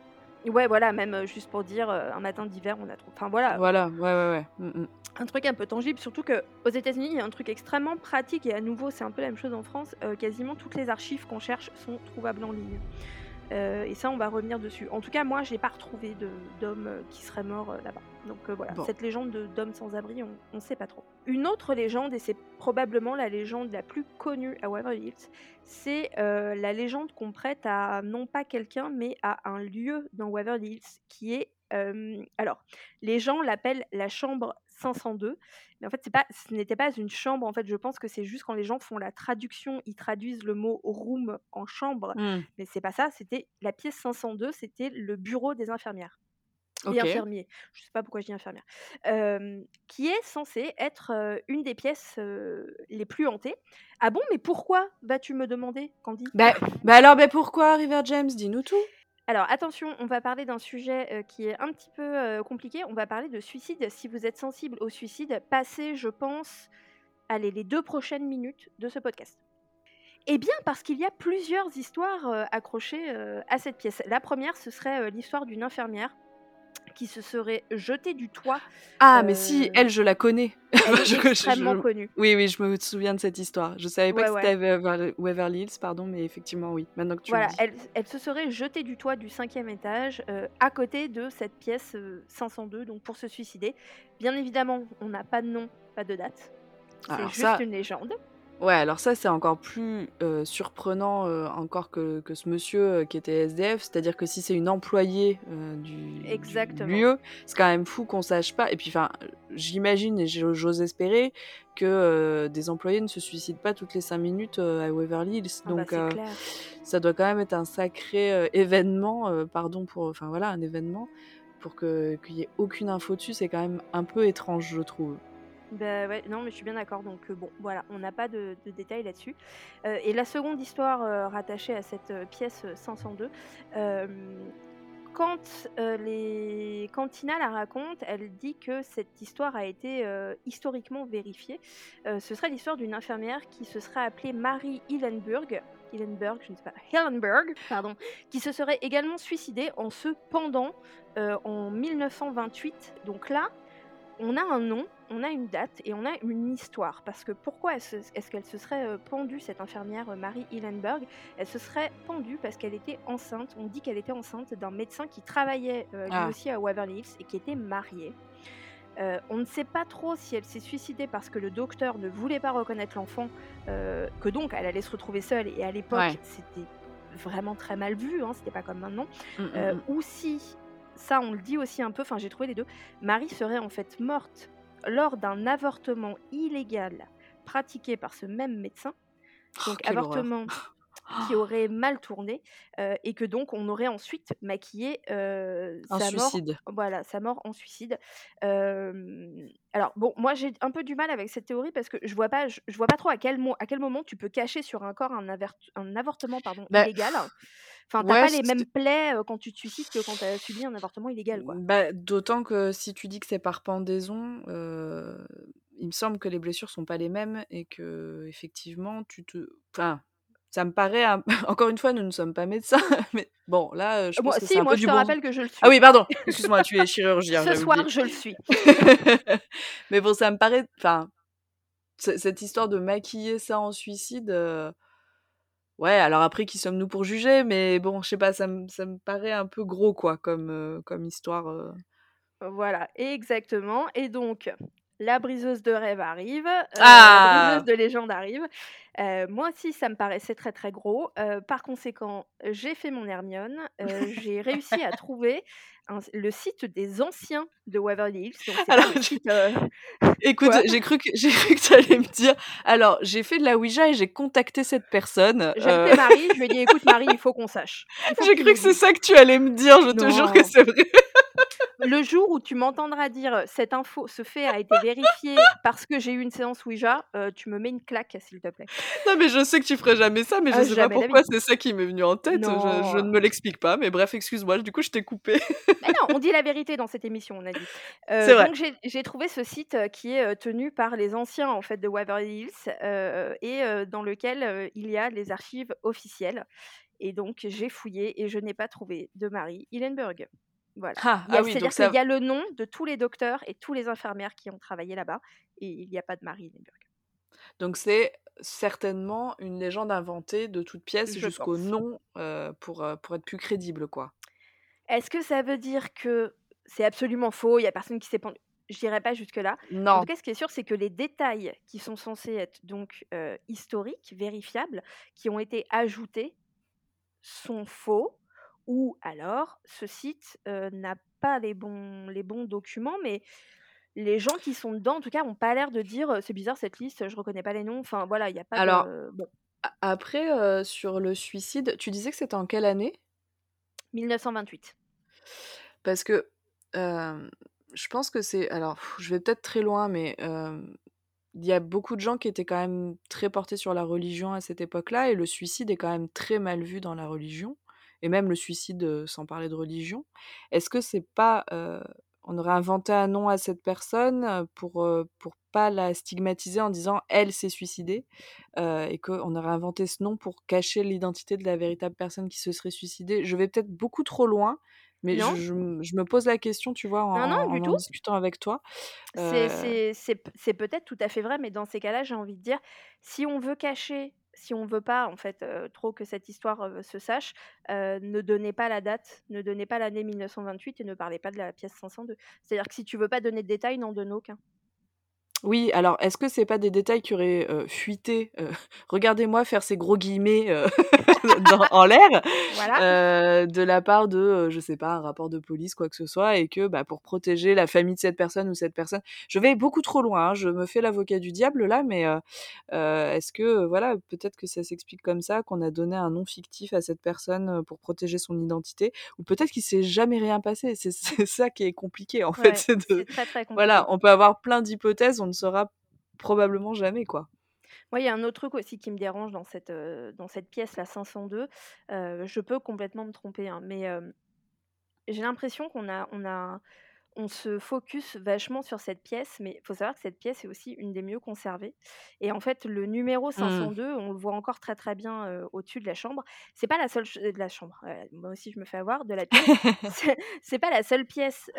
Ouais, voilà, même juste pour dire un matin d'hiver, on a trouvé. Enfin voilà.
Voilà, ouais, ouais, ouais. Mmh,
un truc un peu tangible, surtout qu'aux États-Unis, il y a un truc extrêmement pratique et à nouveau, c'est un peu la même chose en France. quasiment toutes les archives qu'on cherche sont trouvables en ligne. Euh, et ça, on va revenir dessus. En tout cas, moi, je n'ai pas retrouvé d'homme euh, qui serait mort euh, là-bas. Donc voilà, cette légende d'homme sans abri, on ne sait pas trop. Une autre légende, et c'est probablement la légende la plus connue à Waverly Hills, c'est la légende qu'on prête à non pas quelqu'un, mais à un lieu dans Waverly Hills qui est alors, les gens l'appellent la chambre 502, mais en fait, pas, ce n'était pas une chambre. En fait, je pense que c'est juste quand les gens font la traduction, ils traduisent le mot room en chambre, mmh. mais c'est pas ça. C'était la pièce 502, c'était le bureau des infirmières. Et infirmiers, je sais pas pourquoi je dis infirmière, qui est censé être une des pièces les plus hantées. Ah bon, mais pourquoi vas-tu me demander, Candy?
Bah, bah alors, bah pourquoi River James? Dis-nous tout.
Alors attention, on va parler d'un sujet qui est un petit peu compliqué. On va parler de suicide. Si vous êtes sensible au suicide, passez, je pense, allez, les deux prochaines minutes de ce podcast. Eh bien, parce qu'il y a plusieurs histoires accrochées à cette pièce. La première, ce serait l'histoire d'une infirmière qui se serait jetée du toit.
Ah, mais si, elle, je la connais.
Elle est extrêmement connue.
Oui, oui, je me souviens de cette histoire. Je savais pas que c'était Waverly Hills, pardon, mais effectivement, oui. Maintenant que tu
voilà,
dis.
Elle, elle, se serait jetée du toit du cinquième étage, à côté de cette pièce 502, donc pour se suicider. Bien évidemment, on n'a pas de nom, pas de date. C'est juste une légende.
Ouais, alors ça, c'est encore plus surprenant encore que, que ce monsieur qui était SDF. C'est-à-dire que si c'est une employée du, lieu, c'est quand même fou qu'on sache pas. Et puis, enfin, j'imagine et j'ose espérer que des employés ne se suicident pas toutes les cinq minutes à Waverly Hills.
Ah bah,
Donc,
clair.
ça doit quand même être un sacré événement, pardon pour, enfin voilà, un événement pour que qu'il y ait aucune info dessus. C'est quand même un peu étrange, je trouve.
Bah non, mais je suis bien d'accord. Donc bon, voilà, on n'a pas de, détails là-dessus. et la seconde histoire rattachée à cette pièce 502, quand, les... quand Tina la raconte, elle dit que cette histoire a été historiquement vérifiée. ce serait l'histoire d'une infirmière qui se serait appelée Marie Hillenburg, Hillenburg, je ne sais pas, Hillenburg, pardon, qui se serait également suicidée en se pendant en 1928. Donc là, on a un nom, on a une date et on a une histoire. Parce que pourquoi est-ce qu'elle se serait euh, pendue, cette infirmière euh, Marie Hillenberg Elle se serait pendue parce qu'elle était enceinte. On dit qu'elle était enceinte d'un médecin qui travaillait euh, lui ah. aussi à Waverly Hills et qui était marié. on ne sait pas trop si elle s'est suicidée parce que le docteur ne voulait pas reconnaître l'enfant, que donc elle allait se retrouver seule et à l'époque c'était vraiment très mal vu, hein, c'était pas comme maintenant, mmh, mmh, mmh. ou si, ça on le dit aussi un peu, enfin j'ai trouvé les deux, Marie serait en fait morte lors d'un avortement illégal pratiqué par ce même médecin.
Oh, donc avortement
qui aurait mal tourné et que donc on aurait ensuite maquillé
un sa suicide.
mort. Voilà, sa mort en suicide. alors bon, moi j'ai un peu du mal avec cette théorie parce que je vois pas, je, vois pas trop à quel, à quel moment tu peux cacher sur un corps un, un avortement pardon bah, illégal. Enfin, t'as pas les mêmes plaies quand tu te suicides que quand tu as subi un avortement illégal, quoi.
Bah, d'autant que si tu dis que c'est par pendaison, il me semble que les blessures sont pas les mêmes et que effectivement tu te, enfin ça me paraît encore une fois nous ne sommes pas médecins mais bon là je pense que c'est un
moi,
peu
je
du
te
bon
rappelle que je le suis.
ah oui pardon excuse-moi tu es chirurgien
ce soir je le suis.
Mais bon ça me paraît enfin cette histoire de maquiller ça en suicide ouais alors après qui sommes-nous pour juger? Mais bon je sais pas ça me ça paraît un peu gros quoi comme comme histoire
voilà exactement. Et donc la briseuse de rêve arrive, la
Ah!
briseuse de légende arrive. moi aussi, ça me paraissait très très gros. par conséquent, j'ai fait mon Hermione. j'ai réussi à trouver le site des anciens de Waverly Hills.
Alors, écoute, j'ai cru que j'ai cru que tu allais me dire. Alors, j'ai fait de la Ouija et j'ai contacté cette personne.
J'ai appelé Marie. Je lui ai dit, écoute Marie, il faut qu'on sache.
J'ai cru que c'est ça que tu allais me dire. Je te jure que c'est vrai
le jour où tu m'entendras dire cette info, ce fait a été vérifié parce que j'ai eu une séance Ouija, tu me mets une claque, s'il te plaît.
Non, mais je sais que tu ferais jamais ça, mais je ah, sais pas pourquoi c'est ça qui m'est venu en tête. Je, ne me l'explique pas, mais bref, excuse-moi, du coup, je t'ai coupé.
non, on dit la vérité dans cette émission, on a dit.
c'est vrai.
Donc, j'ai trouvé ce site qui est tenu par les anciens en fait de Waverly Hills et dans lequel il y a les archives officielles. Et donc, j'ai fouillé et je n'ai pas trouvé de Marie Hillenberg. Voilà.
Ah, ah
C'est-à-dire qu'il y a le nom de tous les docteurs et tous les infirmières qui ont travaillé là-bas et il n'y a pas de Marie Hillenberg.
Donc c'est certainement une légende inventée de toute pièce jusqu'au nom pour, pour être plus crédible, quoi.
Est-ce que ça veut dire que c'est absolument faux Il n'y a personne qui s'est pendu Je dirais pas jusque-là. En
Non.
tout cas, ce qui est sûr, c'est que les détails qui sont censés être donc historiques, vérifiables, qui ont été ajoutés, sont faux ou alors ce site n'a pas les bons, les bons documents, mais les gens qui sont dedans, en tout cas, n'ont pas l'air de dire c'est bizarre cette liste, je reconnais pas les noms. Enfin voilà, il n'y a pas
Alors,
de. Bon.
après, sur le suicide, tu disais que c'était en quelle année?
1928.
Parce que je pense que c'est. Alors, je vais peut-être très loin, mais il y a beaucoup de gens qui étaient quand même très portés sur la religion à cette époque-là, et le suicide est quand même très mal vu dans la religion et même le suicide sans parler de religion. Est-ce que c'est pas on aurait inventé un nom à cette personne pour pour pas la stigmatiser en disant elle s'est suicidée et qu'on aurait inventé ce nom pour cacher l'identité de la véritable personne qui se serait suicidée? Je vais peut-être beaucoup trop loin, mais je, je, me pose la question, tu vois, en,
non, non, en,
discutant avec toi.
C'est peut-être tout à fait vrai, mais dans ces cas-là, j'ai envie de dire, si on veut cacher si on veut pas en fait trop que cette histoire se sache, ne donnez pas la date, ne donnez pas l'année 1928 et ne parlez pas de la pièce 502. C'est-à-dire que si tu veux pas donner de détails, n'en donne aucun.
Oui, alors est-ce que c'est pas des détails qui auraient fuité Regardez-moi faire ces gros guillemets en l'air de la part de, je sais pas, un rapport de police, quoi que ce soit, et que bah, pour protéger la famille de cette personne ou cette personne, je vais beaucoup trop loin. Hein, je me fais l'avocat du diable là, mais est-ce que voilà, peut-être que ça s'explique comme ça, qu'on a donné un nom fictif à cette personne pour protéger son identité, ou peut-être qu'il s'est jamais rien passé. C'est ça qui est compliqué en fait.
C'est très, très
voilà, on peut avoir plein d'hypothèses, on sera probablement jamais, quoi.
Moi, il y a un autre truc aussi qui me dérange dans cette, dans cette pièce, la 502. je peux complètement me tromper, hein, mais j'ai l'impression qu'on a, on a, on se focus vachement sur cette pièce, mais il faut savoir que cette pièce est aussi une des mieux conservées. Et en fait, le numéro 502, mmh. on le voit encore très très bien au-dessus de la chambre. C'est pas la seule de la chambre. moi aussi, je me fais avoir de la pièce. c'est pas la seule pièce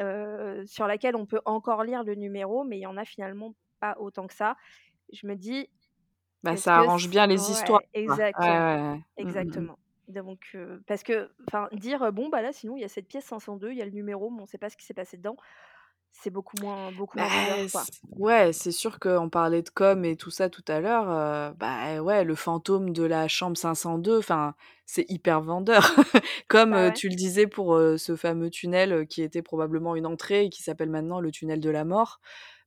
sur laquelle on peut encore lire le numéro, mais il y en a finalement pas autant que ça. Je me dis.
Bah, ça arrange bien les histoires.
Exactement. Mmh, mmh, exactement. Donc, parce que, enfin, dire bon, bah là, sinon, il y a cette pièce 502, il y a le numéro, mais on ne sait pas ce qui s'est passé dedans. c'est beaucoup moins beaucoup moins
Bah,
quoi.
ouais, c'est sûr qu'on parlait de com et tout ça tout à l'heure, heu, bah, ouais, le fantôme de la chambre 502, enfin, c'est hyper vendeur. Comme,
Bah, ouais.
tu le disais pour, ce fameux tunnel, qui était probablement une entrée et qui s'appelle maintenant le tunnel de la mort.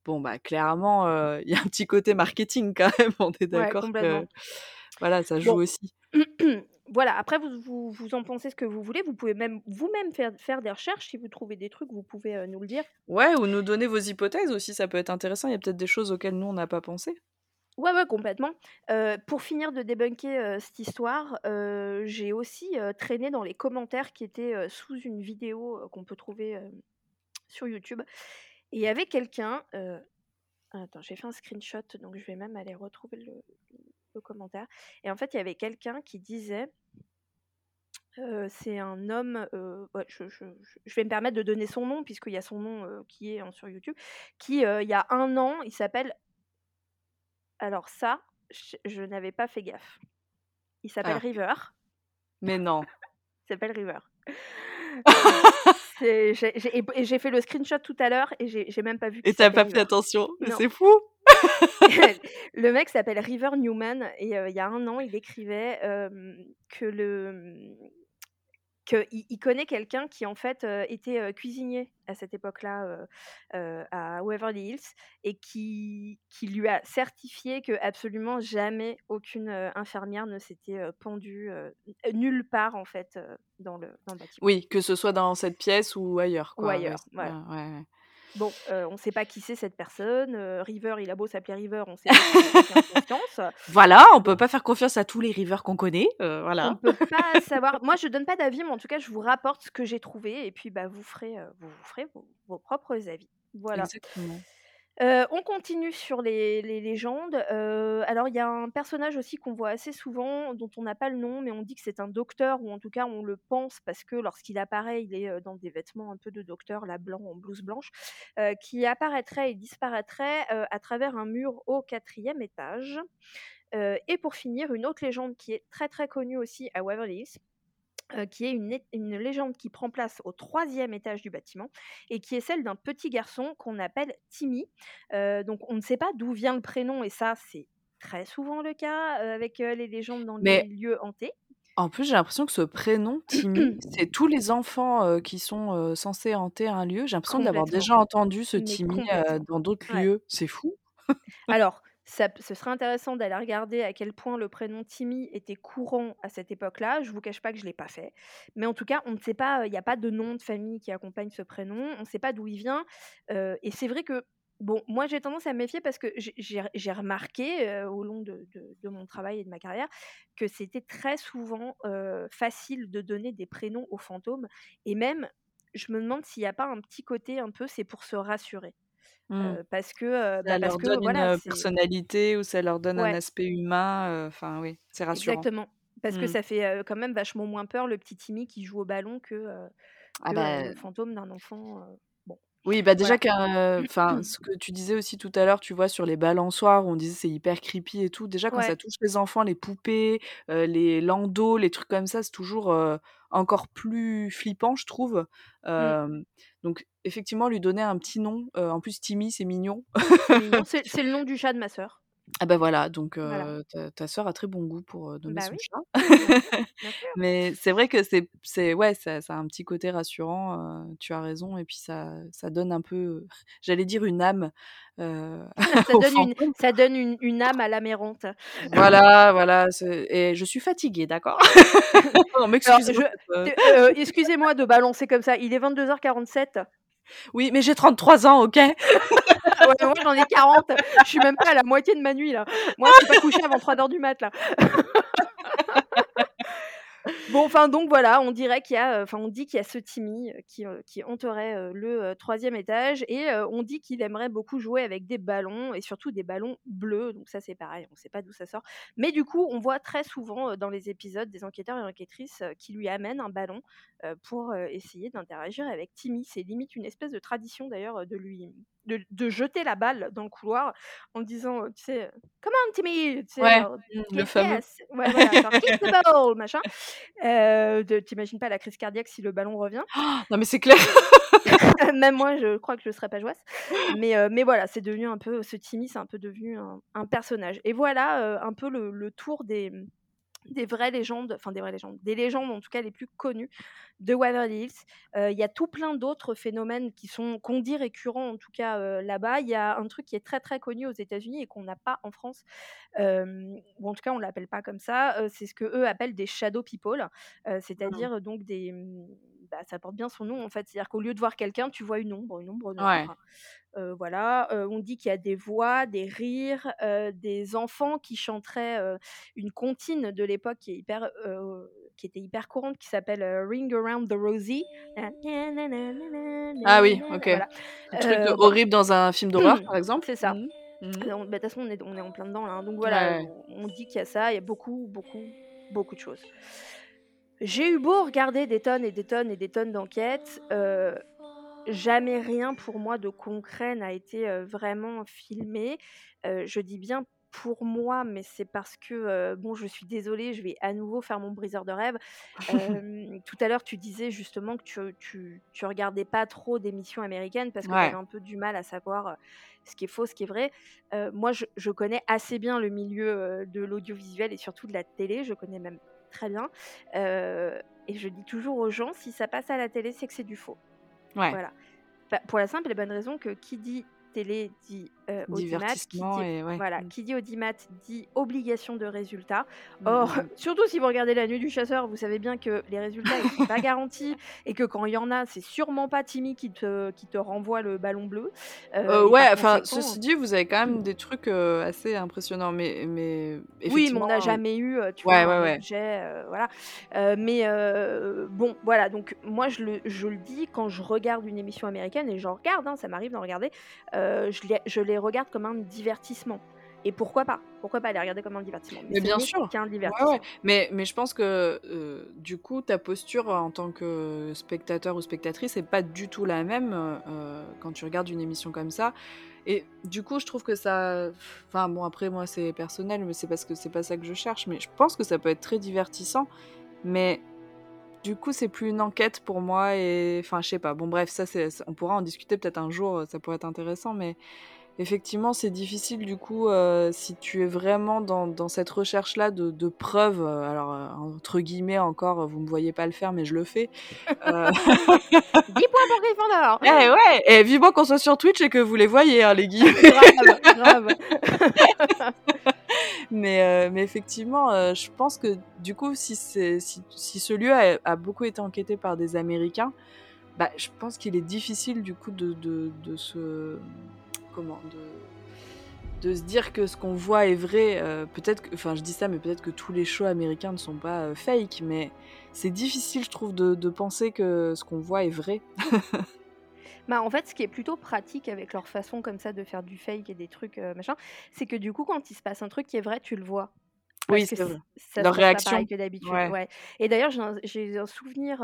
Bon, bah, clairement, heu, il y a un petit côté marketing quand même, on est
Ouais,
d'accord que
complètement.
voilà, ça joue
Bon,
aussi.
voilà, après vous vous vous en pensez ce que vous voulez, vous pouvez même vous-même faire faire des recherches. Si vous trouvez des trucs, vous pouvez, heu, nous le dire.
Ouais, ou nous donner vos hypothèses aussi, ça peut être intéressant. Il y a peut-être des choses auxquelles nous on n'a pas pensé.
Ouais, ouais, complètement. Heu, pour finir de débunker, heu, cette histoire, j'ai aussi, traîné dans les commentaires qui étaient, sous une vidéo, qu'on peut trouver, sur YouTube et il y avait quelqu'un, heu attends, j'ai fait un screenshot, donc je vais même aller retrouver le le commentaire et en fait, il y avait quelqu'un qui disait c'est un homme, ouais, je je je je vais me permettre de donner son nom puisqu'il y a son nom, qui est, sur YouTube, qui, il y a 1 an, il s'appelle alors ça, je je n'avais pas fait gaffe. Il s'appelle
Ah.
River.
Mais non.
Il s'appelle River. J'ai et et j'ai fait le screenshot tout à l'heure et j'ai j'ai même pas vu
Et
qu'il
tu as
s'appelait
pas fait attention? C'est fou!
Le mec s'appelle River Newman et il y a 1 an, il écrivait, que le, qu'il il connaît quelqu'un qui en fait, était, cuisinier à cette époque-là, à Waverly Hills et qui qui lui a certifié qu'absolument jamais aucune, infirmière ne s'était, pendue, nulle part en fait, dans le dans le bâtiment.
Oui, que ce soit dans cette pièce ou ailleurs,
Ou
quoi,
ailleurs,
ouais, ouais.
Bon, heu, on sait pas qui c'est cette personne, heu, River, il a beau s'appeler River, on sait pas si on peut lui faire confiance.
Voilà, on peut
Bon.
pas faire confiance à tous les River qu'on connaît, heu,
On
voilà.
peut pas savoir. Moi, je donne pas d'avis, mais en tout cas, je vous rapporte ce que j'ai trouvé et puis, bah, vous ferez, heu, vous vous ferez vos vos propres avis. Voilà.
Exactement.
Heu, on continue sur les légendes. Heu, alors il y a un personnage aussi qu'on voit assez souvent, dont on n'a pas le nom, mais on dit que c'est un docteur ou en tout cas on le pense parce que lorsqu'il apparaît, il est, heu, dans des vêtements un peu de docteur, là, blanc en blouse blanche, qui apparaîtrait et disparaîtrait, à travers un mur au 4e étage. Et pour finir, une autre légende qui est très, très connue aussi à Waverly heu, qui est une légende qui prend place au 3e étage du bâtiment et qui est celle d'un petit garçon qu'on appelle Timmy. Heu, donc on ne sait pas d'où vient le prénom et ça, c'est très souvent le cas, heu, avec, les légendes dans les lieux hantés.
en plus, j'ai l'impression que ce prénom, Timmy, c'est tous les enfants, qui sont, censés hanter un lieu. J'ai l'impression d'avoir déjà entendu ce
Mais
Timmy, dans d'autres
Ouais.
lieux. C'est fou!
Alors, ça ce serait intéressant d'aller regarder à quel point le prénom Timmy était courant à cette époque-là. Je vous cache pas que je l'ai pas fait. Mais en tout cas, on ne sait pas, il y a pas de nom de famille qui accompagne ce prénom. On sait pas d'où il vient. Heu et c'est vrai que, bon, moi j'ai tendance à me méfier parce que j'ai remarqué, heu, au long de mon travail et de ma carrière, que c'était très souvent, heu, facile de donner des prénoms aux fantômes et même, je me demande s'il y a pas un petit côté un peu, c'est pour se rassurer.
Mmh.
Parce que,
Ça
bah, parce
leur donne une,
voilà,
personnalité ou ça leur donne un aspect humain, enfin oui, c'est rassurant.
Exactement. Parce que
Mmh.
ça fait, quand même vachement moins peur le petit Timmy qui joue au ballon que, heu,
Ah
que,
bah
le fantôme d'un enfant,
Oui, bah, déjà
voilà.
ce que tu disais aussi tout à l'heure, tu vois, sur les balançoires, on disait: «C'est hyper creepy et tout». Déjà, quand ça touche les enfants, les poupées, les landaus, les trucs comme ça, c'est toujours, encore plus flippant, je trouve.
Mmh.
Donc effectivement, lui donner un petit nom, heu, en plus Timmy, c'est mignon.
C'est le nom du chat de ma sœur.
Ah bah, voilà, donc
Voilà.
heu, ta ta sœur a très bon goût pour, heu, nommer
Bah
son
oui,
chat.
sûr.
Mais c'est vrai que c'est c'est ouais, ça ça a un petit côté rassurant, tu as raison et puis ça ça donne un peu, j'allais dire une âme,
Ça donne une ça donne une une âme à l'âme errante.
Voilà, voilà, et je suis fatiguée, d'accord?
Excusez-moi de balancer comme ça, il est 22:47.
Oui, mais j'ai 33 ans, OK?
Moi j'en ai 40, je suis même pas à la moitié de ma nuit là. Moi, je suis pas couchée avant 03:00 du mat là. Bon, enfin donc voilà, on dirait qu'il y a, heu, enfin on dit qu'il y a ce Timmy, heu, qui, heu, qui hanterait, le, 3e étage et on dit qu'il aimerait beaucoup jouer avec des ballons et surtout des ballons bleus, donc ça c'est pareil, on sait pas d'où ça sort. Mais du coup, on voit très souvent, dans les épisodes des enquêteurs et enquêtrices, qui lui amènent un ballon, pour, essayer d'interagir avec Timmy. C'est limite une espèce de tradition d'ailleurs, de lui de de jeter la balle dans le couloir en disant, tu sais, «Come on Timmy!» tu sais
Ouais, mmh, le
«Kick
fameux.
yes!» ouais voilà, genre «Kick the ball!» machin. Heu, de tu imagines pas la crise cardiaque si le ballon revient?
Non mais c'est clair.
Même moi, je crois que je serais pas joyeuse. Mais, euh, mais voilà, c'est devenu un peu, ce Timmy, c'est un peu devenu un, personnage. Et voilà euh, un peu le, tour des, des vraies légendes, enfin des vraies légendes, des légendes en tout cas les plus connues de Waverly Hills. Euh, il y a tout plein d'autres phénomènes qui sont qu'on dit récurrents en tout cas là-bas. Il y a un truc qui est très très connu aux États-Unis et qu'on n'a pas en France, ou en tout cas on l'appelle pas comme ça. c'est ce que eux appellent des shadow people, mmh. c'est-à-dire donc des mmh, bah, ça porte bien son nom en fait. C'est-à-dire qu'au lieu de voir quelqu'un, tu vois une ombre, une ombre noire. Voilà, on dit qu'il y a des voix, des rires, des enfants qui chanteraient une comptine de l'époque qui est hyper, qui était hyper courante, qui s'appelle Ring Around the Rosie.
Ah oui, ok. Un truc horrible dans un film d'horreur, par exemple?
C'est ça. Mmh. Mmh. Bah, de toute façon, on est, on est en plein dedans là. Hein. Donc voilà, on, on dit qu'il y a ça, il y a beaucoup, beaucoup, beaucoup de choses. J'ai eu beau regarder des tonnes et des tonnes et des tonnes d'enquêtes, euh, jamais rien pour moi de concret n'a été vraiment filmé. Je dis bien pour moi, mais c'est parce que, bon, je suis désolée, je vais à nouveau faire mon briseur de rêve. tout à l'heure, tu disais justement que tu, tu, tu regardais pas trop d'émissions américaines parce que tu avais un peu du mal à savoir ce qui est faux, ce qui est vrai. moi, je, je, connais assez bien le milieu de l'audiovisuel et surtout de la télé. Je connais même très bien. et je dis toujours aux gens, si ça passe à la télé, c'est que c'est du faux. Voilà. Bah, pour la simple et bonne raison que qui dit télé dit euh, audimat. Qui dit, Voilà, mm. qui dit audimat dit obligation de résultat. Mm, Or, mm, surtout si vous regardez La Nuit du Chasseur, vous savez bien que les résultats ne sont pas garantis et que quand il y en a, c'est sûrement pas Timmy qui te, qui te renvoie le ballon bleu.
Euh, euh, ouais, enfin, ceci dit, vous avez quand même des trucs assez impressionnants, mais, mais
Oui, mais on n'a jamais eu, tu vois, un objet, voilà. mais bon, voilà, donc moi, je le, je le dis quand je regarde une émission américaine, et j'en regarde, hein, ça m'arrive d'en regarder, je, les regarde comme un divertissement. Et pourquoi pas? Pourquoi pas les regarder comme un divertissement?
Mais, bien sûr qu'un divertissement. Mais, mais je pense que euh, du coup, ta posture en tant que spectateur ou spectatrice n'est pas du tout la même euh, quand tu regardes une émission comme ça. Et du coup, je trouve que ça. Enfin, bon, après, moi, c'est personnel, mais c'est parce que c'est pas ça que je cherche. Mais je pense que ça peut être très divertissant. Mais du coup, c'est plus une enquête pour moi. Et enfin, je sais pas. Bon, bref, ça, c'est, on pourra en discuter peut-être un jour. Ça pourrait être intéressant. Mais effectivement, c'est difficile du coup euh, si tu es vraiment dans, cette recherche-là de, preuves. Euh, alors, euh, entre guillemets, encore, vous ne me voyez pas le faire, mais je le fais.
Dis-moi mon Gryffondor
Eh ouais Et vivement qu'on soit sur Twitch et que vous les voyez, hein, les guillemets. grave, grave. mais, mais effectivement, je pense que du coup, si, si, si ce lieu a, beaucoup été enquêté par des Américains, bah, je pense qu'il est difficile du coup de, de, de se comment de, de se dire que ce qu'on voit est vrai. Euh, peut-être que, enfin, je dis ça, mais peut-être que tous les shows américains ne sont pas euh, fake, mais c'est difficile, je trouve, de, de, penser que ce qu'on voit est vrai.
Bah, en fait, ce qui est plutôt pratique avec leur façon comme ça de faire du fake et des trucs euh, machin, c'est que du coup, quand il se passe un truc qui est vrai, tu le vois.
oui, c'est vrai. leur réaction.
que d'habitude. Ouais. Et d'ailleurs, j'ai un, souvenir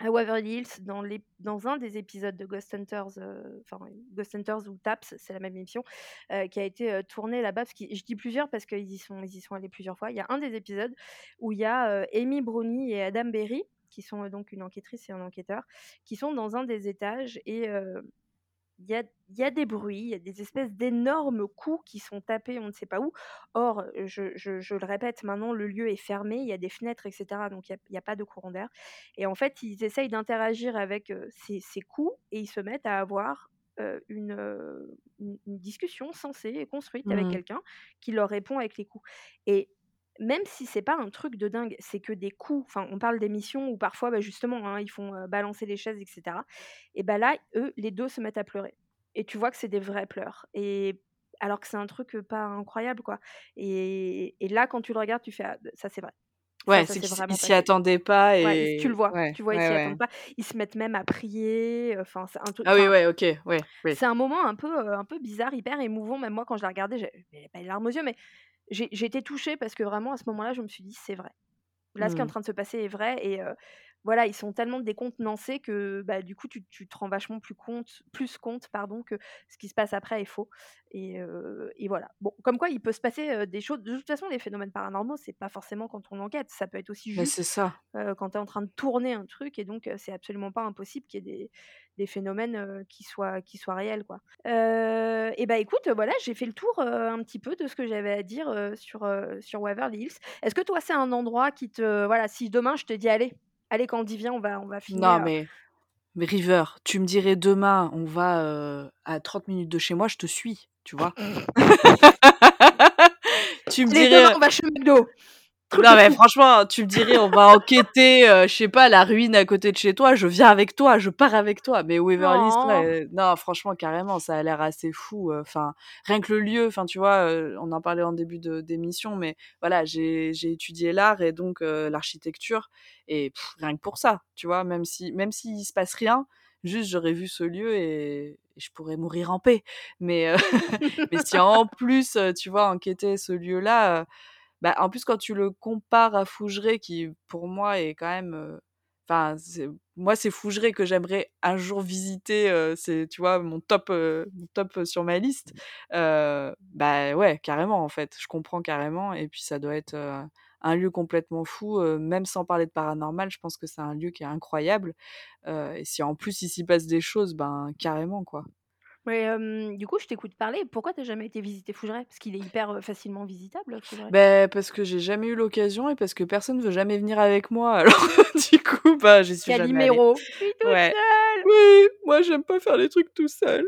à Waverly Hills dans, les, dans un des épisodes de Ghost Hunters, euh, enfin Ghost Hunters ou Taps, c'est la même émission, euh, qui a été euh, tournée là-bas. Je dis plusieurs parce qu'ils y sont, y sont allés plusieurs fois. Il y a un des épisodes où il y a Amy Brownie et Adam Berry qui sont donc une enquêtrice et un enquêteur, qui sont dans un des étages et il y a, des bruits, il y a des espèces d'énormes coups qui sont tapés, on ne sait pas où. Or, je, le répète, maintenant le lieu est fermé, il y a des fenêtres, etc. Donc il n'y a, pas de courant d'air. Et en fait, ils essayent d'interagir avec ces, coups et ils se mettent à avoir une, discussion sensée et construite avec mmh. quelqu'un qui leur répond avec les coups. Et même si c'est pas un truc de dingue, c'est que des coups, enfin on parle d'émissions où parfois bah, justement hein, ils font balancer les chaises, etc. Et bah là, eux, les deux se mettent à pleurer. Et tu vois que c'est des vrais pleurs. Et alors que c'est un truc pas incroyable, quoi. Et, là, quand tu le regardes, tu fais ah, ça, c'est vrai.
Ouais, c'est qu'ils s'y attendaient pas et
tu le vois, tu vois, ils s'y attendent pas. Ils se mettent même à prier. Enfin, c'est un truc.
Ah oui, ouais, ok, ouais.
C'est un moment un peu, un peu bizarre, hyper émouvant. Même moi, quand je l'ai regardé, j'avais pas les larmes aux yeux, mais j'ai été touchée parce que vraiment à ce moment-là, je me suis dit c'est vrai. là, ce qui est en
Mmh.
train de se passer est vrai et voilà, ils sont tellement décontenancés que bah, du coup, tu, tu te rends vachement plus compte, plus compte pardon, que ce qui se passe après est faux. Et, euh, et voilà. Bon, comme quoi, il peut se passer euh, des choses. De toute façon, les phénomènes paranormaux, c'est pas forcément quand on enquête. Ça peut être aussi juste
ça.
quand tu es en train de tourner un truc. Et donc, c'est absolument pas impossible qu'il y ait des, des phénomènes euh, qui, soient, qui soient réels. Quoi. Euh, et bah écoute, voilà, j'ai fait le tour euh, un petit peu de ce que j'avais à dire euh, sur, euh, sur Waverly Hills. Est-ce que toi, c'est un endroit qui te. Voilà, si demain je te dis, allez, allez, Candy, viens, on va, on va finir.
Non, mais, mais River, tu me dirais demain, on va euh, à 30 minutes de chez moi, je te suis, tu vois. tu me dirais.
demain, on va chez McDo.
Non, mais franchement, tu me dirais, on va enquêter, euh, je sais pas, la ruine à côté de chez toi, je viens avec toi, je pars avec toi. Mais Waverly Hills,
Non.
ouais, non, franchement, carrément, ça a l'air assez fou. euh, Enfin, rien que le lieu, enfin, tu vois, euh, on en parlait en début de- d'émission, mais voilà, j'ai j'ai étudié l'art et donc euh, l'architecture, et pff, rien que pour ça, tu vois, même si même s'il se passe rien, juste j'aurais vu ce lieu et, et je pourrais mourir en paix. Mais, euh, mais si en plus, euh, tu vois, enquêter ce lieu-là. euh, bah, en plus, quand tu le compares à Fougeray, qui pour moi est quand même. Enfin, moi, c'est Fougeray que j'aimerais un jour visiter. euh, c'est, tu vois, mon top, euh, mon top sur ma liste. Euh, bah ouais, carrément, en fait. Je comprends carrément. Et puis, ça doit être un lieu complètement fou. même sans parler de paranormal, je pense que c'est un lieu qui est incroyable. Et si en plus il s'y passe des choses, ben carrément, quoi.
Mais euh, du coup, je t'écoute parler. Pourquoi t'as jamais été visiter Fougeray? Parce qu'il est hyper euh, facilement visitable, Fougeray.
Ben, parce que j'ai jamais eu l'occasion et parce que personne veut jamais venir avec moi. Alors, du coup, bah, j'y suis jamais allée.
Je suis toute
Ouais.
seule.
Oui, moi j'aime pas faire les trucs tout seul.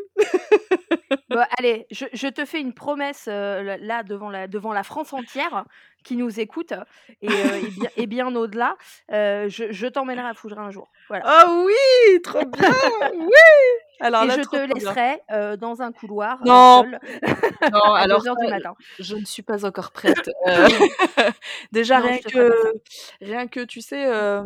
Bon, allez, je, je te fais une promesse euh, là devant la, devant la France entière qui nous écoute et, et bien, et bien au-delà. Je je t'emmènerai à Fougeray un jour. Voilà.
Ah oui, trop bien, oui. Alors
et
là,
je te laisserai euh, dans un couloir euh,
Non, non,
à
alors
2 heures du matin.
je ne suis pas encore prête. Euh, déjà
Non,
rien que, rien que, tu sais, euh,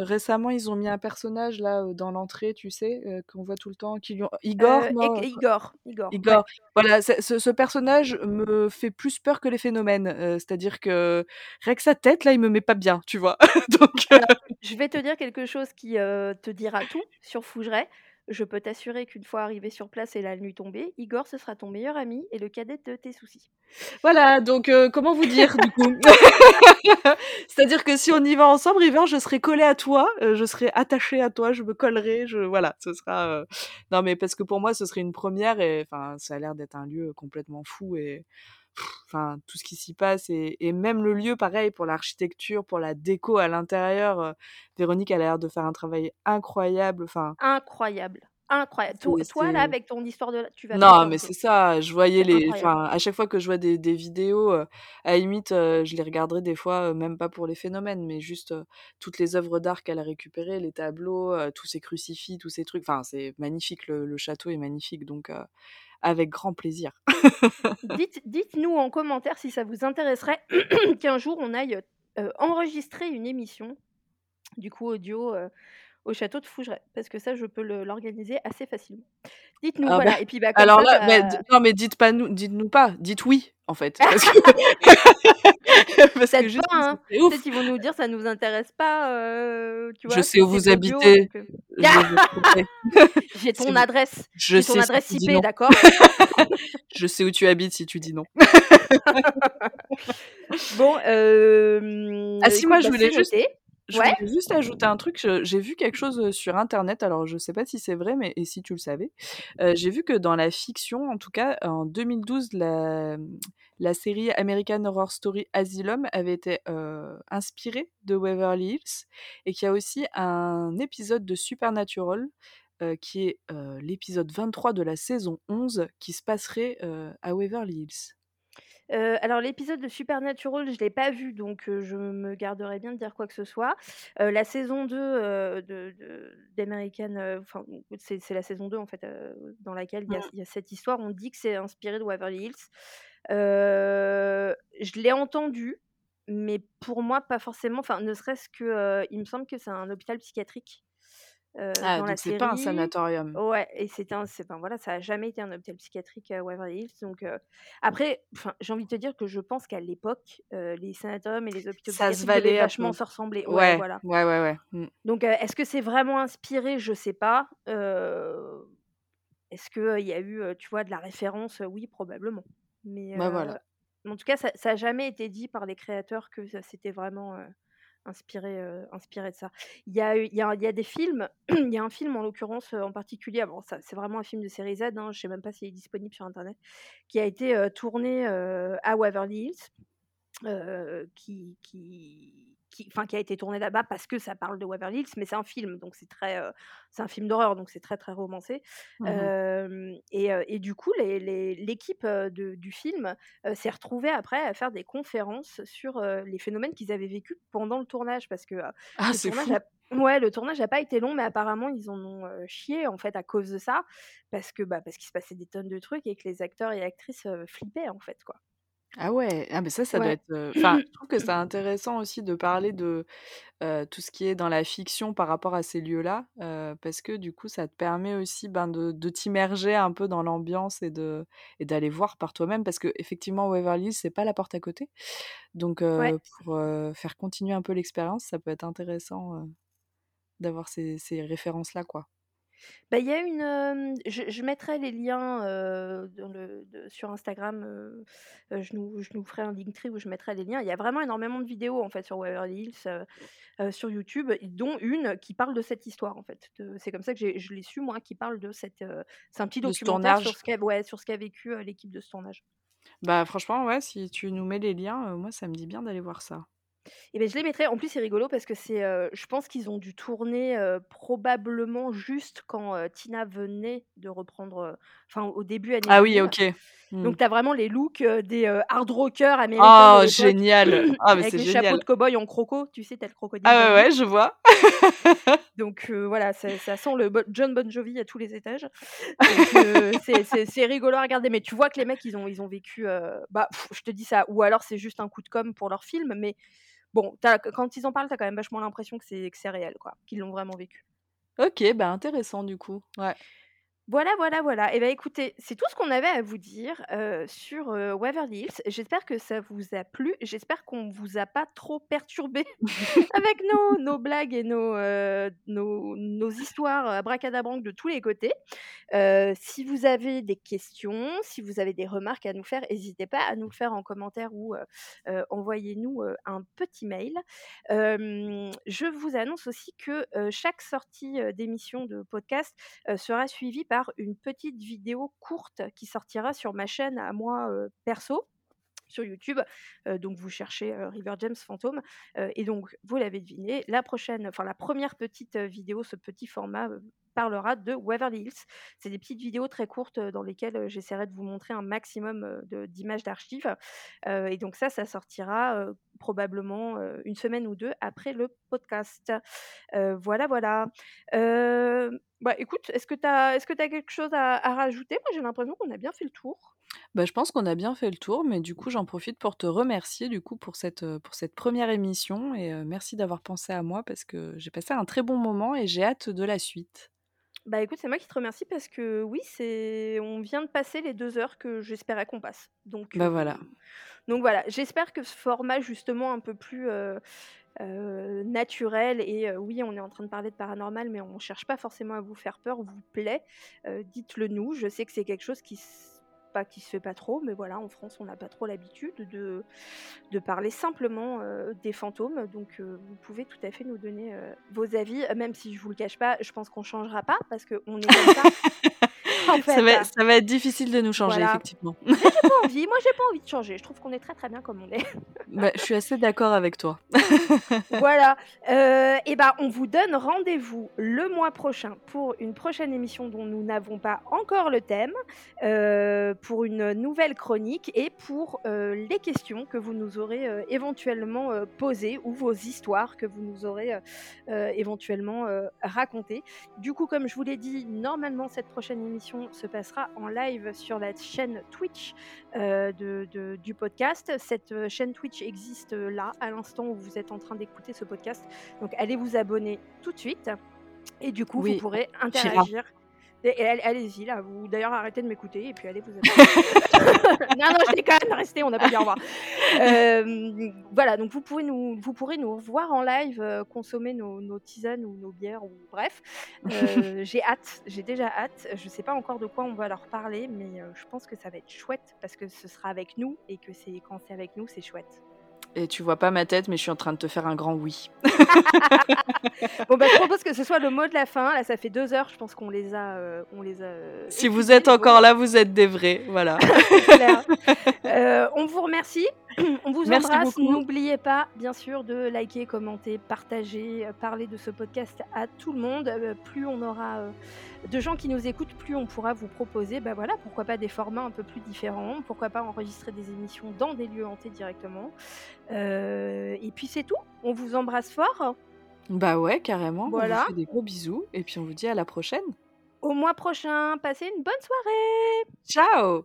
récemment ils ont mis un personnage là dans l'entrée, tu sais, qu'on voit tout le temps, qui lui ont- Igor, non,
Ig- Igor, Igor, ouais.
Igor. Voilà, ce, ce personnage me fait plus peur que les phénomènes. C'est-à-dire que rien que sa tête, là, il me met pas bien, tu vois. Donc,
Alors, je vais te dire quelque chose qui te dira tout sur Fougeray. Je peux t'assurer qu'une fois arrivé sur place et la nuit tombée, Igor, ce sera ton meilleur ami et le cadet de tes soucis.
voilà, donc euh, comment vous dire du coup? C'est-à-dire que si on y va ensemble, River, je serai collée à toi, euh, je serai attachée à toi, je me collerai, je voilà, ce sera. euh, Non, mais parce que pour moi, ce serait une première et enfin, ça a l'air d'être un lieu complètement fou et enfin tout ce qui s'y passe et, et même le lieu, pareil pour l'architecture, pour la déco à l'intérieur. euh, Véronique a l'air de faire un travail incroyable. Enfin,
Incroyable. Incroyable. Toi, là, avec ton histoire de... Tu vas
Non, mais c'est ça. Je voyais les, enfin, à chaque fois que je vois des, des vidéos, euh, à la limite, euh, je les regarderai des fois, même pas pour les phénomènes, mais juste toutes les œuvres d'art qu'elle a récupérées, les tableaux, tous ces crucifix, tous ces trucs. Enfin, c'est magnifique. Le, le château est magnifique, donc avec grand plaisir.
Dites, dites-nous en commentaire si ça vous intéresserait qu'un jour on aille euh, enregistrer une émission, du coup audio, euh, au château de Fougeray. Parce que ça, je peux le- l'organiser assez facilement. Dites-nous,
Ah
voilà.
bah,
Et puis, bah, comme
alors
ça,
là, mais non, mais dites pas nous, dites-nous pas, dites oui, en fait, parce que, parce que juste
pas, hein.
c'est ouf.
Peut-être qu'ils vont nous dire ça nous intéresse pas, euh, tu vois,
Je sais où vous habitez.
euh. J'ai ton adresse.
Je
J'ai
sais
ton
si
adresse IP, d'accord?
Je sais où tu habites si tu dis non.
Bon, euh,
Ah si,
écoute,
moi je
bah,
voulais juste,
noté.
Je
Ouais.
voulais juste ajouter un truc. J'ai vu quelque chose sur internet. Alors je sais pas si c'est vrai, mais et si tu le savais, euh, j'ai vu que dans la fiction, en tout cas en 2012, la la série American Horror Story Asylum avait été euh, inspirée de Waverly Hills et qu'il y a aussi un épisode de Supernatural euh, qui est l'épisode 23 de la saison 11 qui se passerait à Waverly Hills.
Euh, alors l'épisode de Supernatural, je l'ai pas vu, donc je me garderai bien de dire quoi que ce soit. La saison 2 euh, de, de- d'American, enfin c'est, c'est la saison 2 en fait, dans laquelle il y, a,
Mm.
il y a cette histoire. On dit que c'est inspiré de Waverly Hills. Je l'ai entendu, mais pour moi pas forcément. Enfin, ne serait-ce que, il me semble que c'est un hôpital psychiatrique.
Ah,
dans la
c'est pas un sanatorium.
Ouais, et c'est un, voilà, ça a jamais été un hôpital psychiatrique à Waverly Hills. Donc après, enfin, j'ai envie de te dire que je pense qu'à l'époque, les sanatoriums et les hôpitaux
Ça se
psychiatriques devaient
un
vachement se ressembler. Ouais,
Ouais,
voilà.
ouais, ouais, ouais. Mmh.
Donc est-ce que c'est vraiment inspiré? Je sais pas. est-ce qu'il y a eu, tu vois, de la référence? Oui, probablement. Mais
Bah, voilà.
en tout cas, ça, ça a jamais été dit par les créateurs que c'était vraiment inspiré, inspiré de ça. Il y a, y a, il y a des films, il y a un film en l'occurrence en particulier, bon, ça, c'est vraiment un film de série Z, hein, je sais même pas s'il est disponible sur internet, qui a été tourné à Waverly Hills, qui, qui, qui, enfin, qui a été tourné là-bas parce que ça parle de Waverly Hills, mais c'est un film, donc c'est très, euh, c'est un film d'horreur, donc c'est très très romancé.
Mmh
Euh, et, et du coup, l'équipe du film euh, s'est retrouvée après à faire des conférences sur les phénomènes qu'ils avaient vécus pendant le tournage, parce que
Ah,
le
c'est
tournage
fou.
a- Ouais, le tournage n'a pas été long, mais apparemment ils en ont euh, chié en fait à cause de ça, parce que bah, parce qu'il se passait des tonnes de trucs et que les acteurs et actrices euh, flippaient en fait quoi.
Ah ouais, ah mais ça, ça doit
Ouais.
être, heu, enfin, je trouve que c'est intéressant aussi de parler de, heu, tout ce qui est dans la fiction par rapport à ces lieux-là, heu, parce que du coup, ça te permet aussi, ben, de de t'immerger un peu dans l'ambiance et de et d'aller voir par toi-même parce qu'effectivement Waverly Hills, c'est pas la porte à côté. Donc
Ouais.
heu, pour, heu, faire continuer un peu l'expérience, ça peut être intéressant, heu, d'avoir ces ces références-là, quoi.
Bah, il y a une, hem, je je mettrai les liens, heu, dans le de sur Instagram, heu heu, je nous je nous ferai un Linktree où je mettrai les liens. Il y a vraiment énormément de vidéos, en fait, sur Waverly Hills, heu heu, sur YouTube, dont une qui parle de cette histoire, en fait. De c'est comme ça que j'ai je l'ai su, moi, qui parle de cette, heu c'est un petit
De ce
documentaire sur
tournage.
ce qu'a ouais, sur ce qu'a vécu, heu, l'équipe de ce tournage.
Bah, franchement, ouais, si tu nous mets les liens, heu, moi, ça me dit bien d'aller voir ça.
Et beh, je les mettrai. En plus, c'est rigolo parce que c'est, heu, je pense qu'ils ont dû tourner, probablement juste quand, Tina venait de reprendre, enfin, au début années
Ah oui,
2000.
OK. Mmh.
Donc tu as vraiment les looks, des, hard rockers américains
Oh, génial! Ah, mais
avec les chapeaux de cow-boy en croco, tu sais, tu as le crocodile
Ah ouais, ouais, je vois.
Donc voilà, ça ça sent le John Bon Jovi à tous les étages. C'est rigolo à regarder, mais tu vois que les mecs, ils ont ils ont vécu, bah, pff, je te dis ça, ou alors c'est juste un coup de com' pour leur film, mais bon, quand ils en parlent, tu as quand même vachement l'impression que c'est que c'est réel, quoi, qu'ils l'ont vraiment vécu.
OK, bah, intéressant du coup, ouais.
Voilà, voilà, voilà. Et bah, écoutez, c'est tout ce qu'on avait à vous dire, heu, sur, heu, Waverly Hills. J'espère que ça vous a plu. J'espère qu'on vous a pas trop perturbé avec nos blagues et nos, heu, nos histoires abracadabrantes de tous les côtés. Heu, si vous avez des questions, si vous avez des remarques à nous faire, hésitez pas à nous le faire en commentaire ou, envoyez-nous, un petit mail. Je vous annonce aussi que, chaque sortie, d'émission de podcast, sera suivie par une petite vidéo courte qui sortira sur ma chaîne à moi, perso sur YouTube. Donc vous cherchez, River James heu et donc vous l'avez deviné, la prochaine enfin la première petite, vidéo, ce petit format, parlera de Waverly Hills. C'est des petites vidéos très courtes, dans lesquelles, j'essaierai de vous montrer un maximum, d'images d'archives, et donc ça, ça sortira, probablement, 1 semaine ou 2 après le podcast. Voilà, voilà. Bah, écoute, est-ce que tu as est-ce que tu as quelque chose à rajouter? Moi, j'ai l'impression qu'on a bien fait le tour.
Bah, je pense qu'on a bien fait le tour, mais du coup, j'en profite pour te remercier du coup pour cette, heu, pour cette 1re émission et heu, merci d'avoir pensé à moi parce que j'ai passé un très bon moment et j'ai hâte de la suite.
Bah, écoute, c'est moi qui te remercie parce que oui, c'est on vient de passer les 2 heures que j'espérais qu'on passe. Donc
Bah,
heu,
voilà.
donc voilà, j'espère que ce format justement un peu plus, heu heu, naturel et oui, on est en train de parler de paranormal, mais on cherche pas forcément à vous faire peur, vous plaît. Dites-le nous. Je sais que c'est quelque chose qui pas qui se fait pas trop, mais voilà, en France, on n'a pas trop l'habitude de de parler simplement, heu, des fantômes. Donc heu, vous pouvez tout à fait nous donner, heu, vos avis, même si je vous le cache pas, je pense qu'on changera pas parce qu'on est comme ça. En
Ça va
fait.
ça va être difficile de nous changer
Voilà.
effectivement.
Mais j'ai pas envie, moi j'ai pas envie de changer. Je trouve qu'on est très, très bien comme on est.
Bah, je suis assez d'accord avec toi.
Voilà, et bah, on vous donne rendez-vous le mois prochain pour une prochaine émission dont nous n'avons pas encore le thème, heu, pour une nouvelle chronique et pour, heu, les questions que vous nous aurez, éventuellement, posées ou vos histoires que vous nous aurez, éventuellement, racontées. Du coup, comme je vous l'ai dit, normalement cette prochaine émission se passera en live sur la chaîne Twitch, heu, de de du podcast. Cette, heu, chaîne Twitch existe, heu, là, à l'instant où vous êtes en train d'écouter ce podcast. Donc allez vous abonner tout de suite. Et du coup,
Oui,
vous pourrez interagir. Allez-y, là, vous d'ailleurs arrêtez de m'écouter et puis allez vous non, non, je déconne, restez, on n'a pas dit au revoir. Euh, voilà, donc vous, pouvez nous, vous pourrez nous revoir en live, euh, consommer nos, nos tisanes ou nos bières, ou bref. Euh, j'ai hâte, j'ai déjà hâte. Je sais pas encore de quoi on va leur parler, mais je pense que ça va être chouette parce que ce sera avec nous et que c'est quand c'est avec nous, c'est chouette.
Et tu vois pas ma tête, mais je suis en train de te faire un grand oui.
Bon, bah, je propose que ce soit le mot de la fin. Là, ça fait deux heures, je pense qu'on les a. euh, on les a euh,
Si vous êtes encore là, vous êtes des vrais. Voilà.
Euh, on vous remercie. On vous
Merci
embrasse. N'oubliez pas, bien sûr, de liker, commenter, partager, euh, parler de ce podcast à tout le monde. Euh, plus on aura euh, de gens qui nous écoutent, plus on pourra vous proposer, bah voilà, pourquoi pas des formats un peu plus différents, pourquoi pas enregistrer des émissions dans des lieux hantés directement. Euh, et puis c'est tout. On vous embrasse fort.
Bah ouais, carrément.
Voilà.
On vous fait des gros bisous. Et puis on vous dit à la prochaine.
Au mois prochain. Passez une bonne soirée.
Ciao